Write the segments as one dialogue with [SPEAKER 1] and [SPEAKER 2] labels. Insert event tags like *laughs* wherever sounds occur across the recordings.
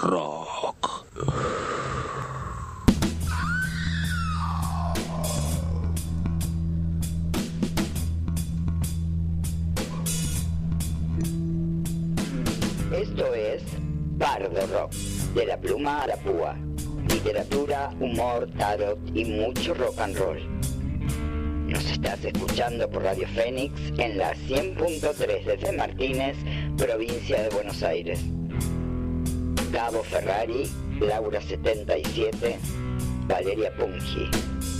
[SPEAKER 1] Rock.
[SPEAKER 2] Esto es Bardo Rock, de la pluma a la púa. Literatura, humor, tarot y mucho rock and roll. Nos estás escuchando por Radio Fénix en la 100.3 desde Martínez, provincia de Buenos Aires. Gabo Ferrari, Laura 77, Valeria Pungi.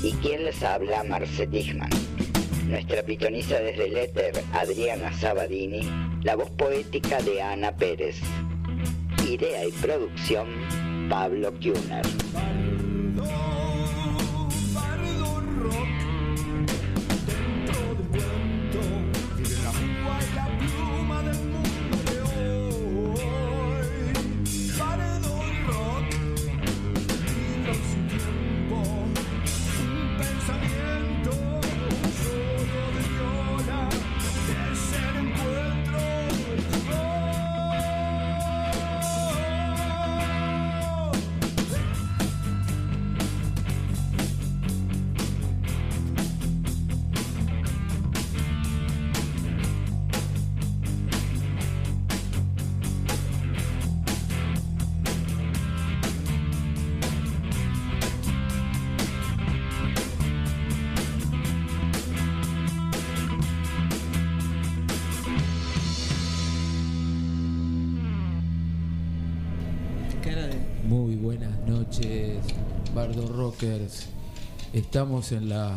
[SPEAKER 2] ¿Y quién les habla? Marce Tichman. Nuestra pitonisa desde el éter, Adriana Sabadini. La voz poética de Ana Pérez. Idea y producción, Pablo Kuhner.
[SPEAKER 3] Rockers. Estamos en la.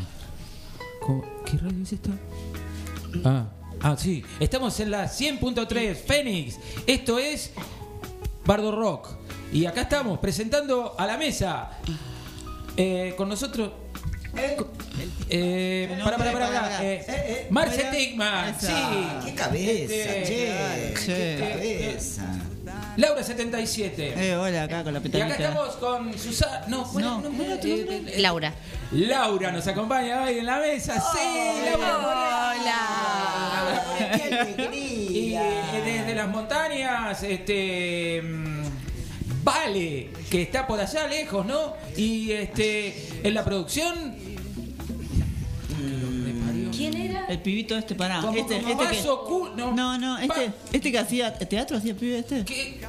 [SPEAKER 3] ¿Cómo? ¿Qué radio es esta? Ah, ah, sí. Estamos en la 100.3 Fénix. Esto es Bardo Rock. Y acá estamos presentando a la mesa. Eh, con nosotros. Eh, para, para, para, para, eh, Tigman, sí.
[SPEAKER 4] ¡Qué cabeza,
[SPEAKER 3] Este,
[SPEAKER 4] che. ¡Qué cabeza!
[SPEAKER 3] Laura 77.
[SPEAKER 5] Eh, hola, acá con la
[SPEAKER 3] Y acá estamos con Susana. No, ¿cuál
[SPEAKER 5] No.
[SPEAKER 3] es- ¿cuál era tu nombre? Eh,
[SPEAKER 6] Laura.
[SPEAKER 3] Laura nos acompaña hoy en la mesa. Sí, Laura.
[SPEAKER 6] Hola.
[SPEAKER 4] ¡Qué
[SPEAKER 3] Y
[SPEAKER 4] alegría!
[SPEAKER 3] eh, desde las montañas, este. mm, Vale, que está por allá lejos, ¿no? Y este. En la producción.
[SPEAKER 5] El pibito este, pará.
[SPEAKER 3] Como,
[SPEAKER 5] este,
[SPEAKER 3] como
[SPEAKER 5] este que...
[SPEAKER 3] cu- no,
[SPEAKER 5] No, no, este, este que hacía teatro, hacía el pibe este.
[SPEAKER 3] que-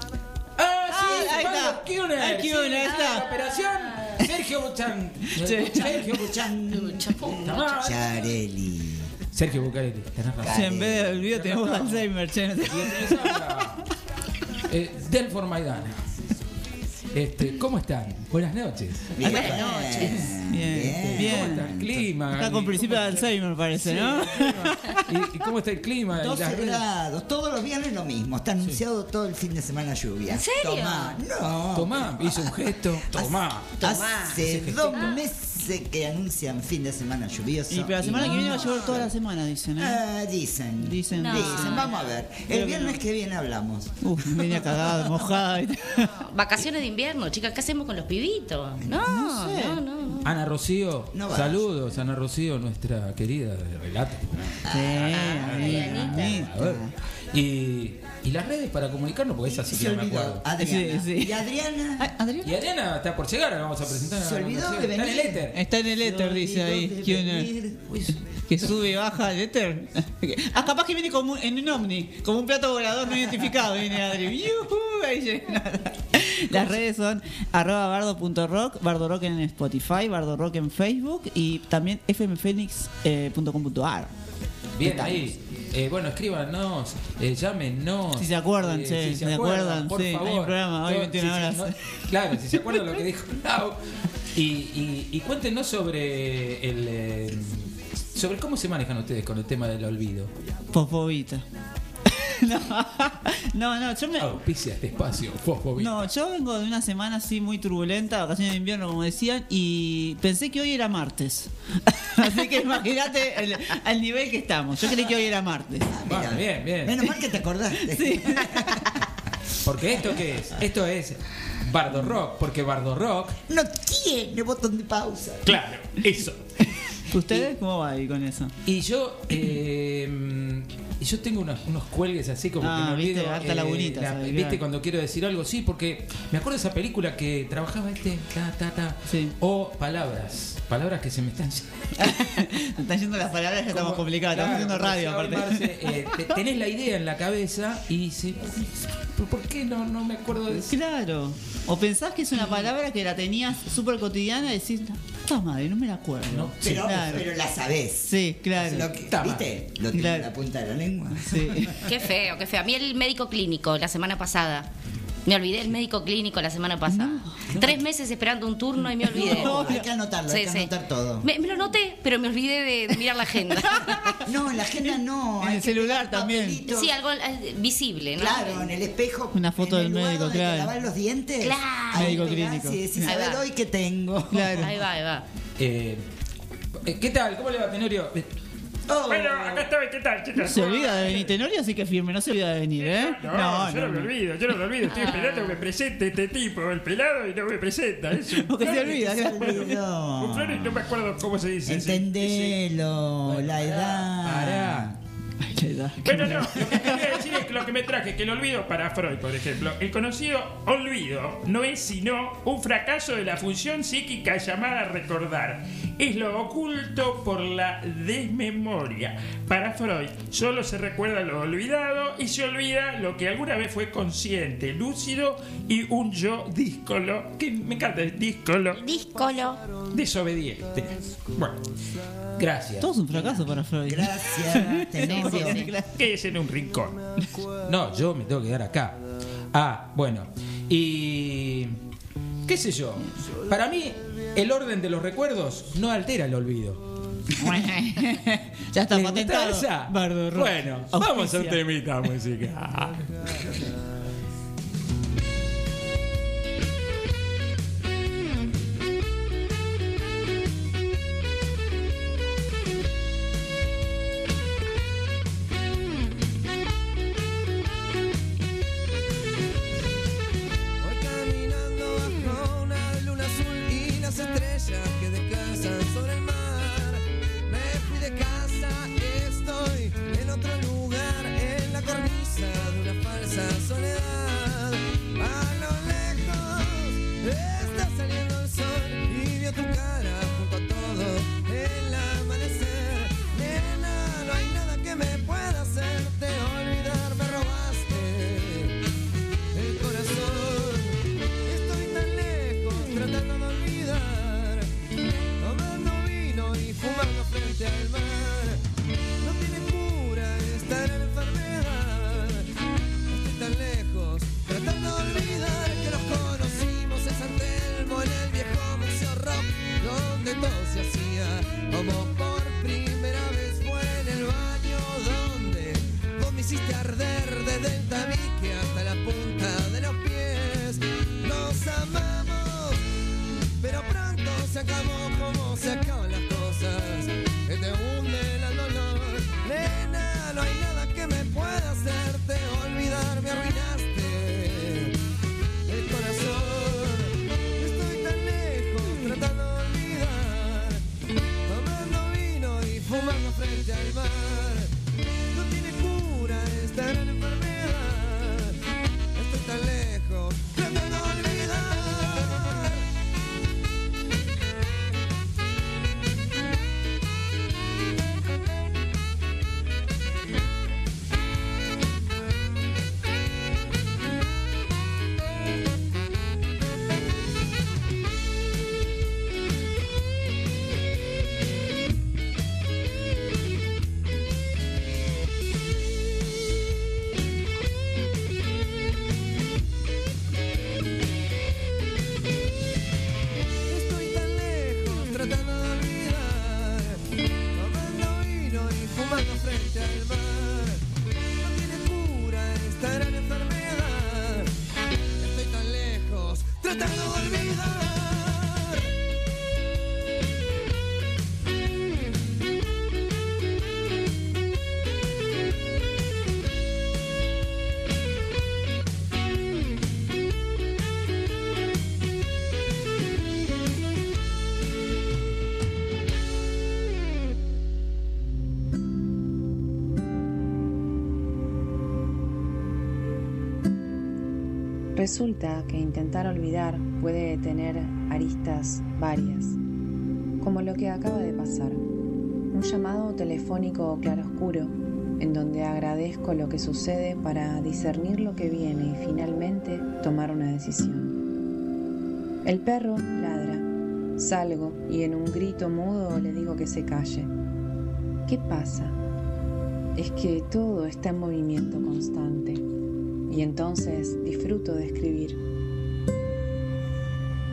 [SPEAKER 3] Ah, sí,
[SPEAKER 5] Ah, ahí está.
[SPEAKER 3] Kuhner,
[SPEAKER 5] Ah,
[SPEAKER 3] sí,
[SPEAKER 5] ahí está.
[SPEAKER 3] la operación *laughs* Sergio Buchan.
[SPEAKER 5] Sí.
[SPEAKER 3] Sergio Buchan. Ah,
[SPEAKER 4] Charelli.
[SPEAKER 3] Sergio Bucarelli, tenés razón.
[SPEAKER 5] Sí, en vez de olvido tenemos Alzheimer, che. no te-
[SPEAKER 3] eh, Delfor Maidana. Este, ¿Cómo están? Buenas noches.
[SPEAKER 4] Bien.
[SPEAKER 6] Buenas noches.
[SPEAKER 5] Bien, bien.
[SPEAKER 3] ¿Cómo está el clima?
[SPEAKER 5] Está con principio de Alzheimer, parece, ¿no?
[SPEAKER 3] ¿Y, y cómo está el clima? Y
[SPEAKER 4] 12
[SPEAKER 3] las redes-
[SPEAKER 4] grados, todos los viernes lo mismo. Está anunciado todo el fin de semana lluvia.
[SPEAKER 6] ¿En serio?
[SPEAKER 4] Tomá, no.
[SPEAKER 3] Tomá, hizo un gesto. Tomá.
[SPEAKER 6] Tomá.
[SPEAKER 4] Hace dos meses que anuncian fin de semana lluvioso.
[SPEAKER 5] Y pero la semana
[SPEAKER 4] y
[SPEAKER 5] que viene va a llover toda la semana, dicen, ¿eh?
[SPEAKER 4] Ah, dicen.
[SPEAKER 5] Dicen.
[SPEAKER 6] No.
[SPEAKER 4] Dicen, vamos a ver.
[SPEAKER 5] Creo
[SPEAKER 4] El
[SPEAKER 5] que
[SPEAKER 4] viernes
[SPEAKER 5] no.
[SPEAKER 4] que viene hablamos.
[SPEAKER 5] Uf, venía cagada, *laughs* mojada. *laughs*
[SPEAKER 6] Vacaciones de invierno, chicas, ¿qué hacemos con los pibitos? No,
[SPEAKER 5] No sé.
[SPEAKER 6] no, no. no.
[SPEAKER 3] Ana Rocío, saludos, Ana Rocío, nuestra querida de relato.
[SPEAKER 5] Sí, amiga,
[SPEAKER 3] A ver.
[SPEAKER 5] amiga.
[SPEAKER 3] Y, y las redes para comunicarnos, porque esa sí que no me acuerdo.
[SPEAKER 4] Adriana.
[SPEAKER 5] Sí, sí.
[SPEAKER 4] Y Adriana.
[SPEAKER 3] Y Adriana está por llegar, la vamos a presentar.
[SPEAKER 4] Se olvidó de
[SPEAKER 3] Está en el
[SPEAKER 4] venir.
[SPEAKER 3] éter.
[SPEAKER 5] Está en el éter, dice ahí. que
[SPEAKER 4] venir.
[SPEAKER 5] Sube y baja el éter. *laughs* Ah, capaz que viene como un- en un ovni, como un plato volador no identificado. Viene Adri. ¡Yujú! Ahí llega. *laughs* Las redes son arroba bardo.rock, bardo rock en Spotify, bardo rock en Facebook y también fmfenix.com.ar.
[SPEAKER 3] Bien, ahí. Eh, bueno, escríbanos, eh, llámenos.
[SPEAKER 5] Si se acuerdan,
[SPEAKER 3] eh,
[SPEAKER 5] che,
[SPEAKER 3] si
[SPEAKER 5] se acuerdan,
[SPEAKER 3] por
[SPEAKER 5] sí, hay un
[SPEAKER 3] favor.
[SPEAKER 5] programa hoy,
[SPEAKER 3] Todo-
[SPEAKER 5] 21
[SPEAKER 3] si se-
[SPEAKER 5] horas.
[SPEAKER 3] no- claro, si se acuerdan lo que dijo Lau. Y, y, y cuéntenos sobre el. eh, sobre cómo se manejan ustedes con el tema del olvido.
[SPEAKER 5] Fosfobita. *laughs* no, no, no, yo me.
[SPEAKER 3] Auspicia este espacio, fosfobita.
[SPEAKER 5] No, yo vengo de una semana así muy turbulenta, vacaciones de invierno, como decían, y pensé que hoy era martes. *laughs* así que imagínate el, al nivel que estamos. Yo creí que hoy era martes.
[SPEAKER 3] Bueno,
[SPEAKER 4] Mira,
[SPEAKER 3] bien, bien.
[SPEAKER 4] Menos mal que te acordaste.
[SPEAKER 5] Sí.
[SPEAKER 3] Porque esto qué es? Esto es Bardo Rock, porque Bardo Rock.
[SPEAKER 4] No tiene botón de pausa.
[SPEAKER 3] Claro, eso. *laughs*
[SPEAKER 5] ¿Ustedes cómo va ahí con eso?
[SPEAKER 3] Y yo, eh,
[SPEAKER 7] y yo tengo unos, unos cuelgues así como
[SPEAKER 5] Ah,
[SPEAKER 7] que me olvido.
[SPEAKER 5] viste, harta lagunita, ¿sabes?
[SPEAKER 7] Viste
[SPEAKER 5] Claro.
[SPEAKER 7] cuando quiero decir algo, sí, porque me acuerdo de esa película que trabajaba este, ta, ta, ta.
[SPEAKER 5] Sí.
[SPEAKER 7] O palabras, palabras que se me están.
[SPEAKER 5] Me *laughs* están yendo las palabras, ya estamos complicados. Estamos haciendo radio, aparte.
[SPEAKER 7] Marce, eh, te- tenés la idea en la cabeza y dices, ¿pero ¿por qué no, no me acuerdo de eso?
[SPEAKER 5] Claro. O pensás que es una palabra que la tenías súper cotidiana y decís, puta madre, no me la acuerdo.
[SPEAKER 7] No,
[SPEAKER 4] Pero,
[SPEAKER 5] claro.
[SPEAKER 4] pero la sabés.
[SPEAKER 5] Sí, claro.
[SPEAKER 4] Lo que-. ¿Viste? Lo tengo
[SPEAKER 5] Claro.
[SPEAKER 4] en la punta de la lengua.
[SPEAKER 5] Sí.
[SPEAKER 6] Qué feo, qué feo. A mí el médico clínico la semana pasada. Me olvidé el médico clínico la semana pasada. Tres meses esperando un turno y me olvidé.
[SPEAKER 4] No, hay que anotarlo, hay
[SPEAKER 6] Sí,
[SPEAKER 4] que
[SPEAKER 6] sí.
[SPEAKER 4] anotar todo.
[SPEAKER 6] Me, me lo noté, pero me olvidé de, de mirar la agenda. *laughs*
[SPEAKER 4] No, en la agenda no.
[SPEAKER 5] En
[SPEAKER 4] hay
[SPEAKER 5] el
[SPEAKER 4] que
[SPEAKER 5] celular también.
[SPEAKER 4] papelitos.
[SPEAKER 6] Sí, algo eh, visible, ¿no?
[SPEAKER 4] Claro, en el espejo.
[SPEAKER 5] Una foto
[SPEAKER 4] en
[SPEAKER 5] del
[SPEAKER 4] el lugar
[SPEAKER 5] médico,
[SPEAKER 4] donde
[SPEAKER 5] claro.
[SPEAKER 4] Te lavas los dientes.
[SPEAKER 6] Claro.
[SPEAKER 4] ahí
[SPEAKER 5] Médico clínico.
[SPEAKER 4] Decís,
[SPEAKER 6] Ahí
[SPEAKER 4] a ver hoy qué tengo.
[SPEAKER 5] Claro.
[SPEAKER 6] Ahí va, ahí va.
[SPEAKER 7] Eh, eh, ¿Qué tal? ¿Cómo le va, Tenorio?
[SPEAKER 4] Oh,
[SPEAKER 8] Bueno, acá estoy, ¿qué tal? ¿Qué tal?
[SPEAKER 5] No se olvida de venir. Tenorio sí que firme, no se olvida de venir, ¿eh?
[SPEAKER 8] No, yo no, me olvido, yo no me olvido. Estoy esperando que me presente este tipo, el pelado, y no me presenta. Es un
[SPEAKER 5] Porque se olvida,
[SPEAKER 4] se
[SPEAKER 5] claro.
[SPEAKER 4] olvidó.
[SPEAKER 8] Un flor y no me acuerdo cómo se dice.
[SPEAKER 4] Entendelo,
[SPEAKER 7] Bueno,
[SPEAKER 4] la edad.
[SPEAKER 7] pará.
[SPEAKER 5] Ay, la edad.
[SPEAKER 8] Bueno, no, lo que quería decir es que lo que me traje, que el olvido para Freud, por ejemplo, el conocido olvido no es sino un fracaso de la función psíquica llamada recordar. Es lo oculto por la desmemoria. Para Freud, solo se recuerda lo olvidado y se olvida lo que alguna vez fue consciente, lúcido y un yo díscolo, que me encanta el díscolo,
[SPEAKER 6] Díscolo.
[SPEAKER 7] Desobediente. Bueno, gracias.
[SPEAKER 5] Todo es un fracaso para Freud.
[SPEAKER 4] Gracias, *laughs* Tenorio.
[SPEAKER 8] que es en un rincón.
[SPEAKER 7] No, yo me tengo que quedar acá. Ah, bueno. Y. ¿Qué sé yo? Para mí, el orden de los recuerdos no altera el olvido. *laughs*
[SPEAKER 5] ya está
[SPEAKER 7] ¿Les gusta
[SPEAKER 5] patentado. Bardo.
[SPEAKER 7] Bueno, vamos a un temita música. *laughs*
[SPEAKER 9] Resulta que intentar olvidar puede tener aristas varias, como lo que acaba de pasar. Un llamado telefónico claroscuro en donde agradezco lo que sucede para discernir lo que viene y finalmente tomar una decisión. El perro ladra. Salgo y en un grito mudo le digo que se calle. ¿Qué pasa? Es que todo está en movimiento constante y entonces disfruto de escribir.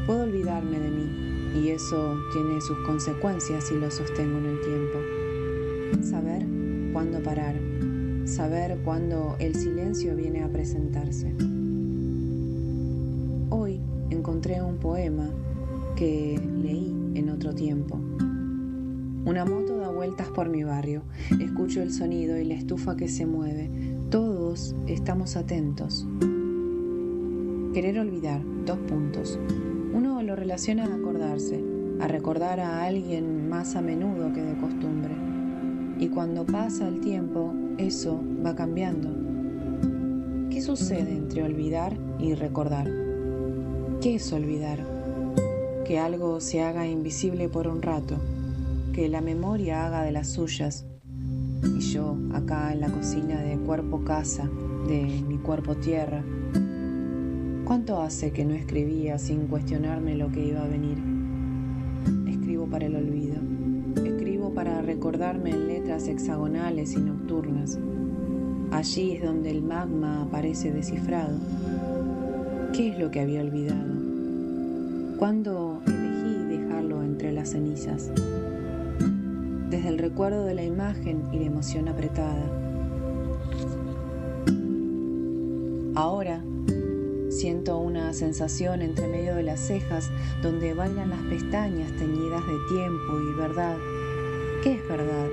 [SPEAKER 9] Puedo olvidarme de mí y eso tiene sus consecuencias si lo sostengo en el tiempo. Saber cuándo parar, saber cuándo el silencio viene a presentarse. Hoy encontré un poema que leí en otro tiempo. Una moto da vueltas por mi barrio, escucho el sonido y la estufa que se mueve. Estamos atentos. Querer olvidar, dos puntos. Uno lo relaciona a acordarse, a recordar a alguien más a menudo que de costumbre. Y cuando pasa el tiempo, eso va cambiando. ¿Qué sucede entre olvidar y recordar? ¿Qué es olvidar? Que algo se haga invisible por un rato, que la memoria haga de las suyas. Y yo, acá en la cocina de cuerpo casa, de mi cuerpo tierra, ¿cuánto hace que no escribía sin cuestionarme lo que iba a venir? Escribo para el olvido. Escribo para recordarme en letras hexagonales y nocturnas. Allí es donde el magma aparece descifrado. ¿Qué es lo que había olvidado? ¿Cuándo elegí dejarlo entre las cenizas? Desde el recuerdo de la imagen y la emoción apretada. Ahora siento una sensación entre medio de las cejas donde bailan las pestañas teñidas de tiempo y verdad. ¿Qué es verdad?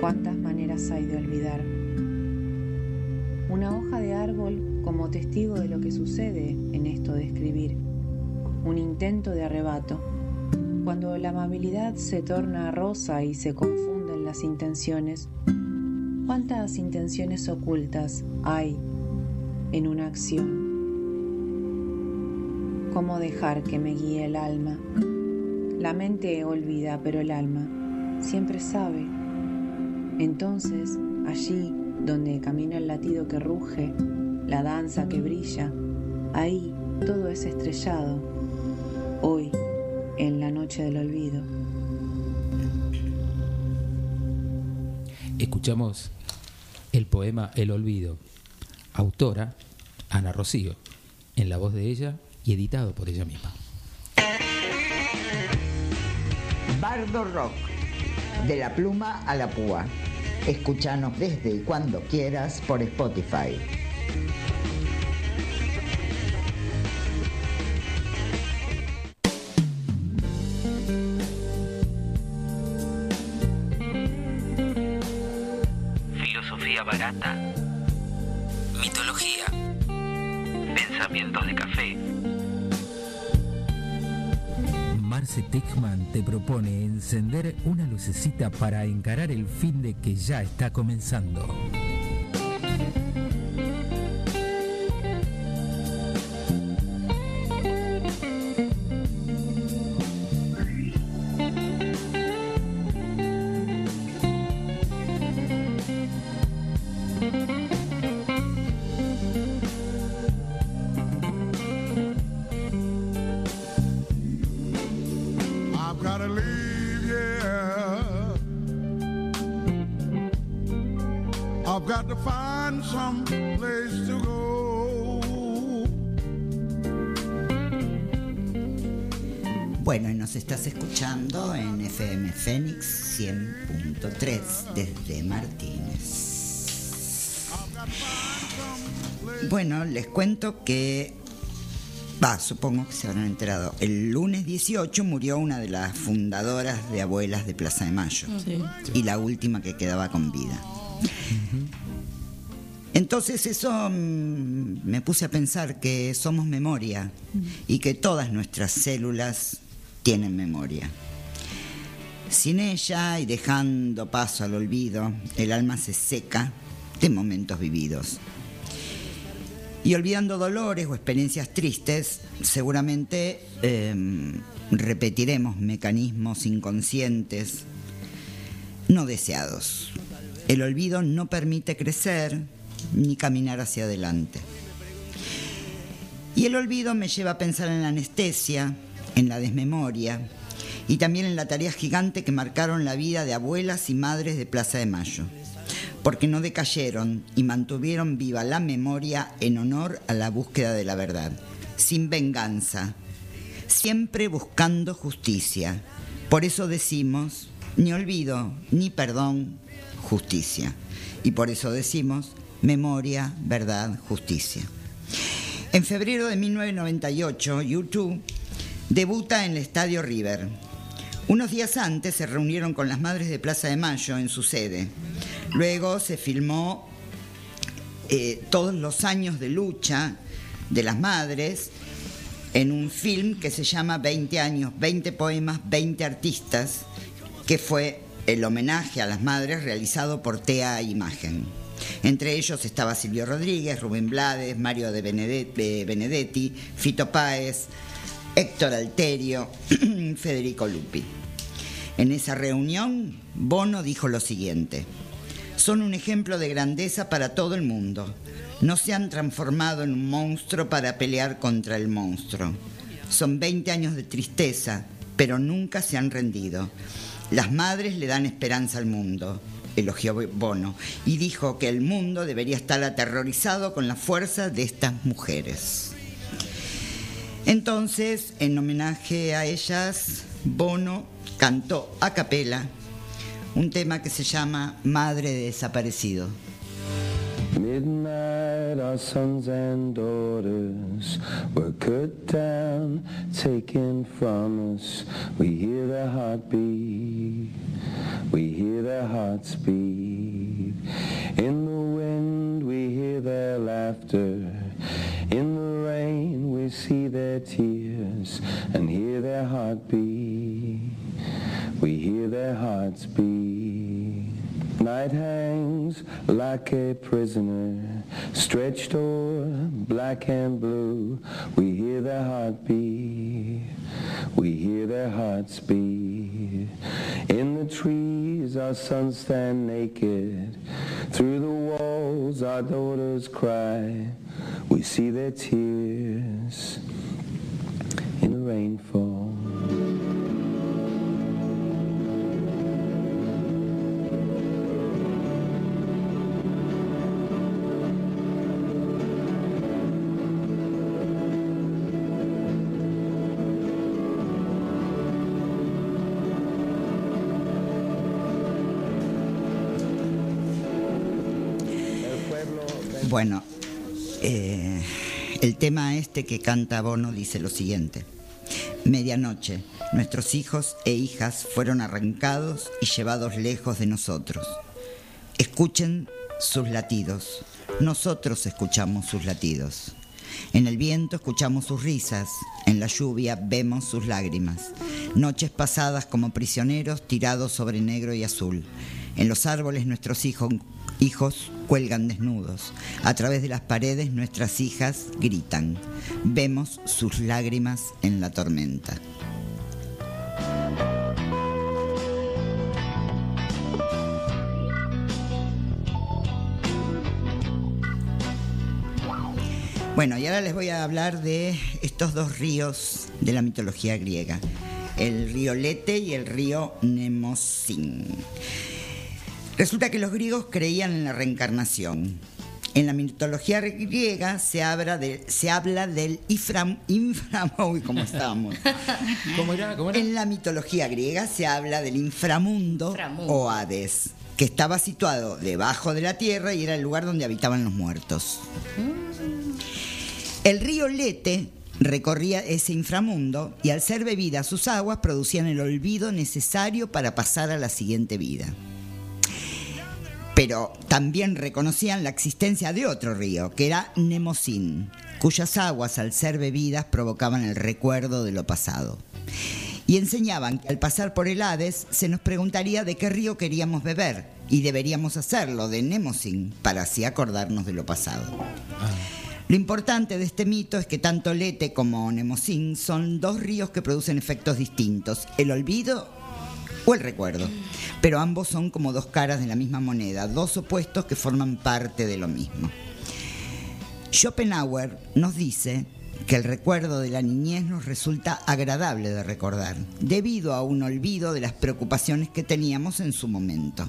[SPEAKER 9] ¿Cuántas maneras hay de olvidar? Una hoja de árbol como testigo de lo que sucede en esto de escribir. Un intento de arrebato. Cuando la amabilidad se torna rosa y se confunden las intenciones. ¿Cuántas intenciones ocultas hay en una acción? ¿Cómo dejar que me guíe el alma? La mente olvida, pero el alma siempre sabe. Entonces, allí donde camina el latido que ruge, la danza que brilla, ahí todo es estrellado. Hoy, en la noche del olvido.
[SPEAKER 3] Escuchamos el poema El Olvido, autora Ana Rocío, en la voz de ella y editado por ella misma.
[SPEAKER 4] Bardo Rock, de la pluma a la púa. Escúchanos desde y cuando quieras por Spotify.
[SPEAKER 2] Techman te propone encender una lucecita para encarar el fin de que ya está comenzando.
[SPEAKER 4] Cuento que, va, supongo que se habrán enterado, el lunes 18 murió una de las fundadoras de Abuelas de Plaza de Mayo
[SPEAKER 5] Sí.
[SPEAKER 4] y la última que quedaba con vida. Entonces eso mm, me puse a pensar que somos memoria y que todas nuestras células tienen memoria. Sin ella y dejando paso al olvido, el alma se seca de momentos vividos. Y olvidando dolores o experiencias tristes, seguramente eh, repetiremos mecanismos inconscientes no deseados. El olvido no permite crecer ni caminar hacia adelante. Y el olvido me lleva a pensar en la anestesia, en la desmemoria y también en la tarea gigante que marcaron la vida de abuelas y madres de Plaza de Mayo, porque no decayeron y mantuvieron viva la memoria en honor a la búsqueda de la verdad, sin venganza, siempre buscando justicia. Por eso decimos, ni olvido, ni perdón, justicia. Y por eso decimos, memoria, verdad, justicia. En febrero de 1998, YouTube debuta en el Estadio River. Unos días antes se reunieron con las madres de Plaza de Mayo en su sede. Luego se filmó eh, todos los años de lucha de las madres en un film que se llama 20 años, 20 poemas, 20 artistas, que fue el homenaje a las madres realizado por TEA Imagen. Entre ellos estaba Silvio Rodríguez, Rubén Blades, Mario de Benedetti, Fito Páez, Héctor Alterio, *clears throat* Federico Lupi. En esa reunión, Bono dijo lo siguiente, son un ejemplo de grandeza para todo el mundo. No se han transformado en un monstruo para pelear contra el monstruo. Son 20 años de tristeza, pero nunca se han rendido. Las madres le dan esperanza al mundo elogió Bono, y dijo que el mundo debería estar aterrorizado con la fuerza de estas mujeres. Entonces, en homenaje a ellas, Bono cantó a capela un tema que se llama Madre de Desaparecido.
[SPEAKER 10] Midnight, our sons and daughters were cut down, taken from us. We hear their heartbeat, we hear their hearts beat. In the wind, we hear their laughter. In the rain, we see their tears and hear their heartbeat. We hear their hearts beat. Night hangs like a prisoner, stretched o'er black and blue. We hear their heartbeat, we hear their hearts beat. In the trees our sons stand naked, through the walls our daughters cry. We see their tears in the rainfall.
[SPEAKER 4] Bueno, eh, el tema este que canta Bono dice lo siguiente. Medianoche, nuestros hijos e hijas fueron arrancados y llevados lejos de nosotros. Escuchen sus latidos. Nosotros escuchamos sus latidos. En el viento escuchamos sus risas, en la lluvia vemos sus lágrimas. Noches pasadas como prisioneros tirados sobre negro y azul. En los árboles nuestros hijos, hijos cuelgan desnudos. A través de las paredes nuestras hijas gritan. Vemos sus lágrimas en la tormenta. Bueno, y ahora les voy a hablar de estos dos ríos de la mitología griega, el río Lete y el río Nemosín. Resulta que los griegos creían en la reencarnación. En la mitología griega se habla, de, se habla del infram, infram *laughs* uy, ¿cómo estamos? *laughs*
[SPEAKER 3] ¿Cómo era? ¿Cómo era?
[SPEAKER 4] En la mitología griega se habla del inframundo,
[SPEAKER 6] Inframundo.
[SPEAKER 4] o Hades, que estaba situado debajo de la tierra y era el lugar donde habitaban los muertos. El río Lete recorría ese inframundo y al ser bebida sus aguas producían el olvido necesario para pasar a la siguiente vida. Pero también reconocían la existencia de otro río, que era Nemosín, cuyas aguas al ser bebidas provocaban el recuerdo de lo pasado. Y enseñaban que al pasar por el Hades se nos preguntaría de qué río queríamos beber y deberíamos hacerlo de Nemosín para así acordarnos de lo pasado. Lo importante de este mito es que tanto Lete como Nemocín son dos ríos que producen efectos distintos, el olvido o el recuerdo, pero ambos son como dos caras de la misma moneda, dos opuestos que forman parte de lo mismo. Schopenhauer nos dice que el recuerdo de la niñez nos resulta agradable de recordar, debido a un olvido de las preocupaciones que teníamos en su momento.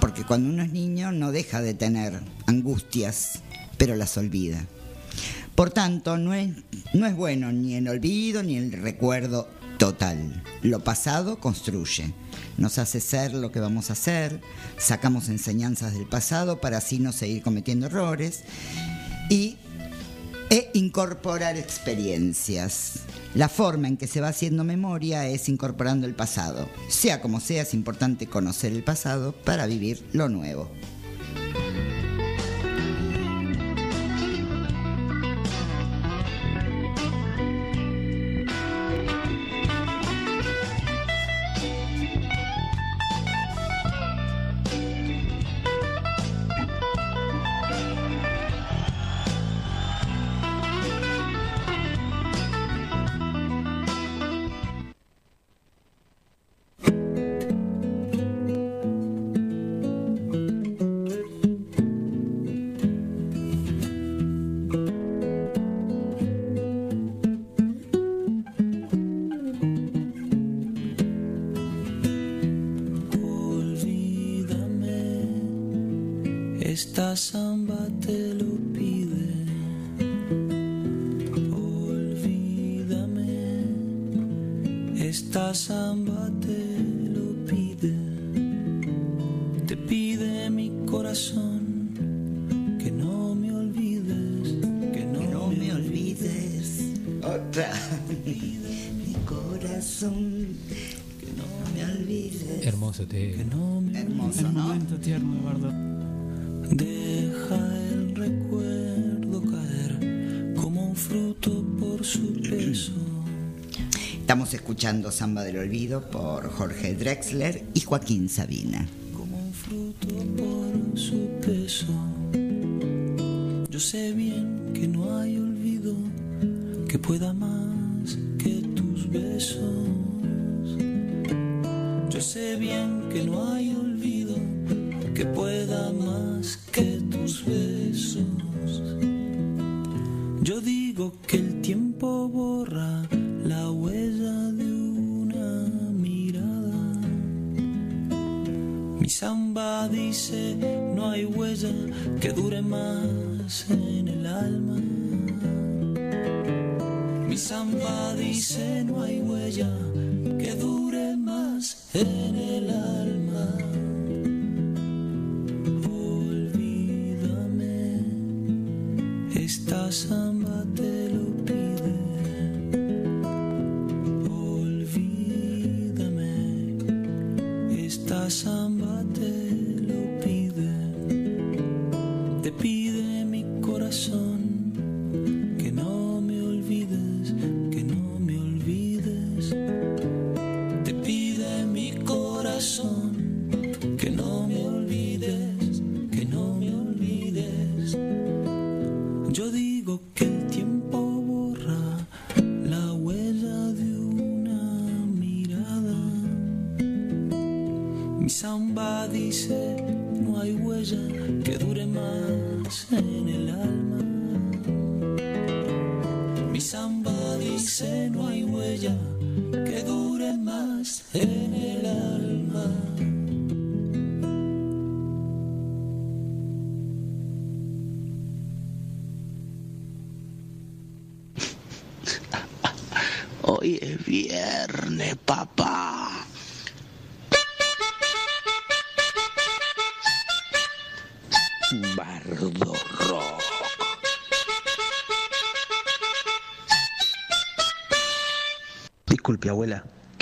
[SPEAKER 4] Porque cuando uno es niño no deja de tener angustias, pero las olvida. Por tanto, no es, no es bueno ni el olvido ni el recuerdo total. Lo pasado construye, nos hace ser lo que vamos a hacer, sacamos enseñanzas del pasado para así no seguir cometiendo errores y e incorporar experiencias. La forma en que se va haciendo memoria es incorporando el pasado. Sea como sea, es importante conocer el pasado para vivir lo nuevo.
[SPEAKER 11] Corazón que no me olvides, que no, me olvides.
[SPEAKER 4] Otra. *laughs* Mi corazón, que no me olvides.
[SPEAKER 3] Hermoso te.
[SPEAKER 4] Hermoso,
[SPEAKER 5] El
[SPEAKER 4] ¿no?
[SPEAKER 5] momento tierno, Eduardo.
[SPEAKER 11] Deja el recuerdo caer como un fruto por su peso.
[SPEAKER 4] Estamos escuchando Samba del Olvido por Jorge Drexler y Joaquín Sabina.
[SPEAKER 11] como un fruto por su peso. Yo sé bien que no hay olvido que pueda más que tus besos. Yo sé bien que no hay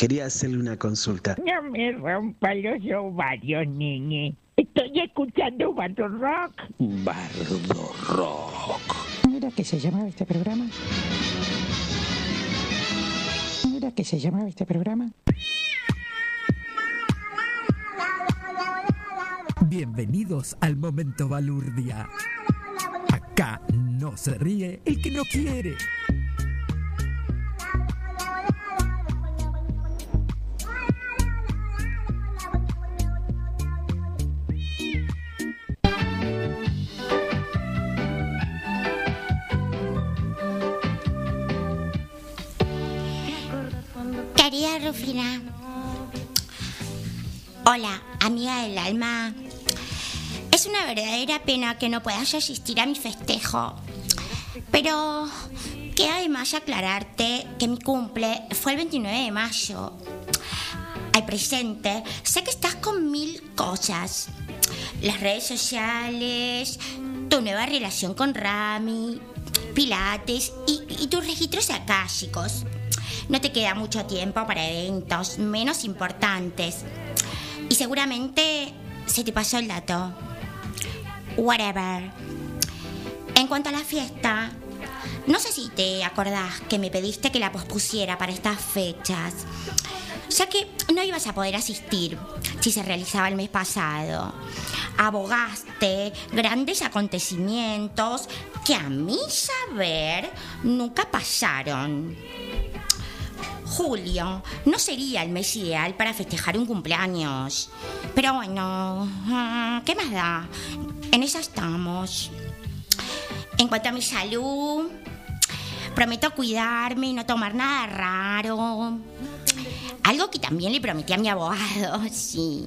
[SPEAKER 12] Quería hacerle una consulta.
[SPEAKER 13] No me rompa los ovarios, niñe. Estoy escuchando Bardo Rock.
[SPEAKER 14] Bardo Rock.
[SPEAKER 13] ¿No era que se llamaba este programa? ¿No era que se llamaba este programa?
[SPEAKER 15] Bienvenidos al momento balurdia. Acá no se ríe el que no quiere.
[SPEAKER 16] Verdadera pena que no puedas asistir a mi festejo. Pero que además aclararte que mi cumple fue el 29 de mayo. Al presente, sé que estás con mil cosas. Las redes sociales, tu nueva relación con Rami, Pilates y, tus registros akáshicos. No te queda mucho tiempo para eventos menos importantes. Y seguramente se te pasó el dato. Whatever. En cuanto a la fiesta, no sé si te acordás que me pediste que la pospusiera para estas fechas, ya que no ibas a poder asistir si se realizaba el mes pasado. Abogaste grandes acontecimientos que a mi saber nunca pasaron. Julio no sería el mes ideal para festejar un cumpleaños. Pero bueno, ah, ¿qué más da? En esa estamos. En cuanto a mi salud, prometo cuidarme y no tomar nada raro. Algo que también le prometí a mi abogado, *laughs* sí.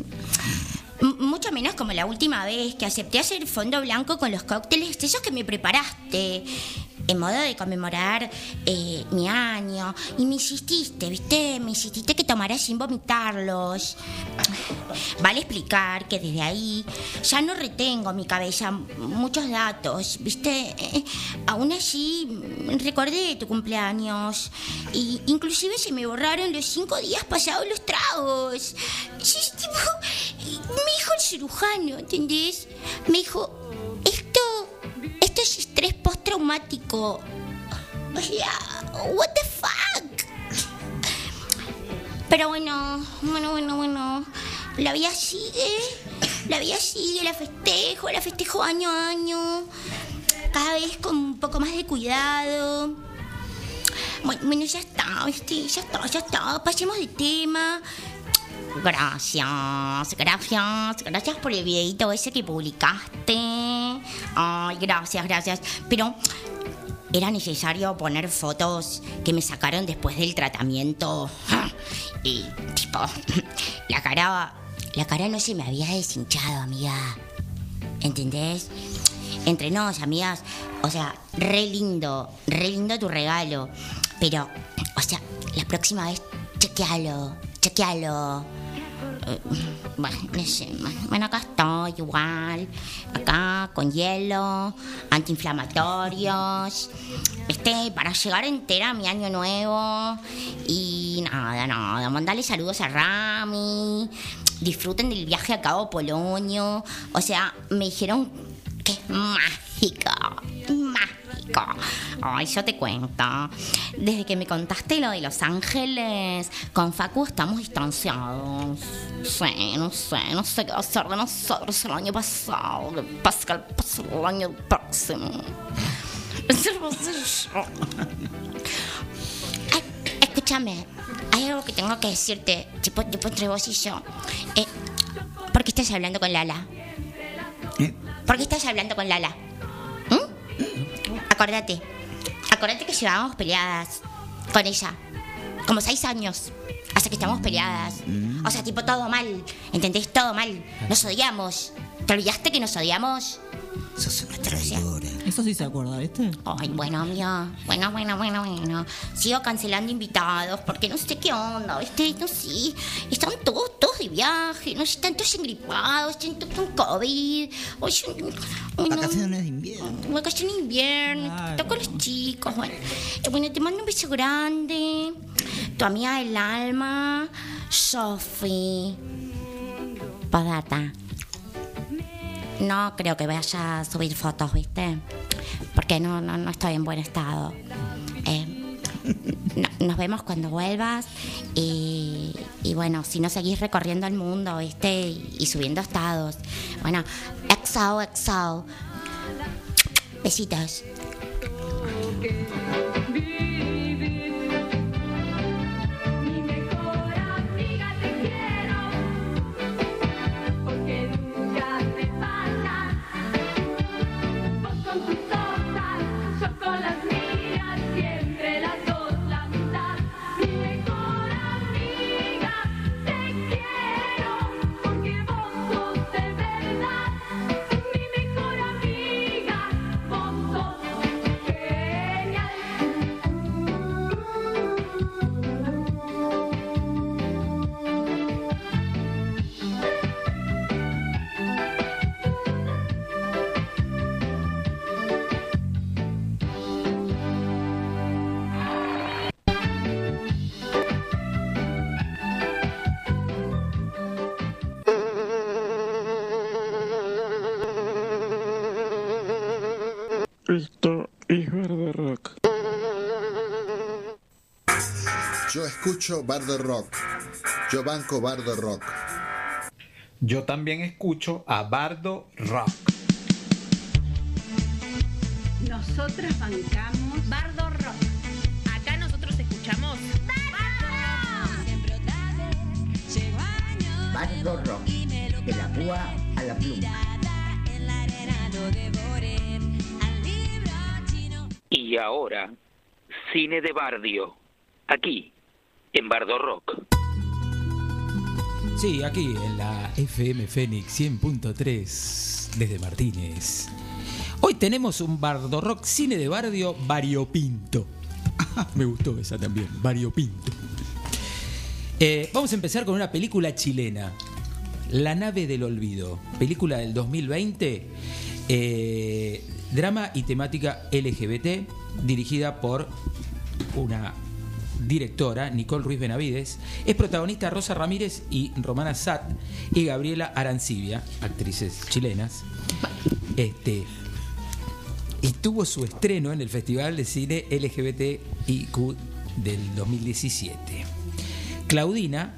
[SPEAKER 16] Mucho menos como la última vez que acepté hacer fondo blanco con los cócteles esos que me preparaste. En modo de conmemorar eh, mi año. Y me insististe, ¿viste? Me insististe que tomara sin vomitarlos. Vale explicar que desde ahí ya no retengo en mi cabeza muchos datos, ¿viste? Eh, aún así recordé tu cumpleaños. Y inclusive se me borraron los cinco días pasados los tragos. Sí, tipo, me dijo el cirujano, ¿entendés? Me dijo, esto es estrés postraumático. O what the fuck? Pero bueno, bueno, bueno, bueno. La vida sigue, la vida sigue, la festejo, la festejo año a año. Cada vez con un poco más de cuidado. Bueno, bueno, ya está. Ya está, ya está. Pasemos de tema. Gracias, gracias, gracias por el videito ese que publicaste. Ay, gracias, gracias. Pero era necesario poner fotos que me sacaron después del tratamiento. Y tipo, la cara, la cara no se me había deshinchado, amiga. ¿Entendés? Entre nos, amigas. O sea, re lindo, re lindo tu regalo. Pero, o sea, la próxima vez, chequealo, chequealo. Eh, Bueno, acá estoy igual, acá con hielo, antiinflamatorios, este, para llegar entera a mi año nuevo y nada, nada, mandarle saludos a Rami, disfruten del viaje a Cabo Polonio, o sea, me dijeron que es mágico, mágico. Ay, yo te cuento. Desde que me contaste lo de Los Ángeles, con Facu estamos distanciados. Sí, no sé, no sé qué va a ser de nosotros el año pasado. ¿Qué pasa que pasa el año próximo? Ay, Escúchame, hay algo que tengo que decirte, tipo, tipo entre vos y yo. Eh, ¿Por qué estás hablando con Lala? ¿Por qué estás hablando con Lala? ¿Mm? Acordate. Acordate que llevábamos peleadas con ella. Como seis años. Hasta que estamos peleadas. O sea, tipo todo mal. ¿Entendés? Todo mal. Nos odiamos. ¿Te olvidaste que nos odiamos?
[SPEAKER 4] Sos una traidora.
[SPEAKER 5] Eso sí se acuerda, ¿viste?
[SPEAKER 16] Ay, bueno, amiga. Bueno, bueno, bueno, bueno. Sigo cancelando invitados porque no sé qué onda, ¿viste? No sé. Están todos, todos de viaje. No sé, están todos engripados, están todos con COVID. Oye, bueno,
[SPEAKER 4] Vacaciones de invierno.
[SPEAKER 16] Vacaciones de invierno. Estoy con los chicos. Bueno, Eh, bueno, te mando un beso grande. Tu amiga del alma, Sofi. Podata. No creo que vaya a subir fotos, ¿viste? Porque no, no, no estoy en buen estado. Eh, no- nos vemos cuando vuelvas y, bueno, si no seguís recorriendo el mundo, ¿viste? Y, subiendo estados. Bueno, exo, exo. Besitos.
[SPEAKER 17] Escucho Bardo Rock. Yo banco Bardo Rock.
[SPEAKER 18] Yo también escucho a Bardo Rock.
[SPEAKER 19] Nosotras bancamos
[SPEAKER 16] Bardo Rock. Acá nosotros escuchamos
[SPEAKER 4] Bardo Rock. De la púa a la pluma.
[SPEAKER 20] Y ahora, cine de Bardio. Aquí, en Bardo Rock.
[SPEAKER 3] Sí, aquí en la FM Fénix 100.3 desde Martínez. Hoy tenemos un Bardo Rock cine de barrio variopinto. *laughs* Me gustó esa también, variopinto. Eh, vamos a empezar con una película chilena, La nave del olvido, película del 2020, eh, drama y temática LGBT, dirigida por una directora, Nicole Ruiz Benavides, es protagonista Rosa Ramírez y Romana Sat y Gabriela Arancibia, actrices chilenas. Este, y tuvo su estreno en el Festival de Cine LGBTIQ del 2017. Claudina,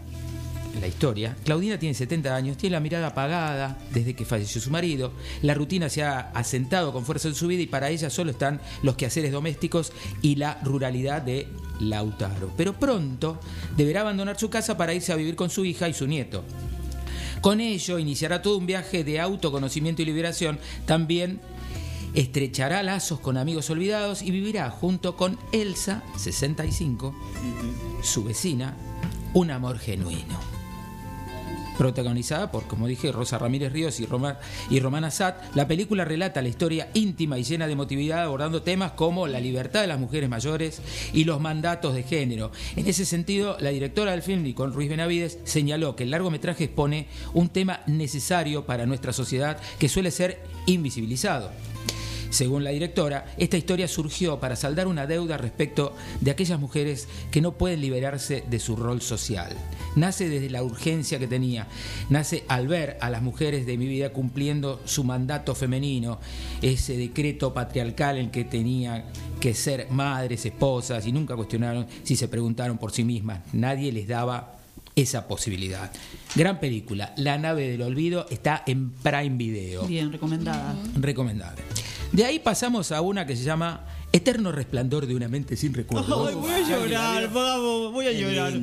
[SPEAKER 3] la historia, Claudina tiene 70 años, tiene la mirada apagada desde que falleció su marido, la rutina se ha asentado con fuerza en su vida y para ella solo están los quehaceres domésticos y la ruralidad de Lautaro. Pero pronto deberá abandonar su casa para irse a vivir con su hija y su nieto. Con ello iniciará todo un viaje de autoconocimiento y liberación. También estrechará lazos con amigos olvidados y vivirá junto con Elsa, 65, su vecina, un amor genuino. Protagonizada por, como dije, Rosa Ramírez Ríos y, Roma- y Romana Sat, la película relata la historia íntima y llena de emotividad abordando temas como la libertad de las mujeres mayores y los mandatos de género. En ese sentido, la directora del film, Nicole Ruiz Benavides, señaló que el largometraje expone un tema necesario para nuestra sociedad que suele ser invisibilizado. Según la directora, esta historia surgió para saldar una deuda respecto de aquellas mujeres que no pueden liberarse de su rol social. Nace desde la urgencia que tenía, nace al ver a las mujeres de mi vida cumpliendo su mandato femenino, ese decreto patriarcal en que tenía que ser madres, esposas y nunca cuestionaron si se preguntaron por sí mismas. Nadie les daba esa posibilidad. Gran película, La nave del olvido está en Prime Video.
[SPEAKER 5] Bien, recomendada.
[SPEAKER 3] Recomendable. De ahí pasamos a una que se llama Eterno resplandor de una mente sin recuerdos.
[SPEAKER 5] Ay, voy a llorar, vamos, voy a llorar.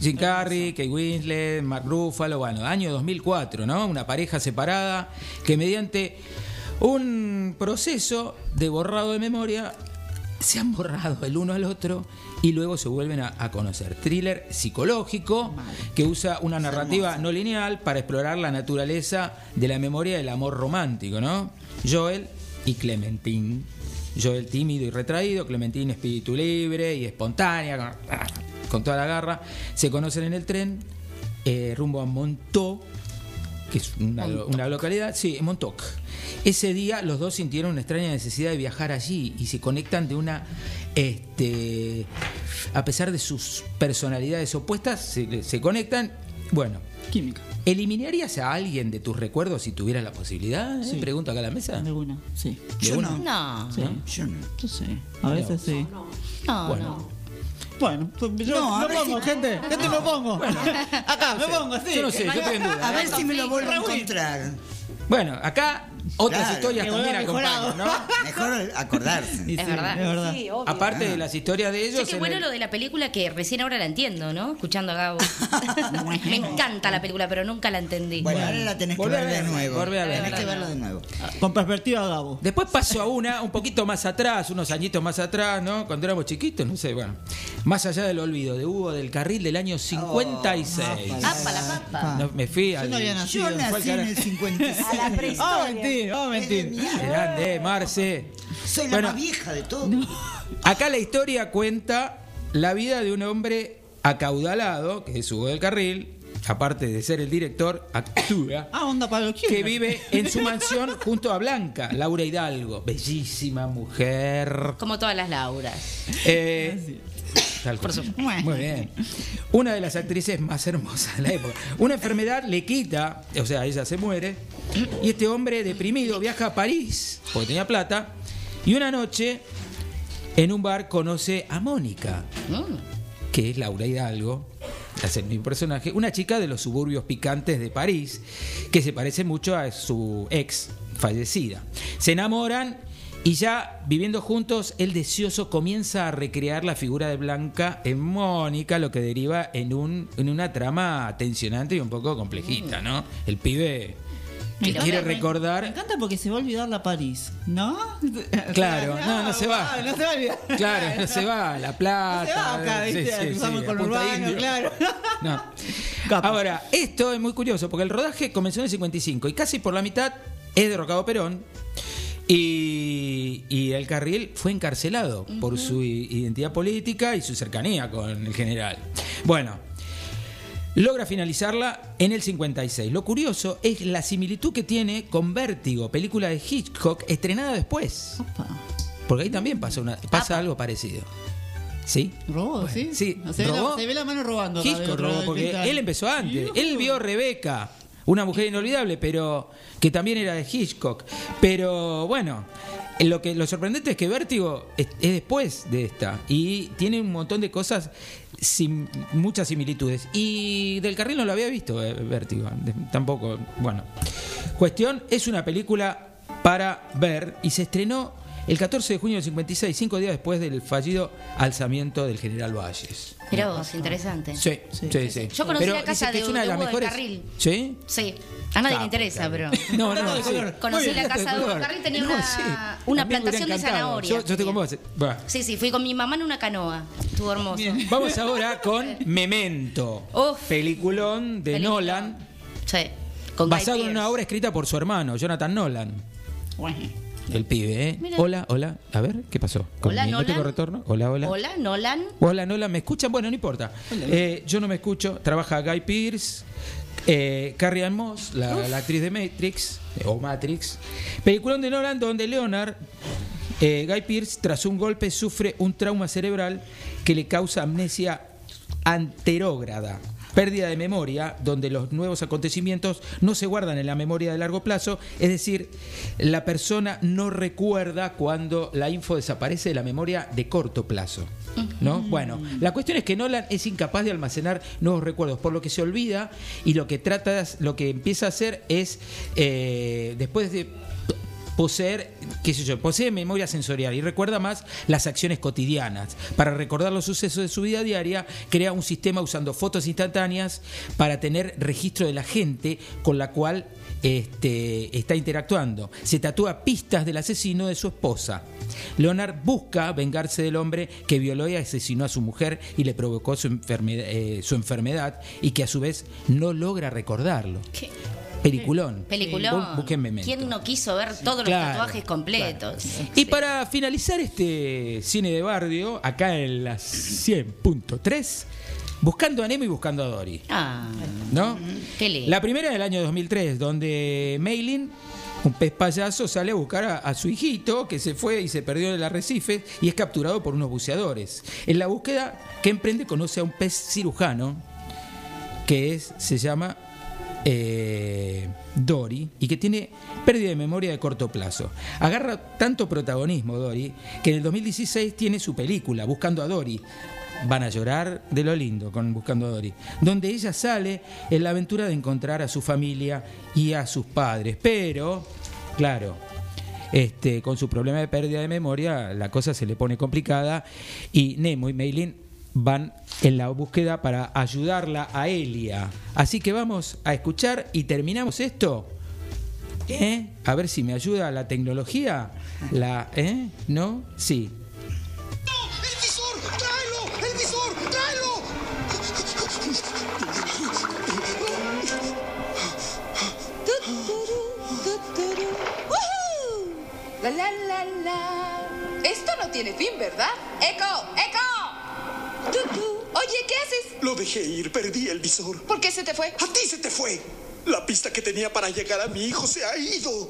[SPEAKER 3] Jim Carrey, Kate Winslet, Mark Ruffalo, bueno, año 2004, ¿no? Una pareja separada que mediante un proceso de borrado de memoria se han borrado el uno al otro y luego se vuelven a, a conocer. Thriller psicológico que usa una narrativa no lineal para explorar la naturaleza de la memoria del amor romántico, ¿no? Joel y Clementine. Joel tímido y retraído, Clementine espíritu libre y espontánea, con, con toda la garra. Se conocen en el tren eh, rumbo a Montauk, que es una, una localidad, sí, en Montauk. Ese día los dos sintieron una extraña necesidad de viajar allí y se conectan de una, este, a pesar de sus personalidades opuestas, se, se conectan, bueno.
[SPEAKER 5] Química.
[SPEAKER 3] ¿Eliminarías a alguien de tus recuerdos si tuvieras la posibilidad? eh?
[SPEAKER 5] Sí.
[SPEAKER 3] Pregunto acá a la mesa.
[SPEAKER 5] De una, sí.
[SPEAKER 3] ¿De
[SPEAKER 4] Yo
[SPEAKER 3] una?
[SPEAKER 4] no.
[SPEAKER 6] No.
[SPEAKER 5] Sí.
[SPEAKER 4] Yo no.
[SPEAKER 5] Yo sí. A veces sí.
[SPEAKER 6] No,
[SPEAKER 3] Bueno.
[SPEAKER 6] no.
[SPEAKER 5] Bueno, pues yo
[SPEAKER 4] No,
[SPEAKER 5] me pongo,
[SPEAKER 4] si-
[SPEAKER 5] gente. Gente, me pongo. Acá, me pongo, sí.
[SPEAKER 3] Yo no sé, yo estoy en duda.
[SPEAKER 4] A ver si me lo vuelvo a encontrar.
[SPEAKER 3] Bueno, acá Otras
[SPEAKER 4] Claro.
[SPEAKER 3] historias también acompañan, ¿no? *laughs*
[SPEAKER 4] Mejor acordarse.
[SPEAKER 6] Es verdad.
[SPEAKER 5] es verdad.
[SPEAKER 6] Sí, obvio.
[SPEAKER 3] Aparte de las historias de
[SPEAKER 6] Sí,
[SPEAKER 3] ellos.
[SPEAKER 6] qué
[SPEAKER 3] en
[SPEAKER 6] bueno
[SPEAKER 3] el-
[SPEAKER 6] lo de la película que recién ahora la entiendo, ¿no? Escuchando a Gabo. *laughs* Me encanta la película, pero nunca la entendí.
[SPEAKER 4] Bueno, ahora la tenés que ver de
[SPEAKER 3] verla,
[SPEAKER 4] nuevo.
[SPEAKER 3] volvé a verla.
[SPEAKER 4] Tenés que verlo de nuevo.
[SPEAKER 5] Con perspectiva, Gabo.
[SPEAKER 3] Después pasó a una un poquito más atrás, unos añitos más atrás, ¿no? Cuando éramos chiquitos, no sé, bueno. Más allá del olvido, de Hugo del Carril del año 56.
[SPEAKER 6] ¡Apa, la papa!
[SPEAKER 3] No, me fui al.
[SPEAKER 5] Yo no había nacido.
[SPEAKER 4] Yo nací en el 56.
[SPEAKER 6] A la *laughs* prehistoria.
[SPEAKER 5] Vamos a mentir, vamos a mentir.
[SPEAKER 3] Grande, Marce.
[SPEAKER 4] Soy la
[SPEAKER 3] Bueno,
[SPEAKER 4] más vieja de todos.
[SPEAKER 3] Acá la historia cuenta la vida de un hombre acaudalado, que es Hugo del Carril, aparte de ser el director, actúa,
[SPEAKER 5] Ah, onda para los
[SPEAKER 3] que vive en su mansión junto a Blanca, Laura Hidalgo, bellísima mujer.
[SPEAKER 6] Como todas las Lauras.
[SPEAKER 3] Eh, tal cual. Muy bien. Una de las actrices más hermosas de la época. Una enfermedad le quita, o sea, ella se muere, y este hombre deprimido viaja a París, porque tenía plata, y una noche en un bar conoce a Mónica, que es Laura Hidalgo, hace el mismo personaje, una chica de los suburbios picantes de París, que se parece mucho a su ex fallecida. Se enamoran y ya viviendo juntos, el deseoso comienza a recrear la figura de Blanca en Mónica, lo que deriva en, un, en una trama tensionante y un poco complejita, ¿no? El pibe que quiere
[SPEAKER 5] me- Me
[SPEAKER 3] recordar...
[SPEAKER 5] encanta porque se va a olvidar la París, ¿no?
[SPEAKER 3] Claro, *laughs* no, no se va.
[SPEAKER 5] No se va a olvidar.
[SPEAKER 3] Claro, no se va, La Plata.
[SPEAKER 5] Se va acá,
[SPEAKER 3] sí,
[SPEAKER 5] ¿viste?
[SPEAKER 3] sí, sí,
[SPEAKER 5] con
[SPEAKER 3] Punta
[SPEAKER 5] Urbano, claro.
[SPEAKER 3] No. *laughs* Ahora, esto es muy curioso porque el rodaje comenzó en el 55 y casi por la mitad es derrocado Perón y, y el carril fue encarcelado por su identidad política y su cercanía con el general. Bueno, logra finalizarla en el 56. Lo curioso es la similitud que tiene con Vértigo, película de Hitchcock estrenada después. Porque ahí también pasa, una, pasa algo parecido. ¿Sí?
[SPEAKER 5] Robó, ¿sí?
[SPEAKER 3] Sí,
[SPEAKER 5] Se ve, la, se ve la mano robando.
[SPEAKER 3] Hitchcock robó, porque él empezó antes. Él vio Rebeca, una mujer inolvidable, pero que también era de Hitchcock. Pero bueno, lo que lo sorprendente es que Vértigo es, es después de esta y tiene un montón de cosas sin muchas similitudes. Y del carril no lo había visto eh, Vértigo, tampoco. Bueno, cuestión es una película para ver y se estrenó el 14 de junio del 56, cinco días después del fallido alzamiento del general Valles.
[SPEAKER 6] Mirá vos, interesante.
[SPEAKER 3] Sí, sí, sí.
[SPEAKER 6] Yo conocí
[SPEAKER 3] Pero
[SPEAKER 6] la casa de,
[SPEAKER 3] es una de las
[SPEAKER 6] Hugo del
[SPEAKER 3] mejores.
[SPEAKER 6] Carril.
[SPEAKER 3] ¿Sí?
[SPEAKER 6] Sí. A nadie
[SPEAKER 3] Ah,
[SPEAKER 6] le interesa, pero.
[SPEAKER 3] No, no, sí.
[SPEAKER 6] Conocí
[SPEAKER 3] Muy bien,
[SPEAKER 6] la casa de Hugo del. Carril, tenía
[SPEAKER 3] No,
[SPEAKER 6] una,
[SPEAKER 3] sí.
[SPEAKER 6] una plantación de zanahoria.
[SPEAKER 3] Yo, yo estoy con vos.
[SPEAKER 6] Sí, sí, fui con mi mamá en una canoa. Estuvo hermoso.
[SPEAKER 3] Vamos ahora *laughs* con Memento. Peliculón de
[SPEAKER 6] Película.
[SPEAKER 3] Nolan.
[SPEAKER 6] Sí. Con Guy
[SPEAKER 3] basado en una obra escrita por su hermano, Jonathan Nolan. El pibe, ¿eh?
[SPEAKER 6] Mira.
[SPEAKER 3] Hola, hola. A ver, ¿qué pasó? ¿Con
[SPEAKER 6] Hola,
[SPEAKER 3] mi- no tengo
[SPEAKER 6] Nolan.
[SPEAKER 3] retorno? Hola, hola.
[SPEAKER 6] Hola, Nolan.
[SPEAKER 3] Hola, Nolan, ¿me escuchan? Bueno, no importa. Eh, yo no me escucho. Trabaja Guy Pearce, eh, Carrie Ann Moss, la, la actriz de Matrix, eh, o Matrix. Peliculón de Nolan donde Leonard, eh, Guy Pearce, tras un golpe, sufre un trauma cerebral que le causa amnesia anterógrada. Pérdida de memoria, donde los nuevos acontecimientos no se guardan en la memoria de largo plazo, es decir, la persona no recuerda cuando la info desaparece de la memoria de corto plazo. ¿No? Bueno, la cuestión es que Nolan es incapaz de almacenar nuevos recuerdos, por lo que se olvida y lo que trata, lo que empieza a hacer es, eh, después de poseer, qué sé yo, posee memoria sensorial y recuerda más las acciones cotidianas. Para recordar los sucesos de su vida diaria, crea un sistema usando fotos instantáneas para tener registro de la gente con la cual este, está interactuando. Se tatúa pistas del asesino de su esposa. Leonard busca vengarse del hombre que violó y asesinó a su mujer y le provocó su, enfermedad, eh, su enfermedad y que a su vez no logra recordarlo. Peliculón.
[SPEAKER 6] Peliculón.
[SPEAKER 3] Bu- Busquen.
[SPEAKER 6] ¿Quién no quiso ver todos los tatuajes completos?
[SPEAKER 3] Y para finalizar este cine de barrio, acá en la 100.3, buscando a Nemo y buscando a Dory.
[SPEAKER 6] Ah,
[SPEAKER 3] ¿No?
[SPEAKER 6] qué lindo.
[SPEAKER 3] La primera del año 2003, donde Maylin, un pez payaso, sale a buscar a, a su hijito que se fue y se perdió en el arrecife y es capturado por unos buceadores. En la búsqueda que emprende conoce a un pez cirujano que es, se llama eh, Dory y que tiene pérdida de memoria de corto plazo. Agarra tanto protagonismo Dory que en el 2016 tiene su película Buscando a Dory. Van a llorar de lo lindo con Buscando a Dory, donde ella sale en la aventura de encontrar a su familia y a sus padres. Pero claro, este, con su problema de pérdida de memoria, la cosa se le pone complicada y Nemo y Meilin van en la búsqueda para ayudarla a Elia. Así que vamos a escuchar y terminamos esto. ¿Eh? A ver si me ayuda la tecnología. La, ¿eh? ¿No? Sí.
[SPEAKER 21] ¡El visor! ¡Tráelo! ¡El visor! ¡Tráelo!
[SPEAKER 22] ¡Woohoo! La la la la. Esto no tiene fin, ¿verdad? ¡Eco! ¡Eco! Tú, tú. Oye, ¿qué haces?
[SPEAKER 23] Lo dejé ir, perdí el visor.
[SPEAKER 22] ¿Por qué se te fue?
[SPEAKER 23] A ti se te fue. La pista que tenía para llegar a mi hijo se ha ido.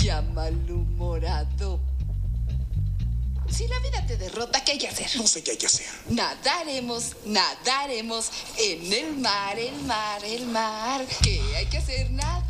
[SPEAKER 22] Ya malhumorado. Si la vida te derrota, ¿qué hay que hacer?
[SPEAKER 23] No sé qué hay que hacer.
[SPEAKER 22] Nadaremos, nadaremos en el mar, el mar, el mar. ¿Qué hay que hacer? Nadar,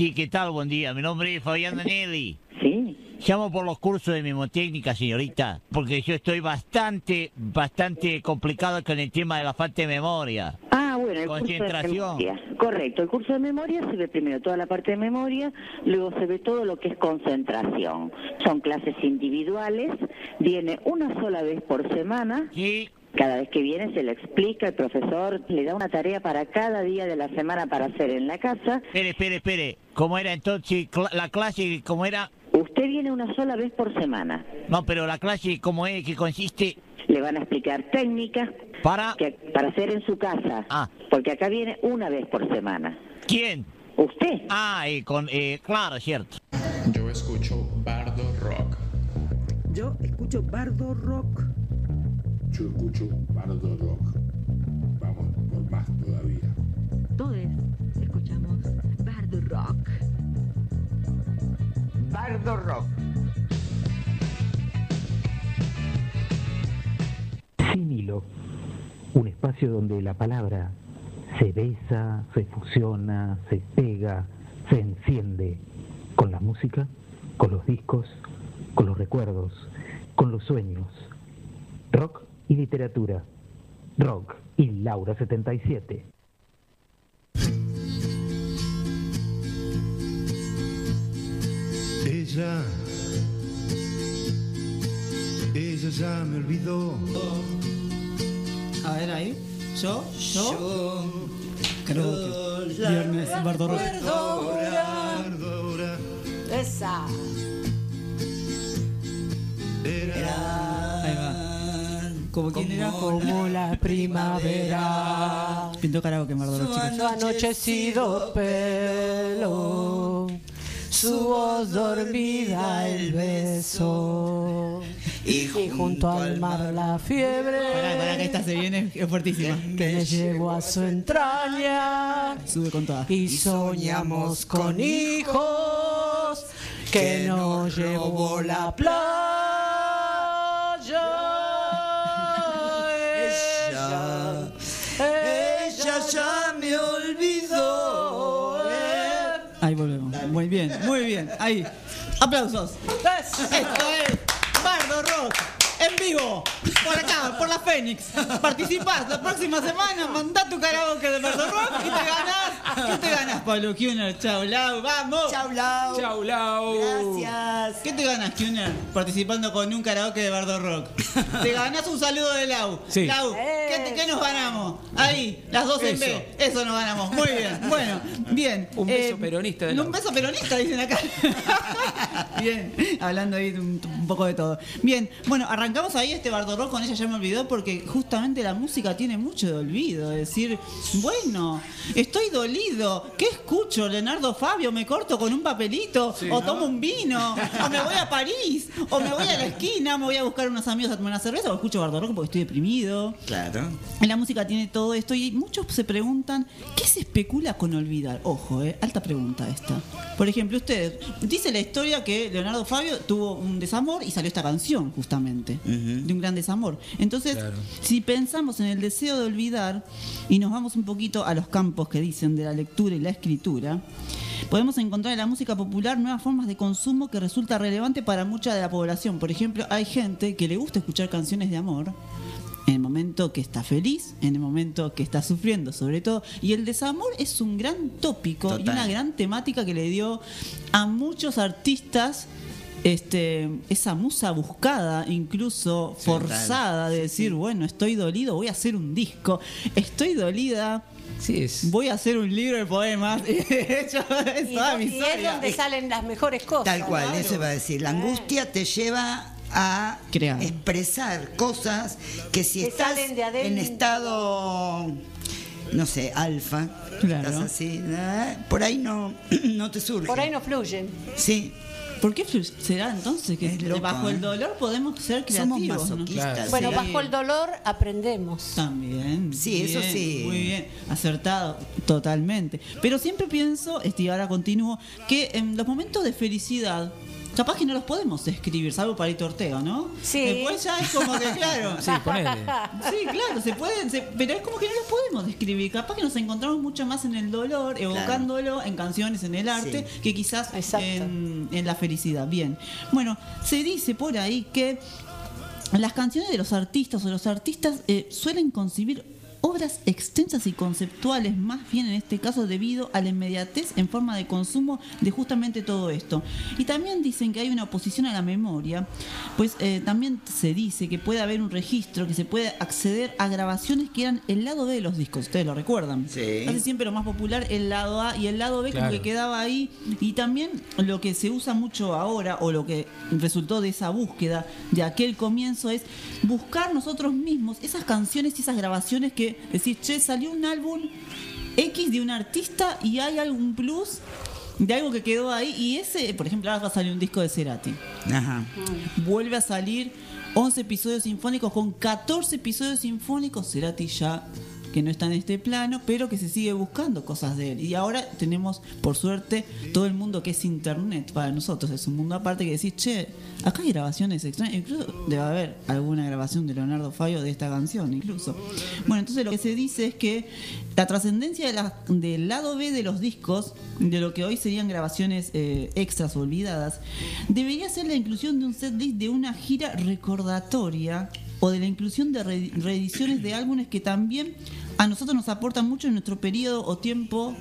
[SPEAKER 24] Sí, ¿qué tal? Buen día. Mi nombre es Fabián Danelli. Sí. Llamo por los cursos de memotécnica, señorita, porque yo estoy bastante, bastante complicado con el tema de la falta de memoria.
[SPEAKER 25] Ah, bueno, el
[SPEAKER 24] Concentración.
[SPEAKER 25] curso de memoria. Correcto, el curso de memoria se ve primero toda la parte de memoria, luego se ve todo lo que es concentración. Son clases individuales, viene una sola vez por semana.
[SPEAKER 24] Sí.
[SPEAKER 25] Cada vez que viene se le explica, el profesor le da una tarea para cada día de la semana para hacer en la casa.
[SPEAKER 24] Espere, espere, espere. ¿Cómo era entonces la clase? ¿Cómo era?
[SPEAKER 25] Usted viene una sola vez por semana.
[SPEAKER 24] No, pero la clase, ¿cómo es? ¿Qué consiste?
[SPEAKER 25] Le van a explicar técnicas
[SPEAKER 24] para
[SPEAKER 25] que, para hacer en su casa. Porque acá viene una vez por semana.
[SPEAKER 24] ¿Quién?
[SPEAKER 25] ¿Usted?
[SPEAKER 24] Ah, eh, con, eh, claro, cierto.
[SPEAKER 18] Yo escucho Bardo Rock.
[SPEAKER 26] Yo escucho Bardo Rock.
[SPEAKER 27] Yo escucho Bardo Rock.
[SPEAKER 26] Bardo Rock.
[SPEAKER 15] Sin un espacio donde la palabra se besa, se fusiona, se pega, se enciende con la música, con los discos, con los recuerdos, con los sueños. Rock y literatura. Rock y Laura 77.
[SPEAKER 11] Ella, ella ya me olvidó.
[SPEAKER 5] A ver ahí. Yo, yo. Karaoke. Viernes, Bardo Rock.
[SPEAKER 22] Esa.
[SPEAKER 5] Ahí va. ¿Como quién era?
[SPEAKER 3] Como la primavera.
[SPEAKER 5] Pintó karaoke, Bardo Rock, chicos.
[SPEAKER 3] Su anochecido pelo, su voz dormida el beso,
[SPEAKER 4] Y
[SPEAKER 28] junto al mar la fiebre.
[SPEAKER 5] Pará, pará, que esta se viene es fuertísima.
[SPEAKER 28] Que me llevó a su entraña.
[SPEAKER 5] Sube con toda.
[SPEAKER 28] Y soñamos con hijos que nos llevó la playa.
[SPEAKER 5] Ahí volvemos. Muy bien, muy bien. Ahí. Aplausos. Esto es Bardo Rock. En vivo, por acá, por la Fénix. Participás la próxima semana, mandá tu karaoke de Bardo Rock y te ganás. ¿Qué te ganás, Pablo Kuhner? Chau, Lau, vamos.
[SPEAKER 4] Chau, Lau.
[SPEAKER 3] Chau, Lau.
[SPEAKER 4] Gracias.
[SPEAKER 5] ¿Qué te ganas, Kuhner? Participando con un karaoke de Bardo Rock. *laughs* Te ganás un saludo de Lau.
[SPEAKER 3] Sí.
[SPEAKER 5] Lau, ¿qué, te- qué nos ganamos? Ahí, las dos en. B. Eso nos ganamos. Muy bien. Bueno, bien.
[SPEAKER 3] Un beso
[SPEAKER 5] Eh,
[SPEAKER 3] peronista de
[SPEAKER 5] Un
[SPEAKER 3] Lau.
[SPEAKER 5] beso peronista, dicen acá. *laughs* Bien, hablando ahí de un, un poco de todo. Bien, bueno, arrancamos ahí este Bardo Rock con ella ya me olvidó porque justamente la música tiene mucho de olvido. Es decir, bueno, estoy dolido. ¿Qué escucho? Leonardo Fabio, me corto con un papelito, o tomo un vino, o me voy a París, o me voy a la esquina, me voy a buscar unos amigos a tomar una cerveza, o escucho Bardo Rock porque estoy deprimido.
[SPEAKER 4] Claro.
[SPEAKER 5] La música tiene todo esto y muchos se preguntan, ¿qué se especula con olvidar? Ojo, eh, alta pregunta esta. Por ejemplo, usted dice la historia que Leonardo Fabio tuvo un desamor y salió esta canción, justamente, de un gran desamor. Entonces, si pensamos en el deseo de olvidar y nos vamos un poquito a los campos que dicen de la lectura y la escritura, podemos encontrar en la música popular nuevas formas de consumo que resulta relevante para mucha de la población. Por ejemplo, hay gente que le gusta escuchar canciones de amor en el momento que está feliz, en el momento que está sufriendo, sobre todo. Y el desamor es un gran tópico y una gran temática que le dio a muchos artistas este, esa musa buscada, incluso
[SPEAKER 4] Sí,
[SPEAKER 5] forzada, de decir, bueno, estoy dolido, voy a hacer un disco, estoy dolida. Voy a hacer un libro de poemas. *laughs* De hecho, es
[SPEAKER 28] Y,
[SPEAKER 5] toda
[SPEAKER 28] no-
[SPEAKER 5] mi
[SPEAKER 28] y es donde salen las mejores cosas.
[SPEAKER 4] Tal cual,
[SPEAKER 28] ¿no?
[SPEAKER 4] eso iba a decir. La angustia te lleva a
[SPEAKER 5] Crear.
[SPEAKER 4] expresar cosas que si
[SPEAKER 28] Que
[SPEAKER 4] estás
[SPEAKER 28] salen de adentro.
[SPEAKER 4] en estado, no sé, alfa,
[SPEAKER 5] Claro.
[SPEAKER 4] estás así, ¿eh? por ahí no, *clears throat* no te surge.
[SPEAKER 28] Por ahí no fluyen.
[SPEAKER 4] Sí.
[SPEAKER 5] ¿Por qué será entonces que
[SPEAKER 4] loco,
[SPEAKER 5] bajo
[SPEAKER 4] ¿eh?
[SPEAKER 5] el dolor podemos ser
[SPEAKER 4] Somos
[SPEAKER 5] creativos?
[SPEAKER 28] Bueno,
[SPEAKER 5] Sí.
[SPEAKER 28] bajo el dolor aprendemos.
[SPEAKER 5] También.
[SPEAKER 4] Sí, eso sí.
[SPEAKER 5] Muy bien, acertado, totalmente. Pero siempre pienso, este, y ahora continúo, que en los momentos de felicidad, capaz que no los podemos escribir, salvo Parito Ortega, ¿no?
[SPEAKER 28] Sí.
[SPEAKER 5] Después ya es como que, claro. *laughs*
[SPEAKER 3] Sí, ponele.
[SPEAKER 5] Sí, claro, se pueden, se- pero es como que no los podemos describir. Capaz que nos encontramos mucho más en el dolor, evocándolo en canciones, en el arte, que quizás en, en la felicidad. Bien. Bueno, se dice por ahí que las canciones de los artistas o los artistas eh, suelen concebir obras extensas y conceptuales, más bien en este caso debido a la inmediatez en forma de consumo de justamente todo esto. Y también dicen que hay una oposición a la memoria, pues eh, también se dice que puede haber un registro, que se puede acceder a grabaciones que eran el lado B de los discos, ustedes lo recuerdan.
[SPEAKER 4] Sí.
[SPEAKER 5] Casi siempre lo más popular el lado A y el lado B como
[SPEAKER 3] Claro.
[SPEAKER 5] que quedaba ahí. Y también lo que se usa mucho ahora, o lo que resultó de esa búsqueda de aquel comienzo, es buscar nosotros mismos esas canciones y esas grabaciones que decís, che, salió un álbum X de un artista y hay algún plus de algo que quedó ahí. Y ese, por ejemplo, ahora va a salir un disco de Cerati.
[SPEAKER 4] Ajá.
[SPEAKER 5] Vuelve a salir 11 episodios sinfónicos con 14 episodios sinfónicos. Cerati ya que no está en este plano, pero que se sigue buscando cosas de él. Y ahora tenemos, por suerte, todo el mundo que es internet para nosotros. Es un mundo aparte que decís, che, acá hay grabaciones extrañas. Incluso debe haber alguna grabación de Leonardo Fabio de esta canción, incluso. Bueno, entonces lo que se dice es que la trascendencia de la- del lado B de los discos, de lo que hoy serían grabaciones eh, extras olvidadas, debería ser la inclusión de un set list de una gira recordatoria o de la inclusión de re- reediciones de álbumes que también a nosotros nos aportan mucho en nuestro periodo o tiempo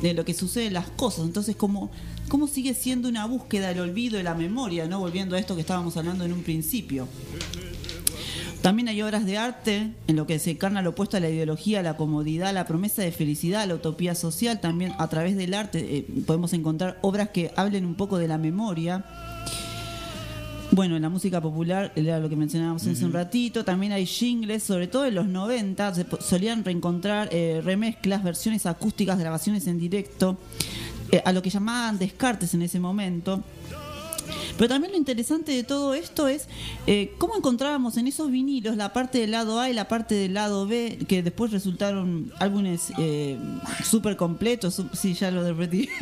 [SPEAKER 5] de lo que sucede las cosas. Entonces, ¿cómo, cómo sigue siendo una búsqueda del olvido y la memoria, no volviendo a esto que estábamos hablando en un principio? También hay obras de arte en lo que se encarna lo opuesto a la ideología, la comodidad, la promesa de felicidad, la utopía social. También a través del arte eh, podemos encontrar obras que hablen un poco de la memoria. Bueno, en la música popular, era lo que mencionábamos hace un ratito, también hay jingles, sobre todo en los 90, se solían reencontrar eh, remezclas, versiones acústicas, grabaciones en directo, eh, a lo que llamaban descartes en ese momento. Pero también lo interesante de todo esto es eh, cómo encontrábamos en esos vinilos la parte del lado A y la parte del lado B, que después resultaron álbumes eh, súper completos. Su- Sí, ya lo repetí. *laughs*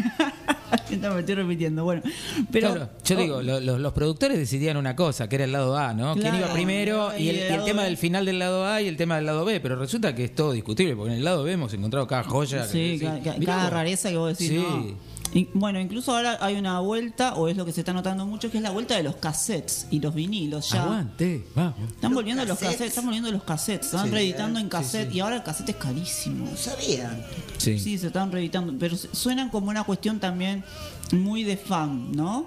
[SPEAKER 5] No, me estoy repitiendo. Bueno, pero.
[SPEAKER 3] Claro, yo
[SPEAKER 5] oh,
[SPEAKER 3] digo, lo- lo- los productores decidían una cosa, que era el lado A, ¿no? ¿Quién iba primero? Y el,
[SPEAKER 5] Y el
[SPEAKER 3] y el
[SPEAKER 5] lado
[SPEAKER 3] tema
[SPEAKER 5] B.
[SPEAKER 3] del final del lado A y el tema del lado B. Pero resulta que es todo discutible, porque en el lado B hemos encontrado cada joya.
[SPEAKER 5] Sí, cada rareza que vos decís.
[SPEAKER 3] Sí.
[SPEAKER 5] no. Y, bueno, incluso ahora hay una vuelta, o es lo que se está notando mucho, que es la vuelta de los cassettes y los vinilos. Ya
[SPEAKER 3] Aguante, vamos.
[SPEAKER 5] Están volviendo los
[SPEAKER 4] cassettes.
[SPEAKER 5] están volviendo los cassettes, están
[SPEAKER 3] Sí.
[SPEAKER 5] reeditando en cassette
[SPEAKER 3] sí.
[SPEAKER 5] y ahora el cassette es carísimo.
[SPEAKER 4] No sabía.
[SPEAKER 3] Sí.
[SPEAKER 5] Sí, se están reeditando, pero suenan como una cuestión también muy de fan, ¿no?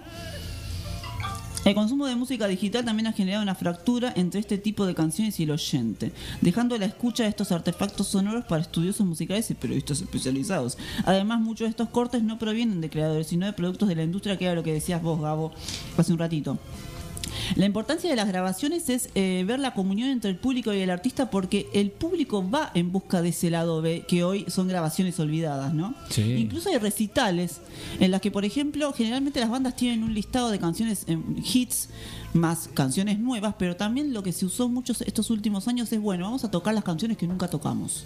[SPEAKER 5] El consumo de música digital también ha generado una fractura entre este tipo de canciones y el oyente, dejando la escucha de estos artefactos sonoros para estudiosos musicales y periodistas especializados. Además, muchos de estos cortes no provienen de creadores, sino de productos de la industria, que era lo que decías vos, Gabo, hace un ratito. La importancia de las grabaciones es eh, ver la comunión entre el público y el artista porque el público va en busca de ese lado B, que hoy son grabaciones olvidadas, ¿no?
[SPEAKER 3] Sí.
[SPEAKER 5] Incluso hay recitales en las que, por ejemplo, generalmente las bandas tienen un listado de canciones eh, hits más canciones nuevas, pero también lo que se usó muchos estos últimos años es, bueno, vamos a tocar las canciones que nunca tocamos.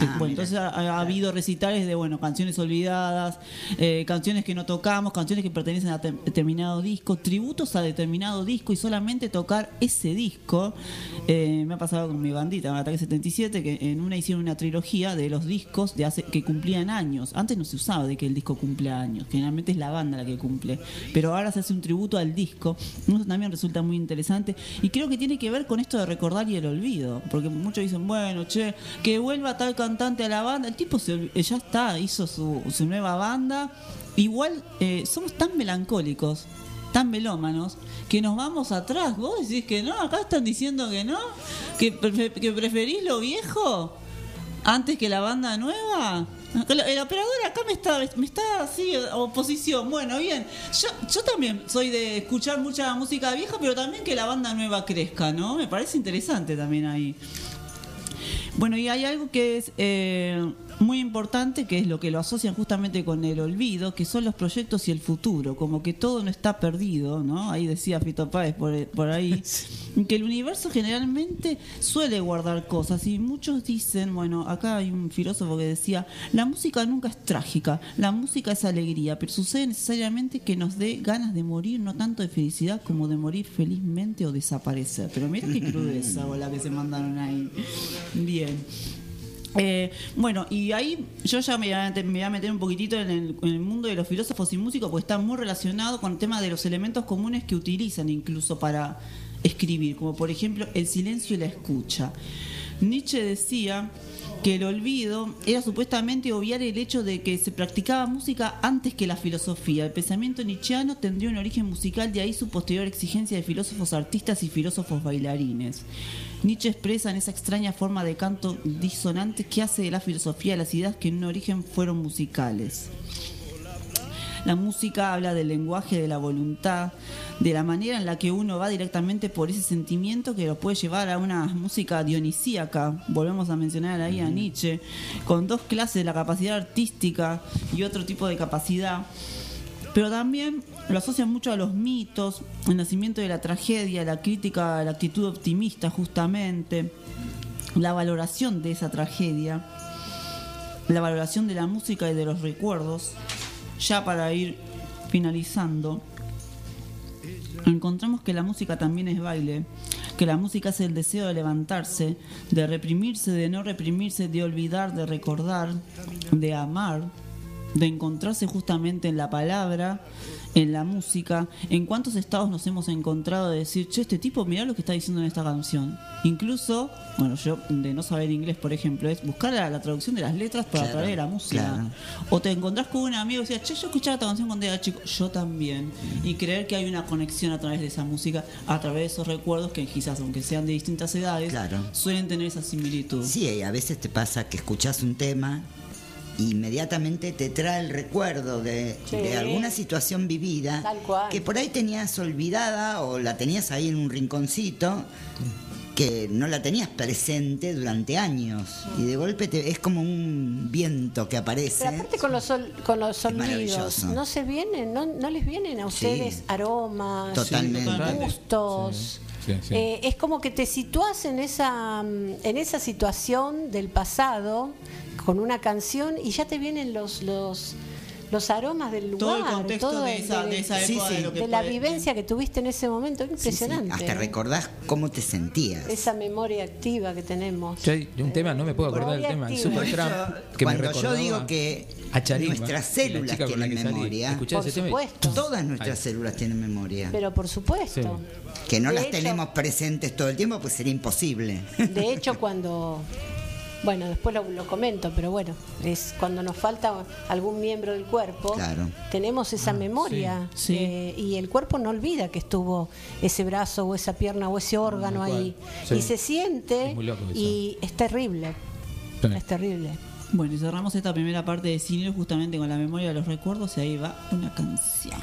[SPEAKER 4] Ah,
[SPEAKER 5] bueno, entonces ha, ha habido recitales de, bueno, canciones olvidadas, eh, canciones que no tocamos, canciones que pertenecen a determinado disco, tributos a determinado disco y solamente tocar ese disco. Eh, me ha pasado con mi bandita, Ataque 77, que en una hicieron una trilogía de los discos de hace que cumplían años. Antes no se usaba de que el disco cumple años, generalmente es la banda la que cumple, pero ahora se hace un tributo al disco. Eso también resulta muy interesante y creo que tiene que ver con esto de recordar y el olvido, porque muchos dicen, bueno, che, que vuelva tal cantante a la banda, el tipo se ya está, hizo su, su nueva banda. Igual eh, somos tan melancólicos, tan melómanos, que nos vamos atrás. Vos decís que no, acá están diciendo que no, que, prefe- que preferís lo viejo antes que la banda nueva. El operador acá me está, me está así, oposición. Bueno, bien. Yo, yo también soy de escuchar mucha música vieja, pero también que la banda nueva crezca, ¿no? Me parece interesante también ahí. Bueno, y hay algo que es eh, muy importante, que es lo que lo asocian justamente con el olvido, que son los proyectos y el futuro, como que todo no está perdido, ¿no? Ahí decía Fito Páez por, por ahí, *laughs* que el universo generalmente suele guardar cosas y muchos dicen, bueno, acá hay un filósofo que decía, la música nunca es trágica, la música es alegría, pero sucede necesariamente que nos dé ganas de morir, no tanto de felicidad como de morir felizmente o desaparecer. Pero mira qué crudeza *laughs* o la que se mandaron ahí. Bien. Eh, bueno, y ahí yo ya me voy, a, meter un poquitito en el, en el mundo de los filósofos y músicos, porque está muy relacionado con el tema de los elementos comunes que utilizan incluso para escribir, como por ejemplo el silencio y la escucha. Nietzsche decía que el olvido era supuestamente obviar el hecho de que se practicaba música antes que la filosofía. El pensamiento nietzscheano tendría un origen musical, de ahí su posterior exigencia de filósofos artistas y filósofos bailarines. Nietzsche expresa en esa extraña forma de canto disonante que hace de la filosofía las ideas que en un origen fueron musicales. La música habla del lenguaje, de la voluntad, de la manera en la que uno va directamente por ese sentimiento que lo puede llevar a una música dionisíaca. Volvemos a mencionar ahí a Nietzsche, con dos clases, la capacidad artística y otro tipo de capacidad. Pero también lo asocian mucho a los mitos, el nacimiento de la tragedia, la crítica, la actitud optimista justamente, la valoración de esa tragedia, la valoración de la música y de los recuerdos. Ya para ir finalizando, encontramos que la música también es baile, que la música es el deseo de levantarse, de reprimirse, de no reprimirse, de olvidar, de recordar, de amar, de encontrarse justamente en la palabra, en la música, en cuántos estados nos hemos encontrado de decir, che, este tipo, mirá lo que está diciendo en esta canción. Incluso, bueno, yo de no saber inglés, por ejemplo, es buscar la, la traducción de las letras para
[SPEAKER 4] Claro,
[SPEAKER 5] través de la música.
[SPEAKER 4] claro.
[SPEAKER 5] O te encontrás con un amigo y decías, che, yo escuchaba esta canción cuando era chico, yo también. Y creer que hay una conexión a través de esa música, a través de esos recuerdos que quizás, aunque sean de distintas edades, suelen tener esa similitud.
[SPEAKER 4] Sí, y a veces te pasa que escuchas un tema inmediatamente te trae el recuerdo de,
[SPEAKER 28] Sí.
[SPEAKER 4] de alguna situación vivida
[SPEAKER 28] Tal cual.
[SPEAKER 4] que por ahí tenías olvidada o la tenías ahí en un rinconcito que no la tenías presente durante años y de golpe te- es como un viento que aparece.
[SPEAKER 28] Pero aparte con los, sol- con los sonidos, no se vienen, no, no les vienen a
[SPEAKER 4] Sí.
[SPEAKER 28] ustedes aromas,
[SPEAKER 4] Totalmente.
[SPEAKER 28] gustos.
[SPEAKER 3] Sí, sí.
[SPEAKER 28] Eh, es como que te sitúas en esa, mm, en esa situación del pasado con una canción y ya te vienen los, los, los aromas del lugar.
[SPEAKER 2] Todo el contexto
[SPEAKER 28] todo
[SPEAKER 2] de
[SPEAKER 28] el-
[SPEAKER 2] esa- de esa
[SPEAKER 4] Sí,
[SPEAKER 2] época
[SPEAKER 4] sí.
[SPEAKER 2] de lo que
[SPEAKER 28] de la vivencia que tuviste en ese momento,
[SPEAKER 4] Sí, sí,
[SPEAKER 28] impresionante.
[SPEAKER 4] Hasta recordás cómo te sentías.
[SPEAKER 28] Esa memoria activa que tenemos.
[SPEAKER 3] Yo hay un tema, no me puedo acordar del tema, el
[SPEAKER 28] Activa.
[SPEAKER 3] Supertramp, que me
[SPEAKER 4] Cuando yo digo que nuestras
[SPEAKER 3] la
[SPEAKER 4] células tienen memoria,
[SPEAKER 3] ¿Escuché
[SPEAKER 28] Por
[SPEAKER 3] ese tema?
[SPEAKER 28] supuesto.
[SPEAKER 4] todas nuestras
[SPEAKER 3] Ahí.
[SPEAKER 4] células tienen memoria.
[SPEAKER 28] Pero por supuesto.
[SPEAKER 4] Que no
[SPEAKER 28] De
[SPEAKER 4] las
[SPEAKER 28] hecho-
[SPEAKER 4] tenemos presentes todo el tiempo, pues sería imposible.
[SPEAKER 28] De hecho, *laughs* cuando. Bueno, después lo, lo comento, pero bueno, es cuando nos falta algún miembro del cuerpo,
[SPEAKER 4] Claro.
[SPEAKER 28] tenemos esa memoria
[SPEAKER 2] sí.
[SPEAKER 28] eh, y el cuerpo no olvida que estuvo ese brazo o esa pierna o ese órgano ahí
[SPEAKER 3] Sí.
[SPEAKER 28] y se siente
[SPEAKER 3] Es muy loco eso.
[SPEAKER 28] y es terrible,
[SPEAKER 3] Sí.
[SPEAKER 28] es terrible.
[SPEAKER 2] Bueno, y cerramos esta primera parte de cine justamente con la memoria de los recuerdos y ahí va una canción.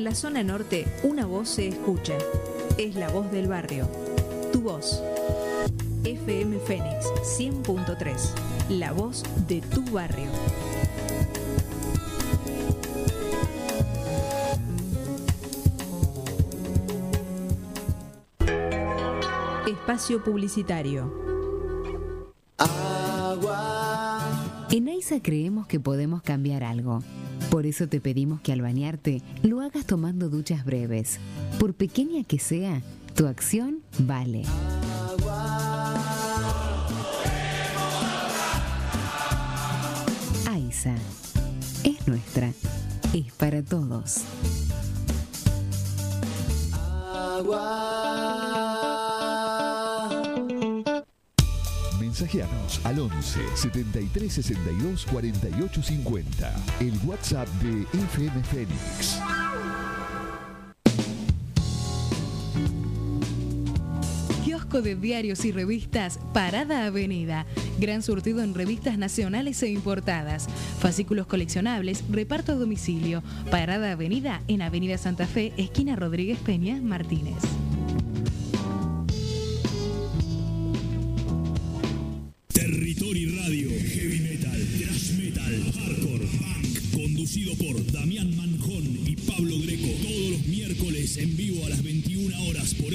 [SPEAKER 29] En la zona norte, una voz se escucha. Es la voz del barrio. Tu voz. FM Fénix 100.3. La voz de tu barrio. Espacio publicitario.
[SPEAKER 30] En AISA creemos que podemos cambiar algo. Por eso te pedimos que al bañarte lo tomando duchas breves. Por pequeña que sea, tu acción vale. AISA es nuestra, es para todos.
[SPEAKER 31] Mensajeanos al 11 73 62 48 50. El WhatsApp de FM Fénix.
[SPEAKER 29] De diarios y revistas Parada Avenida. Gran surtido en revistas nacionales e importadas. Fascículos coleccionables, reparto a domicilio. Parada Avenida en Avenida Santa Fe, esquina Rodríguez Peña, Martínez.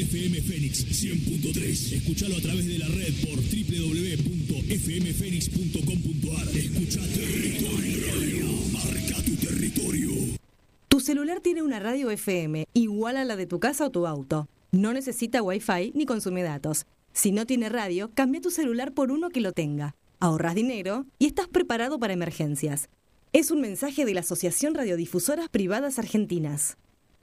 [SPEAKER 32] FM Fénix 100.3. Escuchalo a través de la red por www.fmfenix.com.ar. Escucha Territory Radio, marca tu territorio.
[SPEAKER 33] Tu celular tiene una radio FM, igual a la de tu casa o tu auto. No necesita Wi-Fi ni consume datos. Si no tiene radio, cambia tu celular por uno que lo tenga. Ahorras dinero y estás preparado para emergencias. Es un mensaje de la Asociación Radiodifusoras Privadas Argentinas.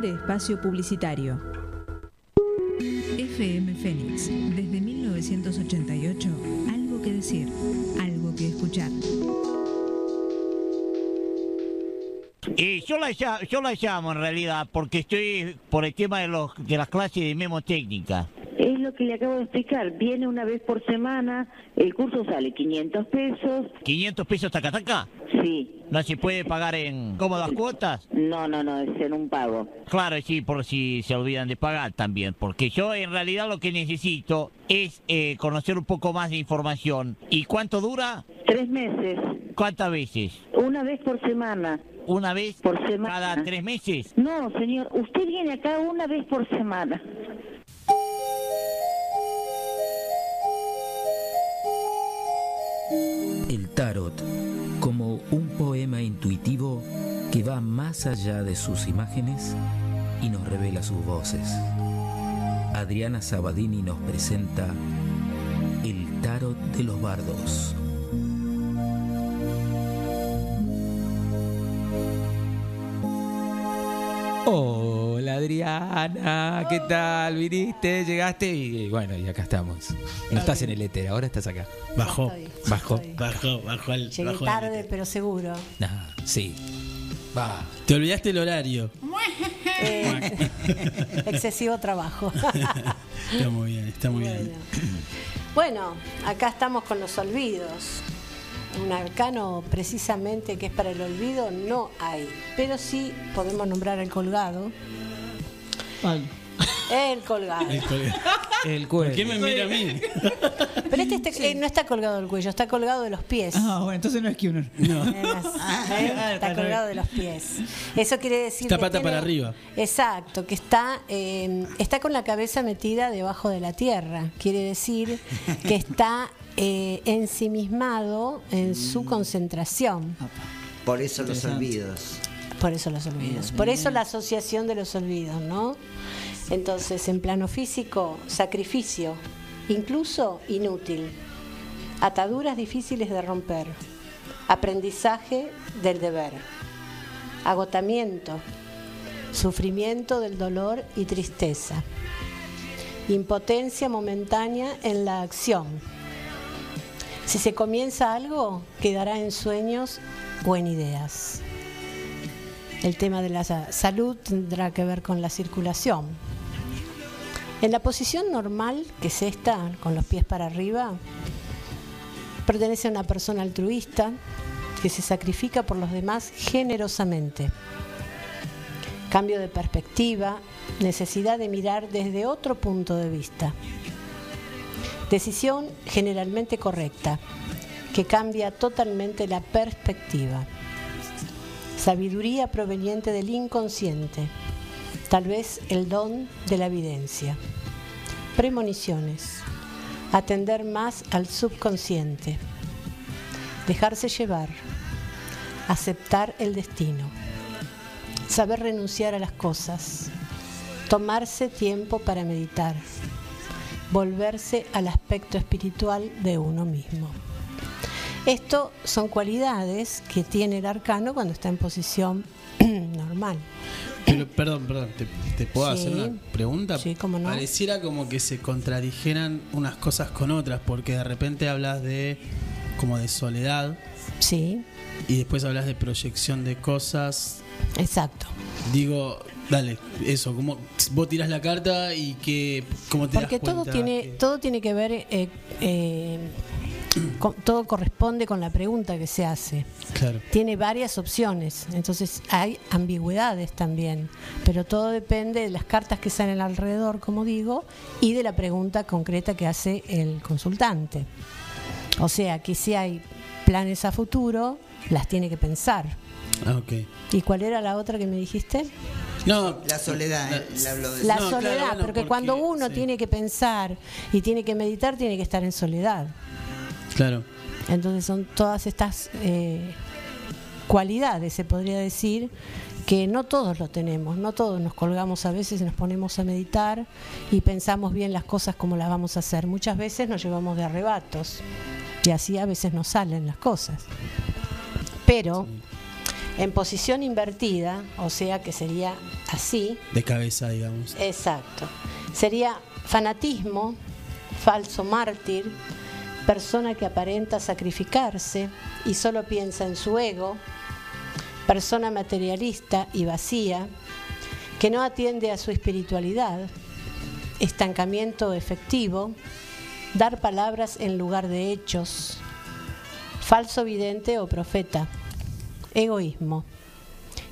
[SPEAKER 34] Fin de espacio publicitario. FM Fénix, desde 1988, algo que decir, algo que escuchar.
[SPEAKER 24] Eh, yo, la, yo la llamo en realidad porque estoy por el tema de, los, de las clases de memotécnica.
[SPEAKER 25] Es lo que le acabo de explicar. Viene una vez por semana, el curso sale 500 pesos.
[SPEAKER 24] ¿500 pesos taca taca?
[SPEAKER 25] Sí.
[SPEAKER 24] ¿No se puede pagar en cómodas cuotas?
[SPEAKER 25] No, no, no, es en un pago.
[SPEAKER 24] Claro, sí, por si se olvidan de pagar también, porque yo en realidad lo que necesito es eh, conocer un poco más de información. ¿Y cuánto dura?
[SPEAKER 25] Tres meses.
[SPEAKER 24] ¿Cuántas veces?
[SPEAKER 25] Una vez por semana.
[SPEAKER 24] ¿Una vez
[SPEAKER 25] por semana?
[SPEAKER 24] cada tres meses?
[SPEAKER 25] No, señor, usted viene acá una vez por semana.
[SPEAKER 35] El tarot como un poema intuitivo que va más allá de sus imágenes y nos revela sus voces. Adriana Sabadini nos presenta El tarot de los bardos.
[SPEAKER 3] Hola Adriana, ¿qué tal? ¿Viniste? ¿Llegaste? Y bueno, y acá estamos. No estás en el éter, ahora estás acá.
[SPEAKER 36] Bajó.
[SPEAKER 3] Bajó.
[SPEAKER 36] Bajó, bajó el.
[SPEAKER 28] Llegué
[SPEAKER 36] bajó el-
[SPEAKER 28] tarde, pero seguro.
[SPEAKER 3] Nah, sí. Va.
[SPEAKER 36] Te olvidaste el horario. *laughs*
[SPEAKER 28] Eh, excesivo trabajo. *laughs*
[SPEAKER 36] Está muy bien, está muy bien.
[SPEAKER 28] Bueno, acá estamos con los olvidos. Un arcano precisamente que es para el olvido no hay, pero sí podemos nombrar el colgado. El colgado.
[SPEAKER 36] El col- *laughs*
[SPEAKER 3] El
[SPEAKER 36] ¿Por qué me mira a mí?
[SPEAKER 28] Pero este está- eh, no está colgado del cuello, está colgado de los pies.
[SPEAKER 5] Ah, bueno, entonces no es que uno.
[SPEAKER 36] No.
[SPEAKER 28] ¿Eh? Está colgado de los pies. Eso quiere decir
[SPEAKER 36] Está
[SPEAKER 28] que
[SPEAKER 36] pata
[SPEAKER 28] tiene-
[SPEAKER 36] para arriba.
[SPEAKER 28] Exacto, que está eh, está con la cabeza metida debajo de la tierra. Quiere decir que está eh, ensimismado en su concentración.
[SPEAKER 4] Por eso los olvidos.
[SPEAKER 28] Por eso los olvidos. Por eso la asociación de los olvidos, ¿no? Entonces, en plano físico, sacrificio, incluso inútil. Ataduras difíciles de romper. Aprendizaje del deber. Agotamiento. Sufrimiento del dolor y tristeza. Impotencia momentánea en la acción. Si se comienza algo, quedará en sueños o en ideas. El tema de la sa- salud tendrá que ver con la circulación. En la posición normal, que es esta, con los pies para arriba, pertenece a una persona altruista que se sacrifica por los demás generosamente. Cambio de perspectiva, necesidad de mirar desde otro punto de vista. Decisión generalmente correcta, que cambia totalmente la perspectiva. Sabiduría proveniente del inconsciente, tal vez el don de la evidencia. Premoniciones, atender más al subconsciente. Dejarse llevar, aceptar el destino. Saber renunciar a las cosas, tomarse tiempo para meditar, volverse al aspecto espiritual de uno mismo. Esto son cualidades que tiene el arcano cuando está en posición *clears throat* normal.
[SPEAKER 36] Pero, perdón, perdón, ¿te, te puedo
[SPEAKER 28] Sí.
[SPEAKER 36] hacer una pregunta?
[SPEAKER 28] Sí, cómo no.
[SPEAKER 36] Pareciera como que se contradijeran unas cosas con otras, porque de repente hablas de como de soledad.
[SPEAKER 28] Sí.
[SPEAKER 36] Y después hablas de proyección de cosas.
[SPEAKER 28] Exacto.
[SPEAKER 36] Digo, dale, eso, como vos tirás la carta y que cómo te
[SPEAKER 28] Porque
[SPEAKER 36] das
[SPEAKER 28] todo tiene,
[SPEAKER 36] que-
[SPEAKER 28] todo tiene que ver eh, eh, todo corresponde con la pregunta que se hace.
[SPEAKER 36] Claro.
[SPEAKER 28] Tiene varias opciones, entonces hay ambigüedades también, pero todo depende de las cartas que salen alrededor, como digo, y de la pregunta concreta que hace el consultante. O sea, que si hay planes a futuro, las tiene que pensar.
[SPEAKER 36] Ah.
[SPEAKER 28] ¿Y cuál era la otra que me dijiste?
[SPEAKER 36] No,
[SPEAKER 4] La soledad, le hablo de
[SPEAKER 28] La
[SPEAKER 36] No, claro,
[SPEAKER 28] soledad,
[SPEAKER 36] bueno,
[SPEAKER 28] porque,
[SPEAKER 36] porque-
[SPEAKER 28] cuando uno tiene que pensar y tiene que meditar, tiene que estar en soledad.
[SPEAKER 36] Claro.
[SPEAKER 28] Entonces son todas estas eh, cualidades, se podría decir, que no todos lo tenemos, no todos nos colgamos a veces y nos ponemos a meditar y pensamos bien las cosas como las vamos a hacer. Muchas veces nos llevamos de arrebatos y así a veces nos salen las cosas. Pero en posición invertida, o sea que sería así,
[SPEAKER 36] De cabeza, digamos.
[SPEAKER 28] Exacto. Sería fanatismo, falso mártir, persona que aparenta sacrificarse y solo piensa en su ego, persona materialista y vacía, que no atiende a su espiritualidad, estancamiento efectivo, dar palabras en lugar de hechos, falso vidente o profeta, egoísmo,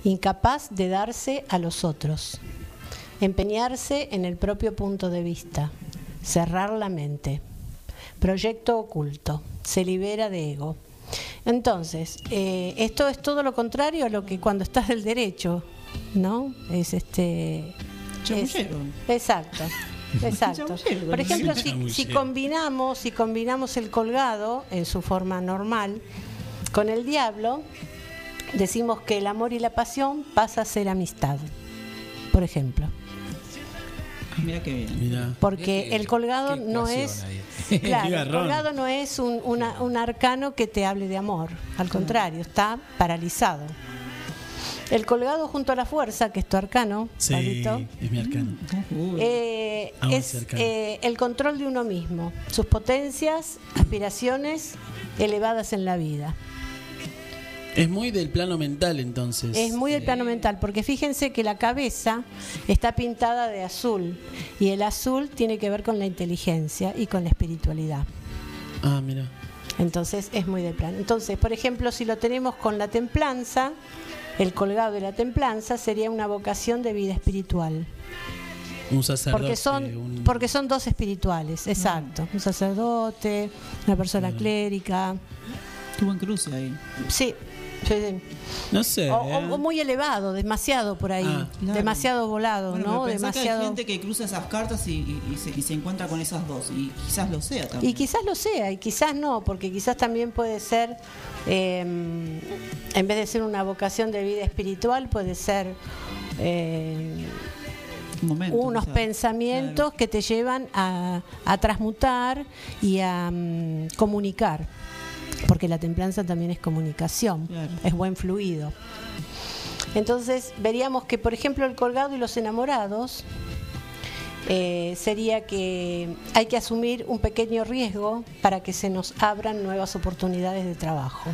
[SPEAKER 28] incapaz de darse a los otros, empeñarse en el propio punto de vista, cerrar la mente, proyecto oculto, se libera de ego. Entonces, eh, esto es todo lo contrario a lo que cuando estás del derecho, ¿no? Es este... es- exacto. *laughs* Exacto. Por ejemplo, si, si combinamos, si combinamos el colgado en su forma normal con el diablo, decimos que el amor y la pasión pasa a ser amistad. Por ejemplo.
[SPEAKER 5] Mira qué bien.
[SPEAKER 36] Mira.
[SPEAKER 28] Porque el colgado no es. *laughs* Claro, colgado no es un, una- un arcano que te hable de amor. Al contrario, está paralizado. El colgado junto a la fuerza, que es tu arcano,
[SPEAKER 36] Sí,
[SPEAKER 28] Pablito,
[SPEAKER 36] es mi arcano.
[SPEAKER 28] eh,
[SPEAKER 36] Amo
[SPEAKER 28] es
[SPEAKER 36] arcano.
[SPEAKER 28] eh, el control de uno mismo, sus potencias, aspiraciones elevadas en la vida.
[SPEAKER 36] Es muy del plano mental, entonces.
[SPEAKER 28] Es muy del plano mental, porque fíjense que la cabeza está pintada de azul y el azul tiene que ver con la inteligencia y con la espiritualidad.
[SPEAKER 36] Ah, mira.
[SPEAKER 28] Entonces es muy del plano. Entonces, por ejemplo, si lo tenemos con la templanza, el colgado de la templanza sería una vocación de vida espiritual.
[SPEAKER 36] Un sacerdote.
[SPEAKER 28] Porque son,
[SPEAKER 36] un-
[SPEAKER 28] porque son dos espirituales, exacto. Un sacerdote, una persona clérica.
[SPEAKER 5] Tuvo en cruce ahí.
[SPEAKER 28] Sí, sí.
[SPEAKER 36] No sé.
[SPEAKER 28] O, o-
[SPEAKER 36] ¿eh?
[SPEAKER 28] o muy elevado, demasiado por ahí.
[SPEAKER 36] Ah.
[SPEAKER 5] Claro.
[SPEAKER 28] Demasiado volado,
[SPEAKER 5] Bueno,
[SPEAKER 28] ¿no?
[SPEAKER 5] pensá que hay
[SPEAKER 28] Demasiado.
[SPEAKER 5] gente que cruza esas cartas y, y- y se, y se encuentra con esas dos. Y quizás lo sea también.
[SPEAKER 28] Y quizás lo sea, y quizás no, porque quizás también puede ser, eh, en vez de ser una vocación de vida espiritual, puede ser eh,
[SPEAKER 5] Un momento,
[SPEAKER 28] unos
[SPEAKER 5] quizás.
[SPEAKER 28] pensamientos que te llevan a, a transmutar y a mm, comunicar, porque la templanza también es comunicación,
[SPEAKER 5] Claro.
[SPEAKER 28] es buen fluido. Entonces veríamos que, por ejemplo, el colgado y los enamorados eh, sería que hay que asumir un pequeño riesgo para que se nos abran nuevas oportunidades de trabajo.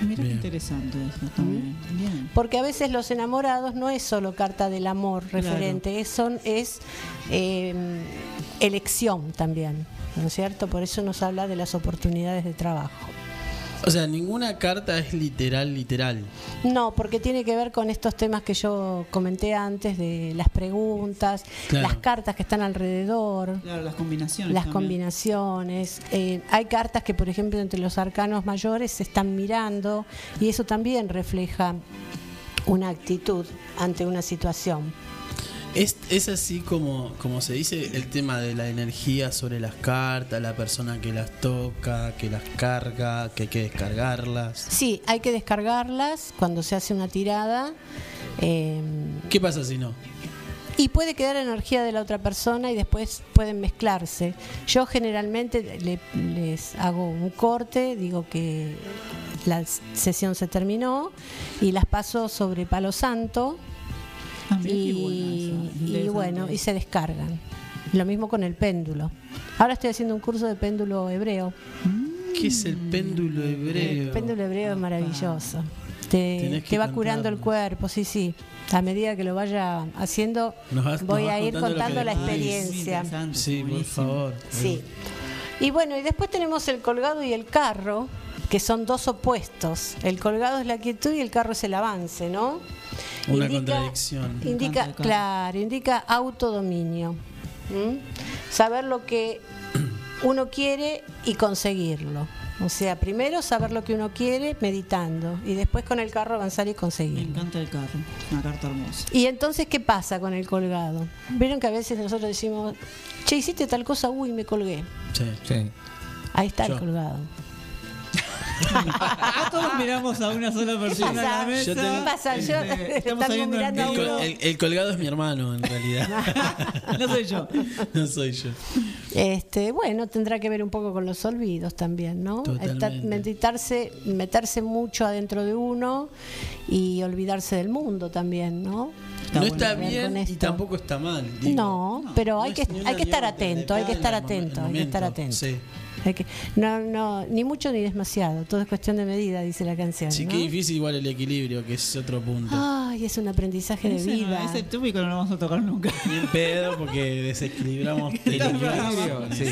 [SPEAKER 5] Mira qué interesante eso también. Bien.
[SPEAKER 28] Porque a veces los enamorados no es solo carta del amor referente, es, son, es eh, elección también, ¿no es cierto? Por eso nos habla de las oportunidades de trabajo.
[SPEAKER 36] O sea, ninguna carta es literal, literal.
[SPEAKER 28] No, porque tiene que ver con estos temas que yo comenté antes de las preguntas,
[SPEAKER 36] Claro.
[SPEAKER 28] las cartas que están alrededor.
[SPEAKER 5] Claro, las combinaciones.
[SPEAKER 28] Las
[SPEAKER 5] también.
[SPEAKER 28] combinaciones. Eh, hay cartas que, por ejemplo, entre los arcanos mayores se están mirando y eso también refleja una actitud ante una situación.
[SPEAKER 36] Es, es así como, como se dice el tema de la energía sobre las cartas, la persona que las toca, que las carga, que hay que descargarlas.
[SPEAKER 28] Sí, hay que descargarlas cuando se hace una tirada. eh,
[SPEAKER 36] ¿Qué pasa si no?
[SPEAKER 28] Y puede quedar energía de la otra persona y después pueden mezclarse. Yo generalmente le- les hago un corte, digo que la sesión se terminó y las paso sobre palo santo
[SPEAKER 5] Ah,
[SPEAKER 28] y,
[SPEAKER 5] buena esa,
[SPEAKER 28] y
[SPEAKER 5] interesante.
[SPEAKER 28] bueno, y se descargan. Lo mismo con el péndulo. Ahora estoy haciendo un curso de péndulo hebreo.
[SPEAKER 36] ¿Qué es el péndulo hebreo?
[SPEAKER 28] El péndulo hebreo es maravilloso. Te, te va curando el cuerpo, sí, sí. A medida que lo vaya haciendo,
[SPEAKER 36] vas-
[SPEAKER 28] voy a ir
[SPEAKER 36] contando
[SPEAKER 28] la experiencia.
[SPEAKER 5] Interesante,
[SPEAKER 36] Sí, por favor.
[SPEAKER 28] Sí. Y bueno, y después tenemos el colgado y el carro, que son dos opuestos. El colgado es la quietud y el carro es el avance, ¿no?
[SPEAKER 36] Una
[SPEAKER 28] Indica-
[SPEAKER 36] contradicción.
[SPEAKER 28] Indica, claro, indica autodominio. ¿m? Saber lo que uno quiere y conseguirlo. O sea, primero saber lo que uno quiere meditando y después con el carro avanzar y
[SPEAKER 5] Me
[SPEAKER 28] conseguirlo.
[SPEAKER 5] encanta el carro. Una carta hermosa.
[SPEAKER 28] Y entonces, ¿qué pasa con el colgado? Vieron que a veces nosotros decimos, che, hiciste tal cosa, uy, me colgué.
[SPEAKER 36] Sí.
[SPEAKER 28] Ahí está
[SPEAKER 36] Yo.
[SPEAKER 28] el colgado.
[SPEAKER 5] Acá *laughs* todos miramos a una sola persona en la
[SPEAKER 28] pasa?
[SPEAKER 5] mesa.
[SPEAKER 36] Yo tengo-
[SPEAKER 28] ¿Qué pasa? Yo
[SPEAKER 5] Este, estamos *laughs*
[SPEAKER 28] estamos
[SPEAKER 5] saliendo en
[SPEAKER 28] mirando a
[SPEAKER 36] El,
[SPEAKER 5] vivo.
[SPEAKER 36] col-
[SPEAKER 28] uno.
[SPEAKER 36] el- el colgado es mi hermano, en realidad. *laughs*
[SPEAKER 5] No soy yo.
[SPEAKER 36] no soy yo.
[SPEAKER 28] Este, bueno, tendrá que ver un poco con los olvidos también, ¿no?
[SPEAKER 36] Totalmente.
[SPEAKER 28] Estar- meditarse, meterse mucho adentro de uno y olvidarse del mundo también, ¿no?
[SPEAKER 36] no
[SPEAKER 28] bueno
[SPEAKER 36] está
[SPEAKER 28] ver
[SPEAKER 36] bien
[SPEAKER 28] con
[SPEAKER 36] y
[SPEAKER 28] esto.
[SPEAKER 36] tampoco está mal. digo.
[SPEAKER 28] No, pero hay
[SPEAKER 36] no
[SPEAKER 28] que
[SPEAKER 36] es ni una
[SPEAKER 28] hay que estar
[SPEAKER 36] otra,
[SPEAKER 28] atento, hay que
[SPEAKER 36] depende
[SPEAKER 28] estar
[SPEAKER 36] del
[SPEAKER 28] atento, hay que
[SPEAKER 36] momento.
[SPEAKER 28] estar atento.
[SPEAKER 36] Sí.
[SPEAKER 28] Hay que- no, no, ni mucho ni demasiado, todo es cuestión de medida, dice la canción.
[SPEAKER 36] Sí,
[SPEAKER 28] ¿no?
[SPEAKER 36] qué difícil igual el equilibrio, que es otro punto.
[SPEAKER 28] Ay, es un aprendizaje de
[SPEAKER 5] Ese, no,
[SPEAKER 28] vida.
[SPEAKER 5] ese tópico no lo vamos a tocar nunca. *laughs*
[SPEAKER 36] Bien pedo porque desequilibramos *laughs* el
[SPEAKER 3] equilibrio, sí.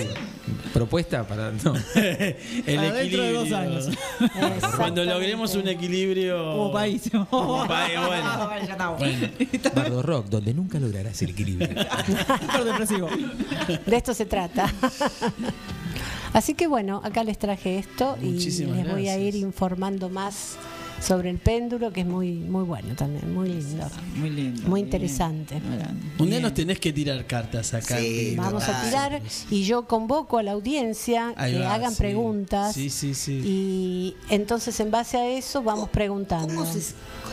[SPEAKER 3] Propuesta para. No. *laughs*
[SPEAKER 36] el
[SPEAKER 5] Para dentro de
[SPEAKER 36] equilibrio.
[SPEAKER 5] dos años.
[SPEAKER 36] Cuando logremos un equilibrio.
[SPEAKER 5] Como país.
[SPEAKER 36] Como país, bueno. Bueno.
[SPEAKER 3] Bardo Rock, donde nunca lograrás el equilibrio.
[SPEAKER 5] Súper depresivo.
[SPEAKER 28] De esto se trata. Así que bueno, acá les traje esto y les voy a ir informando más sobre el péndulo, que es muy muy bueno también, muy lindo,
[SPEAKER 5] Muy lindo.
[SPEAKER 28] muy interesante.
[SPEAKER 36] Un día nos tenés que tirar cartas acá.
[SPEAKER 4] Sí,
[SPEAKER 28] Vamos a tirar y yo convoco a la audiencia
[SPEAKER 36] Ahí
[SPEAKER 28] que
[SPEAKER 36] va,
[SPEAKER 28] hagan
[SPEAKER 36] sí.
[SPEAKER 28] preguntas
[SPEAKER 36] Sí, sí, sí.
[SPEAKER 28] y entonces en base a eso vamos preguntando.
[SPEAKER 4] ¿Cómo se,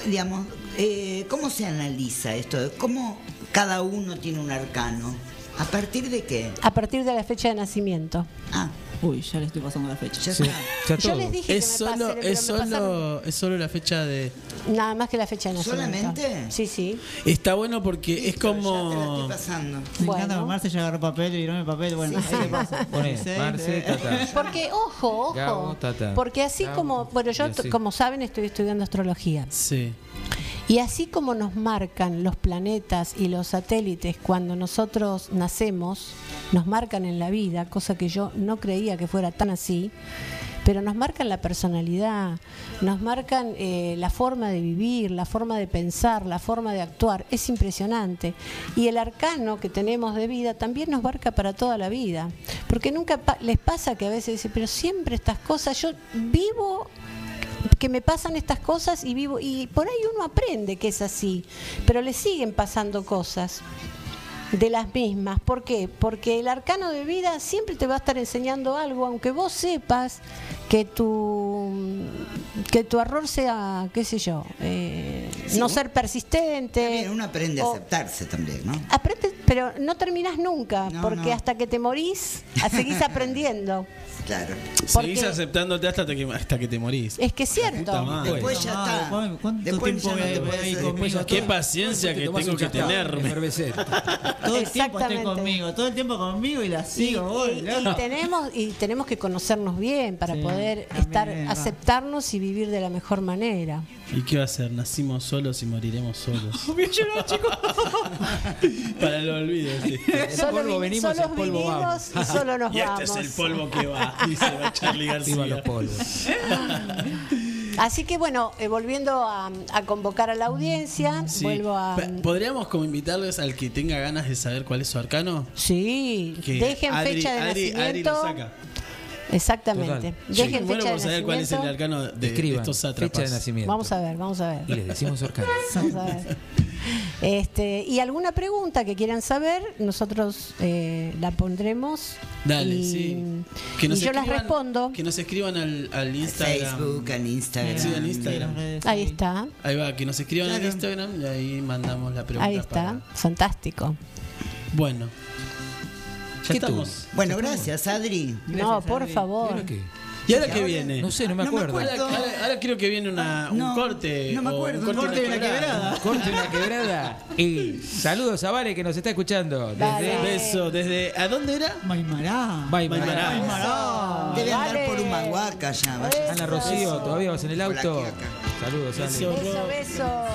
[SPEAKER 4] digamos, eh, ¿Cómo se analiza esto? ¿Cómo cada uno tiene un arcano? ¿A partir de qué?
[SPEAKER 28] A partir de la fecha de nacimiento.
[SPEAKER 4] Ah,
[SPEAKER 5] Uy, ya le estoy pasando la fecha.
[SPEAKER 4] ya
[SPEAKER 3] Sí,
[SPEAKER 4] está.
[SPEAKER 3] ya
[SPEAKER 28] Yo
[SPEAKER 3] todo.
[SPEAKER 28] les dije
[SPEAKER 36] Es
[SPEAKER 28] que me
[SPEAKER 36] solo,
[SPEAKER 28] pasen, pero
[SPEAKER 36] es,
[SPEAKER 28] me pasaron
[SPEAKER 36] solo, es solo la fecha de.
[SPEAKER 28] nada más que la fecha de nacimiento.
[SPEAKER 4] ¿Solamente?
[SPEAKER 28] Sí, sí.
[SPEAKER 36] Está bueno porque es
[SPEAKER 4] Listo, Ya te la
[SPEAKER 36] como.
[SPEAKER 4] estoy pasando.
[SPEAKER 5] Me
[SPEAKER 28] Bueno.
[SPEAKER 5] encanta, Marce ya agarró papel y tiró mi papel. Bueno, ahí le pasa.
[SPEAKER 3] Poné, Marce. Tata. *laughs*
[SPEAKER 28] Porque, ojo, ojo,
[SPEAKER 3] Gabo, Tata.
[SPEAKER 28] porque así
[SPEAKER 3] Gabo,
[SPEAKER 28] como, bueno, yo,
[SPEAKER 3] y así.
[SPEAKER 28] como saben, estoy estudiando astrología.
[SPEAKER 36] Sí.
[SPEAKER 28] Y así como nos marcan los planetas y los satélites cuando nosotros nacemos, nos marcan en la vida, cosa que yo no creía que fuera tan así, pero nos marcan la personalidad, nos marcan eh, la forma de vivir, la forma de pensar, la forma de actuar. Es impresionante. Y el arcano que tenemos de vida también nos marca para toda la vida. Porque nunca pa- les pasa que a veces dicen, pero siempre estas cosas, yo vivo que me pasan estas cosas y vivo y por ahí uno aprende que es así, pero le siguen pasando cosas de las mismas. ¿Por qué? Porque el arcano de vida siempre te va a estar enseñando algo, aunque vos sepas que tu que tu error sea, qué sé yo, eh,
[SPEAKER 4] Sí,
[SPEAKER 28] no ser persistente.
[SPEAKER 4] Bien, uno aprende a aceptarse también, ¿no?
[SPEAKER 28] Aprende, pero no terminas nunca,
[SPEAKER 4] No,
[SPEAKER 28] porque
[SPEAKER 4] no.
[SPEAKER 28] hasta que te morís, seguís aprendiendo. *laughs*
[SPEAKER 4] Claro.
[SPEAKER 28] Porque-
[SPEAKER 36] Seguís aceptándote hasta que, hasta que te morís.
[SPEAKER 28] Es que es cierto.
[SPEAKER 4] Después ya está.
[SPEAKER 5] ¿Cuánto
[SPEAKER 4] Después
[SPEAKER 5] tiempo
[SPEAKER 4] ya no te
[SPEAKER 5] ir conmigo?
[SPEAKER 36] Qué paciencia que tengo que tener.
[SPEAKER 3] Efervescer.
[SPEAKER 5] Todo el tiempo estoy conmigo, todo el tiempo conmigo y la
[SPEAKER 28] Y,
[SPEAKER 5] sigo. voy,
[SPEAKER 28] y- tenemos y tenemos que conocernos bien para
[SPEAKER 5] Sí,
[SPEAKER 28] poder estar aceptarnos y vivir de la mejor manera.
[SPEAKER 36] ¿Y qué va a hacer? Nacimos solos y moriremos solos. *laughs* *laughs* Para el olvido, sí. *laughs*
[SPEAKER 28] Solo
[SPEAKER 3] polvo venimos,
[SPEAKER 28] solos
[SPEAKER 3] el polvo vamos.
[SPEAKER 28] y solo nos
[SPEAKER 36] Y este es el polvo que va, dice Charlie
[SPEAKER 3] Viva los
[SPEAKER 36] García.
[SPEAKER 3] polvos.
[SPEAKER 28] Así que bueno, eh, volviendo a, a convocar a la audiencia,
[SPEAKER 36] Sí.
[SPEAKER 28] vuelvo a
[SPEAKER 36] ¿Podríamos como invitarles al que tenga ganas de saber cuál es su arcano?
[SPEAKER 28] sí,
[SPEAKER 36] Que
[SPEAKER 28] dejen
[SPEAKER 36] Adri-
[SPEAKER 28] fecha de
[SPEAKER 36] Adri- Adri
[SPEAKER 28] nacimiento.
[SPEAKER 36] lo saca.
[SPEAKER 28] Exactamente.
[SPEAKER 3] Total.
[SPEAKER 28] Dejen fecha
[SPEAKER 36] por
[SPEAKER 28] de
[SPEAKER 36] saber cuál es el
[SPEAKER 28] nacimiento.
[SPEAKER 36] arcano de, estos sátrapas.
[SPEAKER 3] fecha de nacimiento.
[SPEAKER 28] Vamos a ver, vamos a ver.
[SPEAKER 3] Y les decimos Orcano. *laughs*
[SPEAKER 28] Vamos a ver. Este, y alguna pregunta que quieran saber, nosotros eh, la pondremos.
[SPEAKER 36] Dale,
[SPEAKER 28] y,
[SPEAKER 36] sí.
[SPEAKER 28] y yo las respondo.
[SPEAKER 36] Que nos escriban al, al Instagram.
[SPEAKER 4] Facebook, al Instagram.
[SPEAKER 36] Sí, al Instagram.
[SPEAKER 28] Ahí está,
[SPEAKER 36] Ahí va, que nos escriban al. Instagram y ahí mandamos la pregunta.
[SPEAKER 28] ahí está,
[SPEAKER 36] para-
[SPEAKER 28] fantástico.
[SPEAKER 36] Bueno. Ya
[SPEAKER 3] ¿Qué
[SPEAKER 36] estamos.
[SPEAKER 4] Bueno, gracias, Adri.
[SPEAKER 28] no, por
[SPEAKER 3] ¿Y
[SPEAKER 28] favor.
[SPEAKER 3] ahora qué?
[SPEAKER 36] ¿Y ahora qué viene?
[SPEAKER 3] No sé, no me
[SPEAKER 4] No me
[SPEAKER 3] acuerdo.
[SPEAKER 36] Ahora, creo que viene una, un
[SPEAKER 4] No,
[SPEAKER 36] corte.
[SPEAKER 4] no me
[SPEAKER 36] o
[SPEAKER 4] acuerdo,
[SPEAKER 36] Un
[SPEAKER 4] un
[SPEAKER 36] corte,
[SPEAKER 5] de una quebrada.
[SPEAKER 3] Corte una quebrada. Y saludos a Vale que nos está escuchando.
[SPEAKER 28] Dale.
[SPEAKER 3] Desde
[SPEAKER 36] Beso, desde. ¿A dónde era?
[SPEAKER 5] Maimará.
[SPEAKER 3] Bye,
[SPEAKER 36] Maimará.
[SPEAKER 5] Maimará.
[SPEAKER 4] Debe andar
[SPEAKER 28] Vale.
[SPEAKER 4] por Humahuaca ya. vaya.
[SPEAKER 3] Ana Rocío, ¿todavía vas en el auto? Saludos, Ale.
[SPEAKER 36] Beso.
[SPEAKER 28] Beso,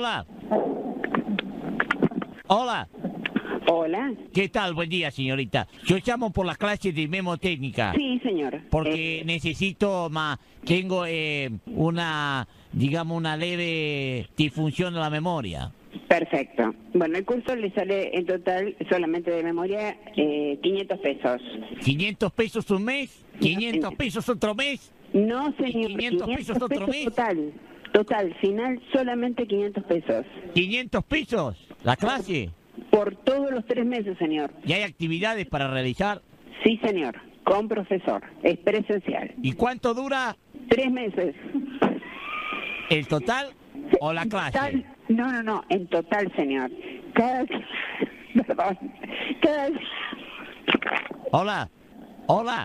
[SPEAKER 24] Hola. Hola.
[SPEAKER 37] Hola.
[SPEAKER 24] ¿Qué tal? Buen día, señorita. Yo llamo por las clases de memotécnica.
[SPEAKER 37] Sí, señor.
[SPEAKER 24] Porque necesito más. Tengo eh, una, digamos, una leve disfunción de la memoria.
[SPEAKER 37] Perfecto. Bueno, el curso le sale en total solamente de memoria eh, 500 pesos.
[SPEAKER 24] ¿500 pesos un mes? ¿500 pesos otro mes?
[SPEAKER 37] No, señor.
[SPEAKER 24] 500 pesos otro mes?
[SPEAKER 37] Total. Total, final solamente 500 pesos.
[SPEAKER 24] ¿500 pesos? ¿La clase?
[SPEAKER 37] Por todos los tres meses, señor.
[SPEAKER 24] ¿Y hay actividades para realizar?
[SPEAKER 37] Sí, señor. Con profesor. Es presencial.
[SPEAKER 24] ¿Y cuánto dura
[SPEAKER 37] Tres meses.
[SPEAKER 24] el total o la clase?
[SPEAKER 37] Total- no, no, no. En total, señor. Cada... *laughs* Perdón. Cada...
[SPEAKER 24] Hola. Hola.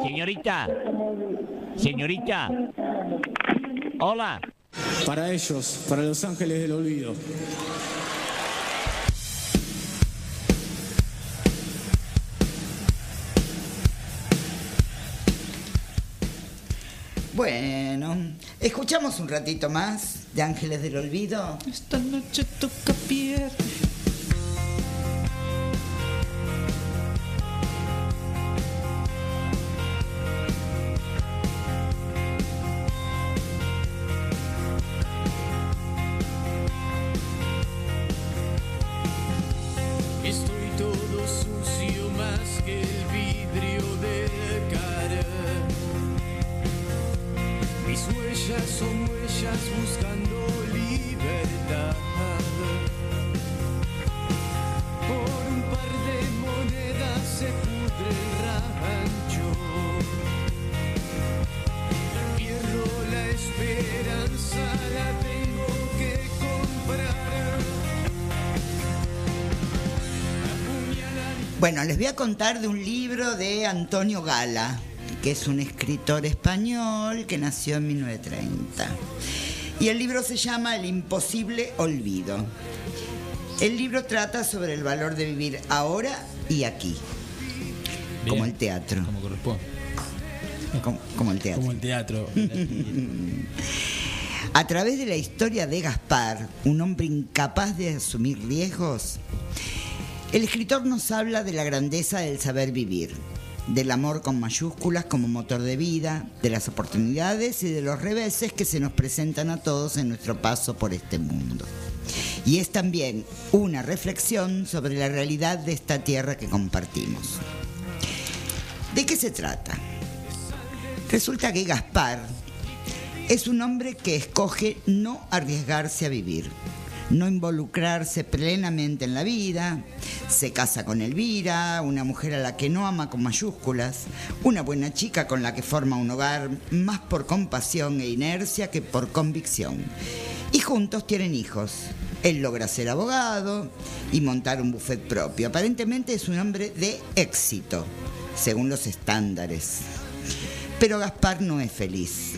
[SPEAKER 24] Señorita. Señorita. Hola.
[SPEAKER 38] Para ellos, para los ángeles del olvido.
[SPEAKER 4] Bueno, escuchamos un ratito más de Ángeles del Olvido.
[SPEAKER 39] Esta noche toca pierde.
[SPEAKER 4] Voy a contar de un libro de Antonio Gala, que es un escritor español que nació en 1930. Y el libro se llama El imposible olvido. El libro trata sobre el valor de vivir ahora y aquí, como el teatro.
[SPEAKER 3] Como corresponde.
[SPEAKER 4] Como, como el teatro.
[SPEAKER 36] Como el teatro. *laughs*
[SPEAKER 4] A través de la historia de Gaspar, un hombre incapaz de asumir riesgos, el escritor nos habla de la grandeza del saber vivir, del amor con mayúsculas como motor de vida, de las oportunidades y de los reveses que se nos presentan a todos en nuestro paso por este mundo. Y es también una reflexión sobre la realidad de esta tierra que compartimos. ¿De qué se trata? Resulta que Gaspar es un hombre que escoge no arriesgarse a vivir, no involucrarse plenamente en la vida, se casa con Elvira, una mujer a la que no ama con mayúsculas, una buena chica con la que forma un hogar más por compasión e inercia que por convicción. Y juntos tienen hijos. Él logra ser abogado y montar un buffet propio. Aparentemente es un hombre de éxito, según los estándares. Pero Gaspar no es feliz.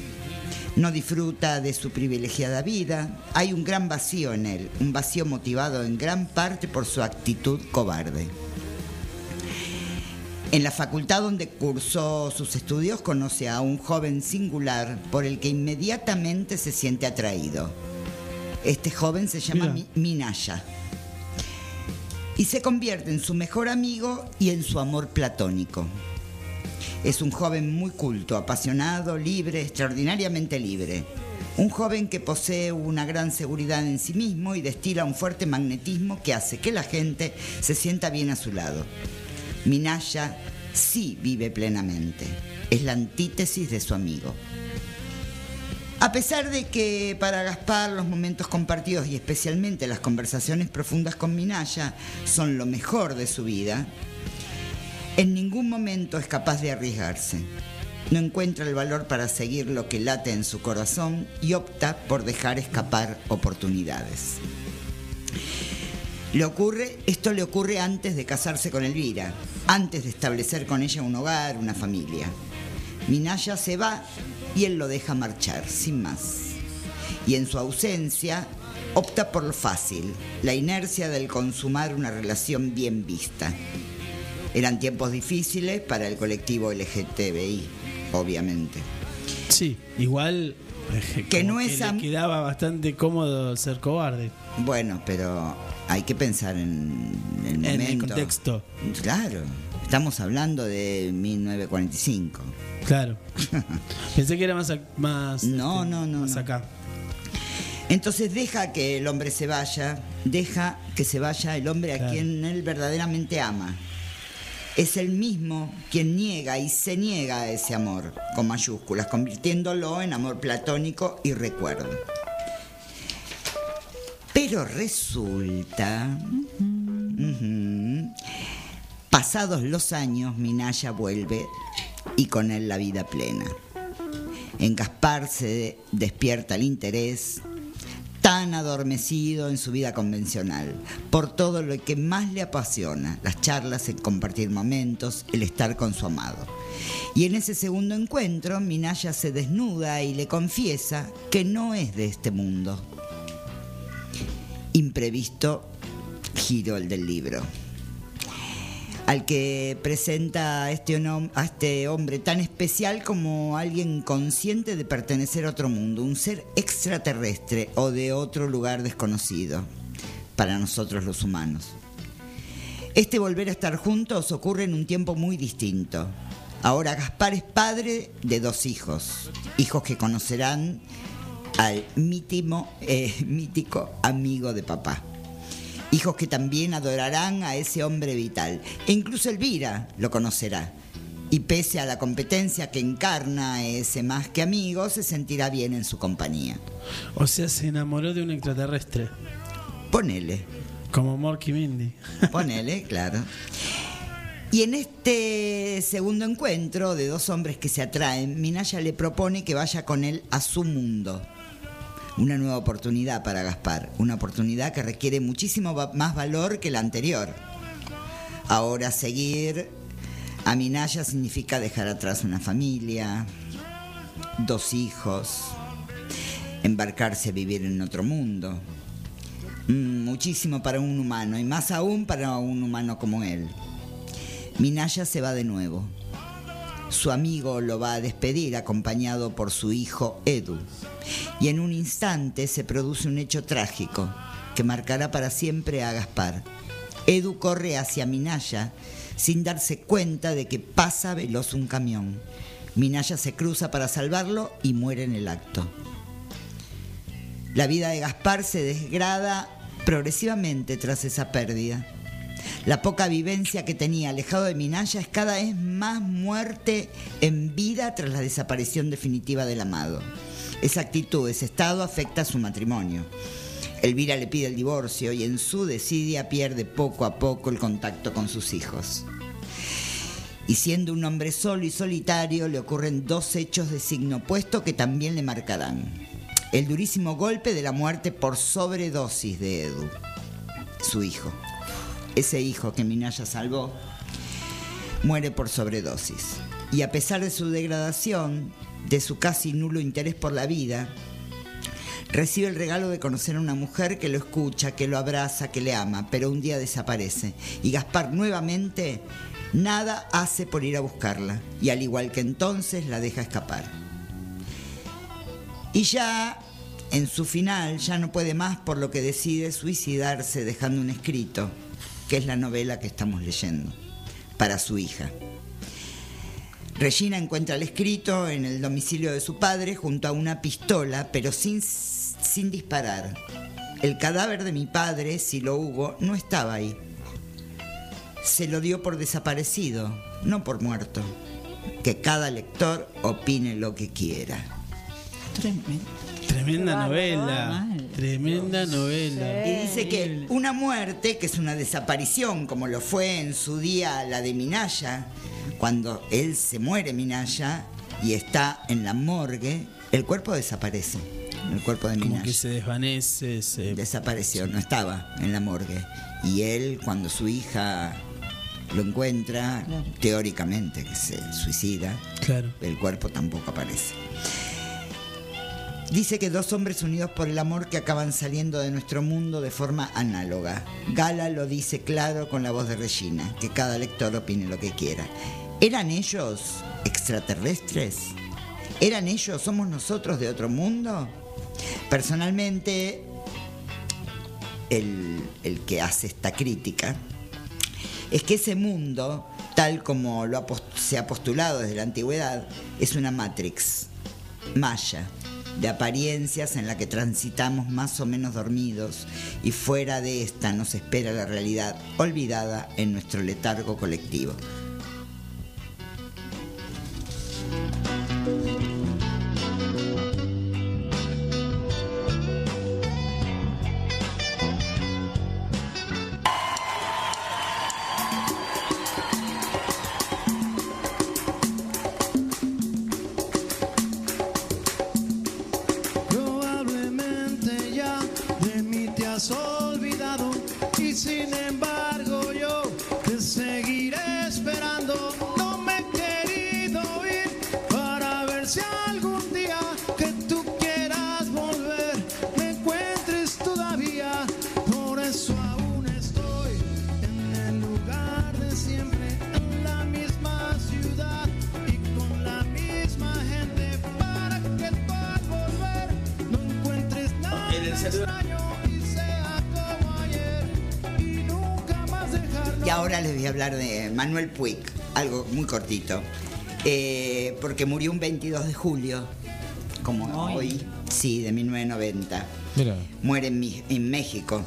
[SPEAKER 4] No disfruta de su privilegiada vida. Hay un gran vacío en él, un vacío motivado en gran parte por su actitud cobarde. En la facultad donde cursó sus estudios conoce a un joven singular por el que inmediatamente se siente atraído. Este joven se llama
[SPEAKER 36] Mira.
[SPEAKER 4] Minaya y se convierte en su mejor amigo y en su amor platónico. Es un joven muy culto, apasionado, libre, extraordinariamente libre. Un joven que posee una gran seguridad en sí mismo y destila un fuerte magnetismo que hace que la gente se sienta bien a su lado. Minaya sí vive plenamente. Es la antítesis de su amigo. A pesar de que para Gaspar los momentos compartidos y especialmente las conversaciones profundas con Minaya son lo mejor de su vida, en ningún momento es capaz de arriesgarse. No encuentra el valor para seguir lo que late en su corazón y opta por dejar escapar oportunidades. Le ocurre, esto le ocurre antes de casarse con Elvira, antes de establecer con ella un hogar, una familia. Minaya se va y él lo deja marchar, sin más. Y en su ausencia opta por lo fácil, la inercia del consumar una relación bien vista. Eran tiempos difíciles para el colectivo LGTBI, obviamente.
[SPEAKER 36] Sí, igual *laughs*
[SPEAKER 4] Que no es
[SPEAKER 36] le
[SPEAKER 4] am-
[SPEAKER 36] quedaba bastante cómodo ser cobarde.
[SPEAKER 4] Bueno, pero hay que pensar en el
[SPEAKER 36] En
[SPEAKER 4] momento.
[SPEAKER 36] el contexto.
[SPEAKER 4] Claro, estamos hablando de 1945.
[SPEAKER 36] Claro. *laughs* Pensé que era más, más,
[SPEAKER 4] No,
[SPEAKER 36] este,
[SPEAKER 4] no, no,
[SPEAKER 36] más
[SPEAKER 4] no.
[SPEAKER 36] acá.
[SPEAKER 4] Entonces deja que el hombre se vaya, deja que se vaya el hombre a quien él verdaderamente ama. Es el mismo quien niega y se niega a ese amor, con mayúsculas, convirtiéndolo en amor platónico y recuerdo. Pero resulta, pasados los años, Minaya vuelve y con él la vida plena. En Gaspar se despierta el interés, tan adormecido en su vida convencional, por todo lo que más le apasiona, las charlas, el compartir momentos, el estar con su amado. Y en ese segundo encuentro, Minaya se desnuda y le confiesa que no es de este mundo. Imprevisto giro el del libro al que presenta a este, a este hombre tan especial como alguien consciente de pertenecer a otro mundo, un ser extraterrestre o de otro lugar desconocido para nosotros los humanos. Este volver a estar juntos ocurre en un tiempo muy distinto. Ahora Gaspar es padre de dos hijos, hijos que conocerán al mítimo, eh, mítico amigo de papá. Hijos que también adorarán a ese hombre vital. E incluso Elvira lo conocerá. Y pese a la competencia que encarna ese más que amigo, se sentirá bien en su compañía.
[SPEAKER 36] O sea, se enamoró de un extraterrestre.
[SPEAKER 4] Ponele.
[SPEAKER 36] Como Morky Mindy. *laughs*
[SPEAKER 4] Ponele, claro. Y en este segundo encuentro de dos hombres que se atraen, Minaya le propone que vaya con él a su mundo. Una nueva oportunidad para Gaspar, una oportunidad que requiere muchísimo más valor que la anterior. Ahora seguir a Minaya significa dejar atrás una familia, dos hijos, embarcarse a vivir en otro mundo. Mm, muchísimo para un humano y más aún para un humano como él. Minaya se va de nuevo. Su amigo lo va a despedir acompañado por su hijo Edu. Y en un instante se produce un hecho trágico que marcará para siempre a Gaspar. Edu corre hacia Minaya sin darse cuenta de que pasa veloz un camión. Minaya se cruza para salvarlo y muere en el acto. La vida de Gaspar se desgrada progresivamente tras esa pérdida. La poca vivencia que tenía alejado de Minaya es cada vez más muerte en vida tras la desaparición definitiva del amado. Esa actitud, ese estado afecta a su matrimonio. Elvira le pide el divorcio y en su desidia pierde poco a poco el contacto con sus hijos. Y siendo un hombre solo y solitario, le ocurren dos hechos de signo opuesto que también le marcarán. El durísimo golpe de la muerte por sobredosis de Edu, su hijo. Ese hijo que Minaya salvó muere por sobredosis. Y a pesar de su degradación, de su casi nulo interés por la vida, recibe el regalo de conocer a una mujer que lo escucha, que lo abraza, que le ama, pero un día desaparece. Y Gaspar nuevamente nada hace por ir a buscarla, y al igual que entonces la deja escapar. Y ya en su final ya no puede más por lo que decide suicidarse dejando un escrito, que es la novela que estamos leyendo, para su hija. Regina encuentra el escrito en el domicilio de su padre junto a una pistola, pero sin, sin disparar. El cadáver de mi padre, si lo hubo, no estaba ahí. Se lo dio por desaparecido, no por muerto. Que cada lector opine lo que quiera.
[SPEAKER 36] Tremenda novela. Tremenda novela.
[SPEAKER 4] Y dice que una muerte, que es una desaparición, como lo fue en su día la de Minaya, cuando él se muere Minaya y está en la morgue, el cuerpo desaparece. El cuerpo de
[SPEAKER 36] Como
[SPEAKER 4] Minaya.
[SPEAKER 36] que se desvanece, se...
[SPEAKER 4] Desapareció, no estaba en la morgue. Y él, cuando su hija lo encuentra, teóricamente que se suicida,
[SPEAKER 36] Claro.
[SPEAKER 4] el cuerpo tampoco aparece. Dice que dos hombres unidos por el amor que acaban saliendo de nuestro mundo de forma análoga. Gala lo dice claro con la voz de Regina, que cada lector opine lo que quiera. ¿Eran ellos extraterrestres? ¿Eran ellos, somos nosotros de otro mundo? Personalmente, el, el que hace esta crítica es que ese mundo, tal como lo se ha postulado desde la antigüedad, es una matrix, maya, de apariencias en la que transitamos más o menos dormidos y fuera de esta nos espera la realidad olvidada en nuestro letargo colectivo.
[SPEAKER 11] Y
[SPEAKER 4] ahora les voy a hablar de Manuel Puig, algo muy cortito, Eh, porque murió un 22 de julio, como hoy, sí, de 1990.
[SPEAKER 3] Mira.
[SPEAKER 4] Muere en, Mi- en México.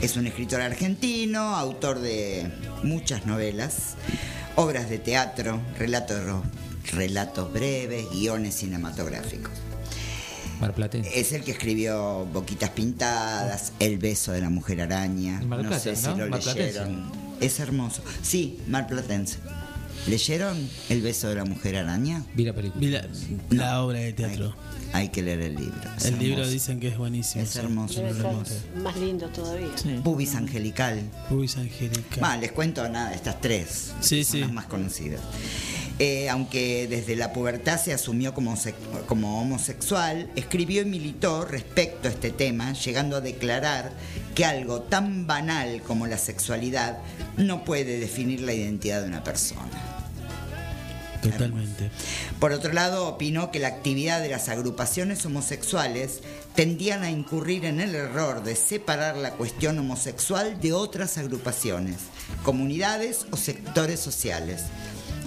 [SPEAKER 4] Es un escritor argentino, autor de muchas novelas, obras de teatro, relatos, relatos breves, guiones cinematográficos.
[SPEAKER 3] Marplatense.
[SPEAKER 4] Es el que escribió Boquitas Pintadas, El beso de la mujer araña. No sé si
[SPEAKER 3] ¿no?
[SPEAKER 4] lo leyeron. Es hermoso. Sí, Marplatense. ¿Leyeron El beso de la mujer araña?
[SPEAKER 3] Vi la película.
[SPEAKER 36] Vi la, la obra de teatro.
[SPEAKER 4] Hay, hay que leer el libro. es
[SPEAKER 36] El libro dicen que es buenísimo.
[SPEAKER 4] Es hermoso.
[SPEAKER 28] Debe ser más lindo todavía.
[SPEAKER 4] Pubis angelical.
[SPEAKER 36] Pubis angelical.
[SPEAKER 4] Va, les cuento nada, estas tres.
[SPEAKER 36] Sí,
[SPEAKER 4] son
[SPEAKER 36] sí.
[SPEAKER 4] las más conocidas. Eh, aunque desde la pubertad se asumió como, como homosexual, escribió y militó respecto a este tema, llegando a declarar que algo tan banal como la sexualidad no puede definir la identidad de una persona.
[SPEAKER 36] Totalmente.
[SPEAKER 4] Por otro lado, opinó que la actividad de las agrupaciones homosexuales tendían a incurrir en el error de separar la cuestión homosexual de otras agrupaciones, comunidades o sectores sociales.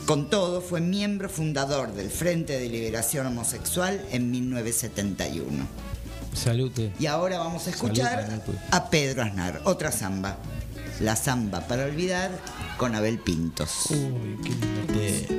[SPEAKER 4] Con todo, fue miembro fundador del Frente de Liberación Homosexual en 1971.
[SPEAKER 3] Salute.
[SPEAKER 4] Y ahora vamos a escuchar a Pedro Aznar, otra samba. La samba para olvidar con Abel Pintos.
[SPEAKER 36] Uy, qué lindo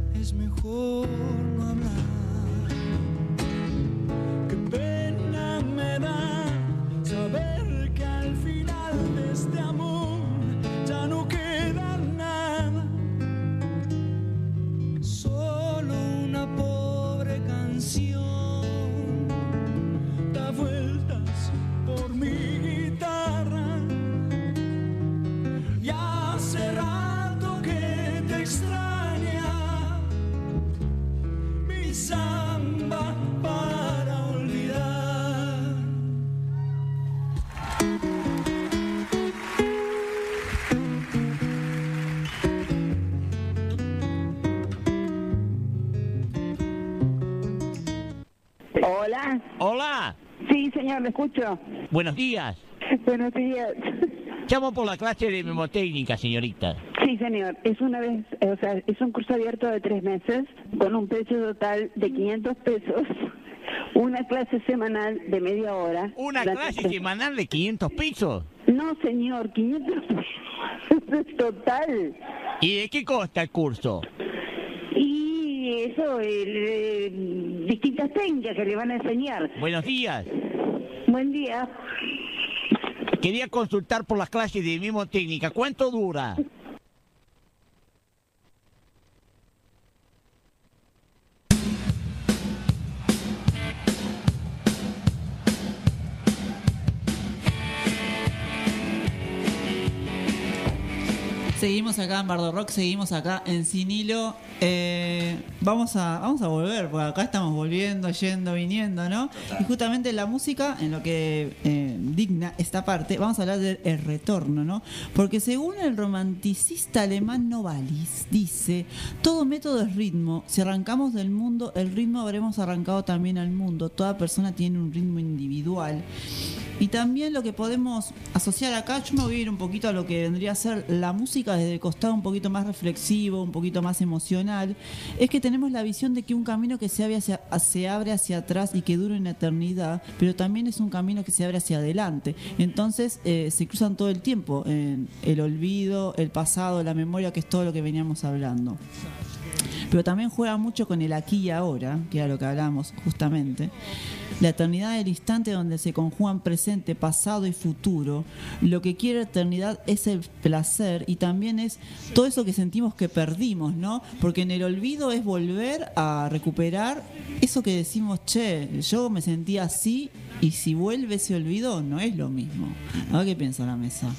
[SPEAKER 40] es mejor no hablar.
[SPEAKER 41] Qué pena me da saber que al final de este amor
[SPEAKER 24] Hola.
[SPEAKER 37] Sí, señor, me escucho.
[SPEAKER 24] buenos días.
[SPEAKER 37] Buenos días.
[SPEAKER 24] Llamo por la clase de memotécnica, señorita.
[SPEAKER 37] Sí, señor. Es una vez, eh, o sea, es un curso abierto de tres meses con un precio total de 500 pesos, una clase semanal de media hora.
[SPEAKER 24] ¿Una
[SPEAKER 37] La-
[SPEAKER 24] clase semanal de 500 pesos?
[SPEAKER 37] No, señor, 500 *laughs* pesos es total.
[SPEAKER 24] ¿Y de qué consta el curso?
[SPEAKER 37] Y eso, el, eh, distintas técnicas que le van a enseñar.
[SPEAKER 24] Buenos días.
[SPEAKER 37] Buen día.
[SPEAKER 24] Quería consultar por las clases de memotécnica. ¿Cuánto dura?
[SPEAKER 5] Seguimos acá en Bardo Rock, seguimos acá en Sinilo. Eh, vamos, a, vamos a volver, porque acá estamos volviendo, yendo, viniendo, ¿no? Y justamente la música, en lo que eh, digna esta parte, vamos a hablar del el retorno, ¿no? Porque según el romanticista alemán Novalis, dice, todo método es ritmo. Si arrancamos del mundo, el ritmo habremos arrancado también al mundo. Toda persona tiene un ritmo individual. Y también lo que podemos asociar acá, yo me voy a ir un poquito a lo que vendría a ser la música desde el costado un poquito más reflexivo, un poquito más emocional, es que tenemos la visión de que un camino que se abre hacia, atrás y que dura una eternidad, pero también es un camino que se abre hacia adelante. Entonces eh, se cruzan todo el tiempo, en el olvido, el pasado, la memoria, que es todo lo que veníamos hablando pero también juega mucho con el aquí y ahora, que era lo que hablamos justamente. La eternidad del instante donde se conjugan presente, pasado y futuro. Lo que quiere eternidad es el placer y también es todo eso que sentimos que perdimos, ¿no? Porque en el olvido es volver a recuperar eso que decimos, che, yo me sentía así y si vuelve ese olvido no es lo mismo. A ver qué piensa la mesa.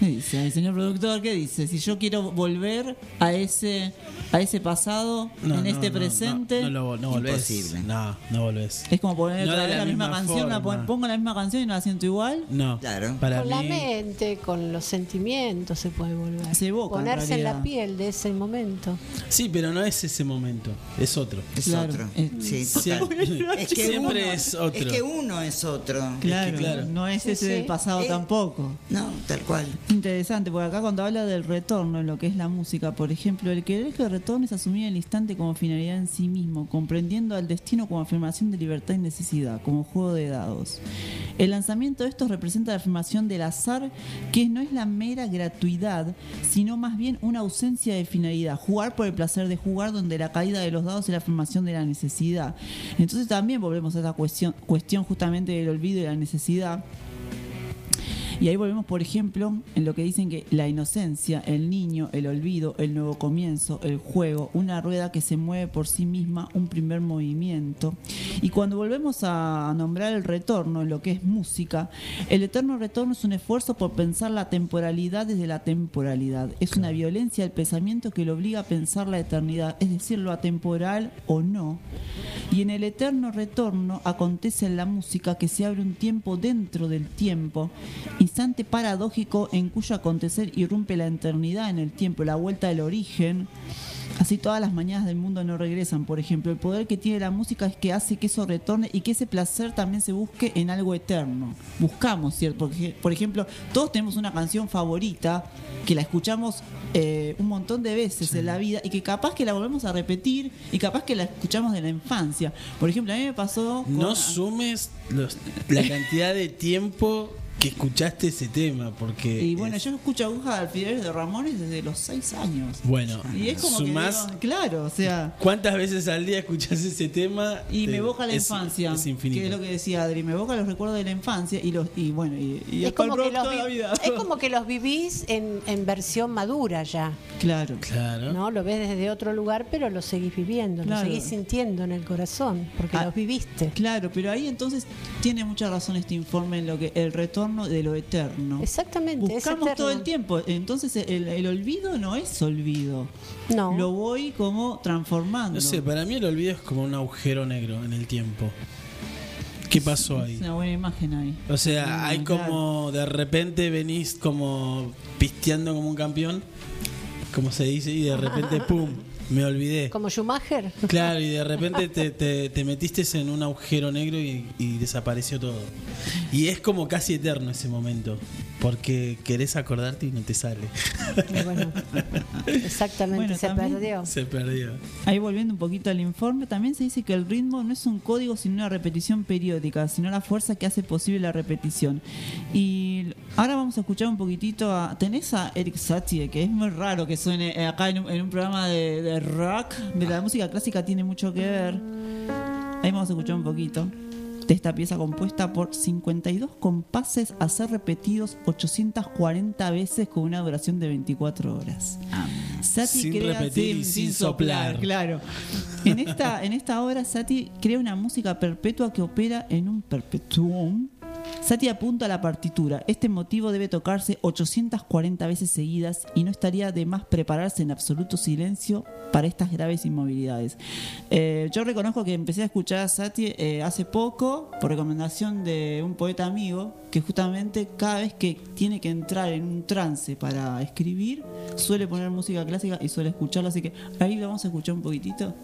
[SPEAKER 5] ¿Qué dice el señor productor? ¿Qué dice? Si yo quiero volver a ese a ese pasado
[SPEAKER 36] No,
[SPEAKER 5] en
[SPEAKER 36] no,
[SPEAKER 5] este
[SPEAKER 36] no,
[SPEAKER 5] presente,
[SPEAKER 36] No, no, lo- no volvés.
[SPEAKER 4] Imposible.
[SPEAKER 36] No, no volvés.
[SPEAKER 5] es como poner
[SPEAKER 36] No
[SPEAKER 5] otra vez
[SPEAKER 36] la
[SPEAKER 5] la, misma,
[SPEAKER 36] misma
[SPEAKER 5] canción, la pongo la misma canción y no la siento igual.
[SPEAKER 36] No.
[SPEAKER 4] Claro.
[SPEAKER 36] Para
[SPEAKER 28] con la mente, con los sentimientos se puede volver.
[SPEAKER 5] Se evoca,
[SPEAKER 28] Ponerse en, la piel de ese momento.
[SPEAKER 36] Sí, pero no es ese momento. Es otro.
[SPEAKER 4] Es
[SPEAKER 5] Claro.
[SPEAKER 4] otro.
[SPEAKER 5] Eh,
[SPEAKER 4] Sí,
[SPEAKER 36] Siempre,
[SPEAKER 4] total. Es que
[SPEAKER 36] siempre
[SPEAKER 4] uno-
[SPEAKER 36] es otro.
[SPEAKER 4] Es que uno es otro.
[SPEAKER 5] Claro,
[SPEAKER 36] claro.
[SPEAKER 5] no es ese
[SPEAKER 28] sí.
[SPEAKER 5] del pasado
[SPEAKER 4] Eh,
[SPEAKER 5] tampoco.
[SPEAKER 4] No, tal cual.
[SPEAKER 5] Interesante, porque acá cuando habla del retorno en lo que es la música, por ejemplo, el querer que retorne es asumir el instante como finalidad en sí mismo, comprendiendo al destino como afirmación de libertad y necesidad, como juego de dados. El lanzamiento de estos representa la afirmación del azar, que no es la mera gratuidad, sino más bien una ausencia de finalidad. Jugar por el placer de jugar, donde la caída de los dados es la afirmación de la necesidad. Entonces también volvemos a esa cuestión, cuestión justamente del olvido y la necesidad. Y ahí volvemos, por ejemplo, en lo que dicen que la inocencia, el niño, el olvido, el nuevo comienzo, el juego, una rueda que se mueve por sí misma, un primer movimiento. Y cuando volvemos a nombrar el retorno, en lo que es música, el eterno retorno es un esfuerzo por pensar la temporalidad desde la temporalidad. Es una violencia del pensamiento que lo obliga a pensar la eternidad, es decir, lo atemporal o no. Y en el eterno retorno acontece en la música que se abre un tiempo dentro del tiempo, instante paradójico en cuyo acontecer irrumpe la eternidad en el tiempo, la vuelta del origen. Así todas las mañanas del mundo no regresan, por ejemplo. El poder que tiene la música es que hace que eso retorne y que ese placer también se busque en algo eterno. Buscamos, ¿cierto? Porque, por ejemplo, todos tenemos una canción favorita que la escuchamos eh, un montón de veces en la vida y que capaz que la volvemos a repetir y capaz que la escuchamos de la infancia. Por ejemplo, a mí me pasó... con-
[SPEAKER 36] No sumes los- la cantidad de tiempo que escuchaste ese tema, porque...
[SPEAKER 5] Y bueno, yo escucho Agujas de Alfileres de Ramones desde los 6 años.
[SPEAKER 36] Bueno,
[SPEAKER 5] Y es como
[SPEAKER 36] sumás-
[SPEAKER 5] que digo, claro, o sea,
[SPEAKER 36] ¿Cuántas veces al día escuchás ese tema?
[SPEAKER 5] y me evoca la
[SPEAKER 36] es-
[SPEAKER 5] infancia,
[SPEAKER 36] Es infinito.
[SPEAKER 5] que es lo que decía Adri, me evoca los recuerdos de la infancia y los y bueno, y, y
[SPEAKER 28] Es como, que
[SPEAKER 5] rock
[SPEAKER 28] los
[SPEAKER 5] toda la vida.
[SPEAKER 28] es como *laughs* que los vivís en, en versión madura ya.
[SPEAKER 5] Claro.
[SPEAKER 36] Claro.
[SPEAKER 28] ¿no? Lo ves desde otro lugar, pero lo seguís viviendo,
[SPEAKER 5] Claro.
[SPEAKER 28] lo seguís sintiendo en el corazón, porque
[SPEAKER 5] Ah,
[SPEAKER 28] los viviste.
[SPEAKER 5] Claro, pero ahí entonces tiene mucha razón este informe en lo que el retorno de lo eterno.
[SPEAKER 28] Exactamente,
[SPEAKER 5] Buscamos todo el tiempo. Entonces el, el olvido no es olvido.
[SPEAKER 28] No.
[SPEAKER 5] Lo voy como transformando.
[SPEAKER 36] No sé, para mí el olvido es como un agujero negro en el tiempo. ¿Qué pasó ahí?
[SPEAKER 5] Es una buena imagen ahí.
[SPEAKER 36] O sea,
[SPEAKER 5] Ah,
[SPEAKER 36] hay
[SPEAKER 5] claro.
[SPEAKER 36] como de repente venís como pisteando como un campeón, como se dice, y de repente, ¡pum! Me olvidé.
[SPEAKER 28] Como Schumacher.
[SPEAKER 36] Claro, y de repente te, te- te metiste en un agujero negro y, y desapareció todo. Y es como casi eterno ese momento, porque querés acordarte y no te sale.
[SPEAKER 28] Y bueno, exactamente,
[SPEAKER 5] Bueno,
[SPEAKER 28] se
[SPEAKER 5] también-
[SPEAKER 28] perdió.
[SPEAKER 36] Se perdió.
[SPEAKER 5] Ahí volviendo un poquito al informe, también se dice que el ritmo no es un código sino una repetición periódica, sino la fuerza que hace posible la repetición. Y ahora vamos a escuchar un poquitito a... Tenés a Eric Satie, que es muy raro que suene acá en un, en un programa de, de rock, de la música clásica tiene mucho que ver. Ahí vamos a escuchar un poquito de esta pieza compuesta por 52 compases a ser repetidos 840 veces con una duración de 24 horas. Satie
[SPEAKER 36] Sin
[SPEAKER 5] crea-
[SPEAKER 36] repetir y sin soplar.
[SPEAKER 5] Claro. En esta, en esta obra, Satie crea una música perpetua que opera en un perpetuum. Satie apunta a la partitura. Este motivo debe tocarse 840 veces seguidas y no estaría de más prepararse en absoluto silencio para estas graves inmovilidades. Eh, yo reconozco que empecé a escuchar a Satie eh, hace poco por recomendación de un poeta amigo que justamente cada vez que tiene que entrar en un trance para escribir suele poner música clásica y suele escucharla. Así que ahí lo vamos a escuchar un poquitito.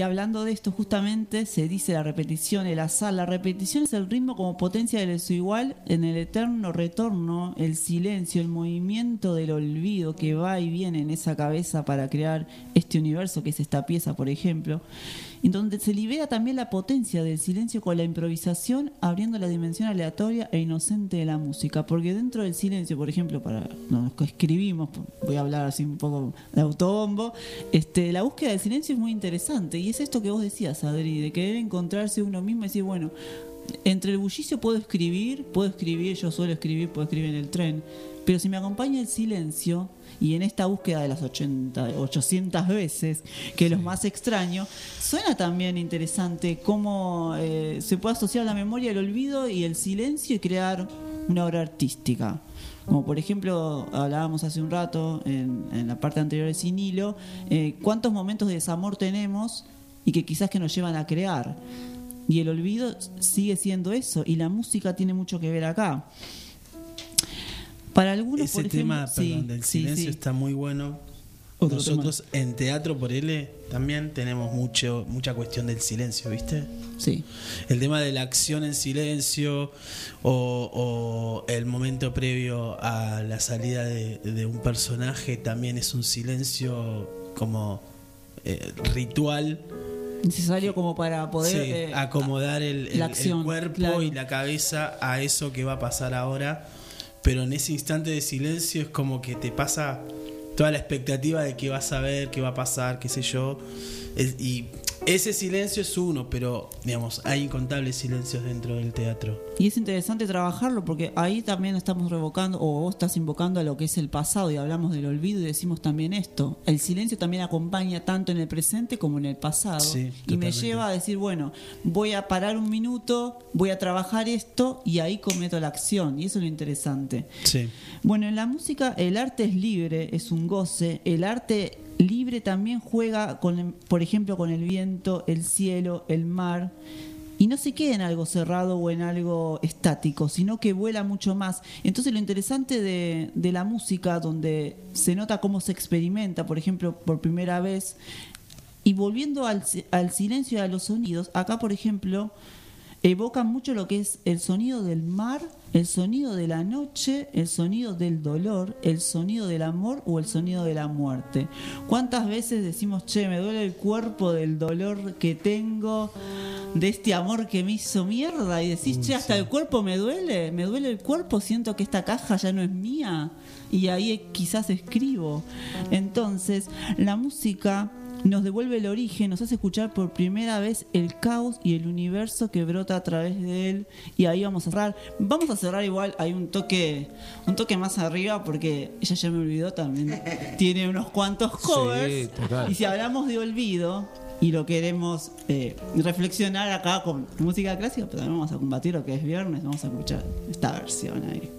[SPEAKER 5] Y hablando de esto, justamente se dice la repetición, el azar. La repetición es el ritmo como potencia del eso igual en el eterno retorno, el silencio, el movimiento del olvido que va y viene en esa cabeza para crear este universo que es esta pieza, por ejemplo. En donde se libera también la potencia del silencio con la improvisación, abriendo la dimensión aleatoria e inocente de la música. Porque dentro del silencio, por ejemplo, para los que escribimos, voy a hablar así un poco de autobombo, este, la búsqueda del silencio es muy interesante. Y es esto que vos decías, Adri, de querer encontrarse uno mismo y decir, bueno, entre el bullicio puedo escribir, puedo escribir, yo suelo escribir, puedo escribir en el tren, pero si me acompaña el silencio, y en esta búsqueda de las 80, 800 veces, que es lo más extraño, suena también interesante cómo eh, se puede asociar la memoria, el olvido y el silencio y crear una obra artística. Como por ejemplo, hablábamos hace un rato en, en la parte anterior de Sin Hilo, eh, cuántos momentos de desamor tenemos y que quizás que nos llevan a crear. Y el olvido sigue siendo eso, y la música tiene mucho que ver acá. Para algunos,
[SPEAKER 36] Ese
[SPEAKER 5] por ejemplo,
[SPEAKER 36] tema,
[SPEAKER 5] sí,
[SPEAKER 36] perdón, del silencio
[SPEAKER 5] sí.
[SPEAKER 36] está muy bueno.
[SPEAKER 5] Otro
[SPEAKER 36] Nosotros en Teatro por L también tenemos mucho mucha cuestión del silencio, ¿viste?
[SPEAKER 5] Sí.
[SPEAKER 36] El tema de la acción en silencio o, o el momento previo a la salida de, de un personaje también es un silencio como eh, ritual.
[SPEAKER 5] Necesario como para poder
[SPEAKER 36] Sí,
[SPEAKER 5] eh,
[SPEAKER 36] acomodar el, el-
[SPEAKER 5] la
[SPEAKER 36] el
[SPEAKER 5] acción,
[SPEAKER 36] cuerpo
[SPEAKER 5] claro.
[SPEAKER 36] y la cabeza a eso que va a pasar ahora. Pero en ese instante de silencio es como que te pasa toda la expectativa de qué vas a ver, qué va a pasar, qué sé yo. Y ese silencio es uno, pero digamos, hay incontables silencios dentro del teatro.
[SPEAKER 5] Y es interesante trabajarlo porque ahí también estamos revocando, o vos estás invocando a lo que es el pasado y hablamos del olvido y decimos también esto. El silencio también acompaña tanto en el presente como en el pasado.
[SPEAKER 36] Sí,
[SPEAKER 5] y me lleva a decir, bueno, voy a parar un minuto, voy a trabajar esto y ahí cometo la acción. Y eso es lo interesante.
[SPEAKER 36] Sí.
[SPEAKER 5] Bueno, en la música el arte es libre, es un goce. El arte libre también juega, con, por ejemplo, con el viento, el cielo, el mar. Y no se queda en algo cerrado o en algo estático, sino que vuela mucho más. Entonces lo interesante de, de la música, donde se nota cómo se experimenta, por ejemplo, por primera vez, y volviendo al, si- al silencio y a los sonidos, acá por ejemplo, evocan mucho lo que es el sonido del mar, el sonido de la noche, el sonido del dolor, el sonido del amor o el sonido de la muerte. ¿Cuántas veces decimos, che, me duele el cuerpo del dolor que tengo, de este amor que me hizo mierda? Y decís, che, hasta el cuerpo me duele, me duele el cuerpo, siento que esta caja ya no es mía. Y ahí quizás escribo. Entonces, la música nos devuelve el origen, nos hace escuchar por primera vez el caos y el universo que brota a través de él y ahí vamos a cerrar. Vamos a cerrar igual, hay un toque un toque más arriba porque ella ya me olvidó también. *laughs* Tiene unos cuantos covers
[SPEAKER 3] Sí, total.
[SPEAKER 5] y si hablamos de olvido y lo queremos eh, reflexionar acá con música clásica, pero también vamos a combatir lo que es viernes, vamos a escuchar esta versión ahí.